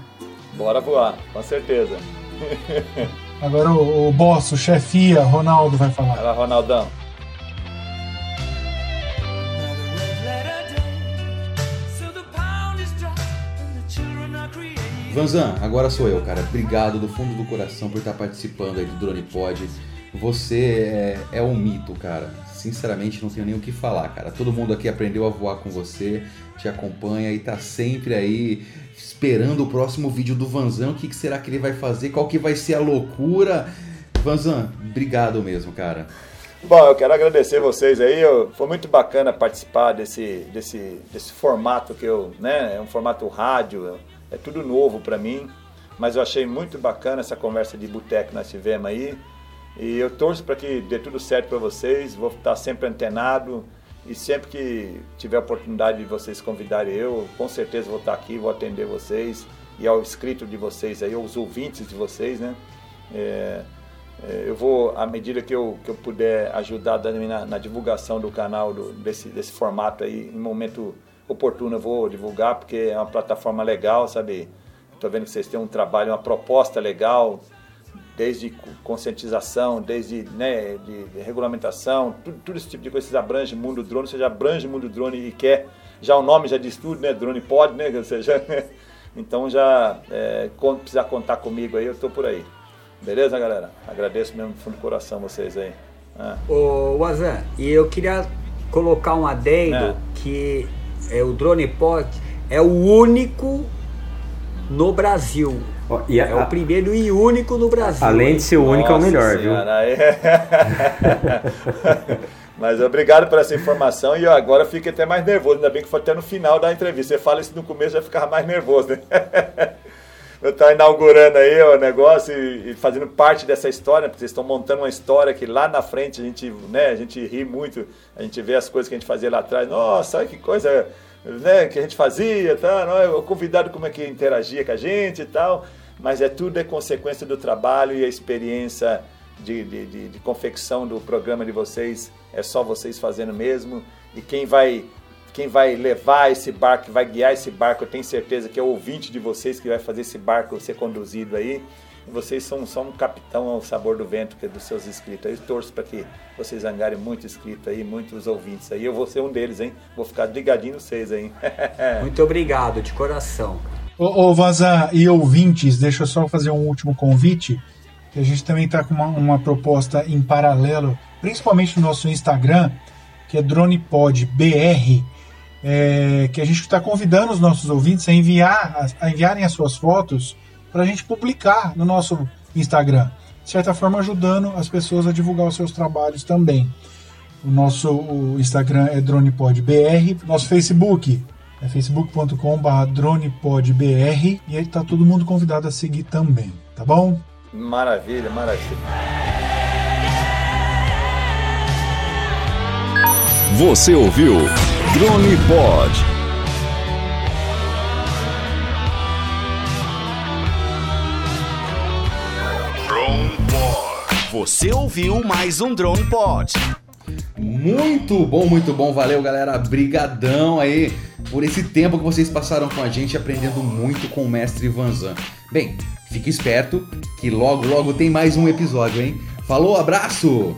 Bora voar, com certeza. Agora o, o boss, o chefia, Ronaldo vai falar. Fala, Ronaldão. Vanzan, agora sou eu, cara. Obrigado do fundo do coração por estar participando aí do Drone Pod. Você é, é um mito, cara. Sinceramente, não tenho nem o que falar, cara. Todo mundo aqui aprendeu a voar com você, te acompanha e tá sempre aí esperando o próximo vídeo do Vanzan. O que, que será que ele vai fazer? Qual que vai ser a loucura? Vanzan, obrigado mesmo, cara. Bom, eu quero agradecer vocês aí. Foi muito bacana participar desse, desse, desse formato que eu, né? É um formato rádio, é tudo novo para mim. Mas eu achei muito bacana essa conversa de boteco que nós tivemos aí. E eu torço para que dê tudo certo para vocês. Vou estar sempre antenado e sempre que tiver a oportunidade de vocês convidarem eu, com certeza vou estar aqui, vou atender vocês e ao inscrito de vocês aí, aos ouvintes de vocês, né? É, é, eu vou, à medida que eu, que eu puder ajudar na, na divulgação do canal, do, desse, desse formato aí, em momento oportuno eu vou divulgar, porque é uma plataforma legal, sabe? Estou vendo que vocês têm um trabalho, uma proposta legal, desde conscientização, desde né, de regulamentação, tudo, tudo, esse tipo de coisa, vocês abrangem mundo drone, você já abrange mundo drone e quer, já o nome já diz tudo, né, drone pode, né, ou seja, então já é, precisar contar comigo aí, eu estou por aí. Beleza, galera? Agradeço mesmo do fundo do coração vocês aí. Ah. Ô, Wazan, e eu queria colocar um adendo é. que é, o drone pod é o único no Brasil e a, é o primeiro e único no Brasil. Além de ser o único, é o melhor, senhora, viu? Mas obrigado por essa informação e eu agora fico até mais nervoso. Ainda bem que foi até no final da entrevista. Você fala isso no começo, já ficava mais nervoso, né? Eu estou inaugurando aí o negócio e, e, fazendo parte dessa história, porque vocês estão montando uma história que lá na frente a gente, né, a gente ri muito, a gente vê as coisas que a gente fazia lá atrás. Nossa, olha que coisa né, que a gente fazia, tá? o convidado como é que interagia com a gente e tal, mas é tudo é consequência do trabalho e a experiência de, de, de, de confecção do programa de vocês, é só vocês fazendo mesmo, e quem vai quem vai levar esse barco, vai guiar esse barco, eu tenho certeza que é o ouvinte de vocês que vai fazer esse barco ser conduzido aí. Vocês são só um capitão ao sabor do vento que é dos seus inscritos. Eu torço para que vocês angarem muito inscrito aí, muitos ouvintes aí. Eu vou ser um deles, hein? Vou ficar ligadinho seis aí. muito obrigado, de coração. Ô, ô Vaza e ouvintes, deixa eu só fazer um último convite. Que a gente também está com uma, uma proposta em paralelo, principalmente no nosso Instagram, que é DronePodBR, é, que a gente está convidando os nossos ouvintes a, enviar, a enviarem as suas fotos para a gente publicar no nosso Instagram. De certa forma, ajudando as pessoas a divulgar os seus trabalhos também. O nosso o Instagram é DronePodBR, nosso Facebook é facebook.com.br dronepodbr e aí está todo mundo convidado a seguir também, tá bom? Maravilha, maravilha. Você ouviu Drone Pod. Você ouviu mais um Drone Pod. Muito bom, muito bom. Valeu, galera. Brigadão aí por esse tempo que vocês passaram com a gente aprendendo muito com o mestre Vanzan. Bem, fique esperto que logo, logo tem mais um episódio, hein? Falou, abraço!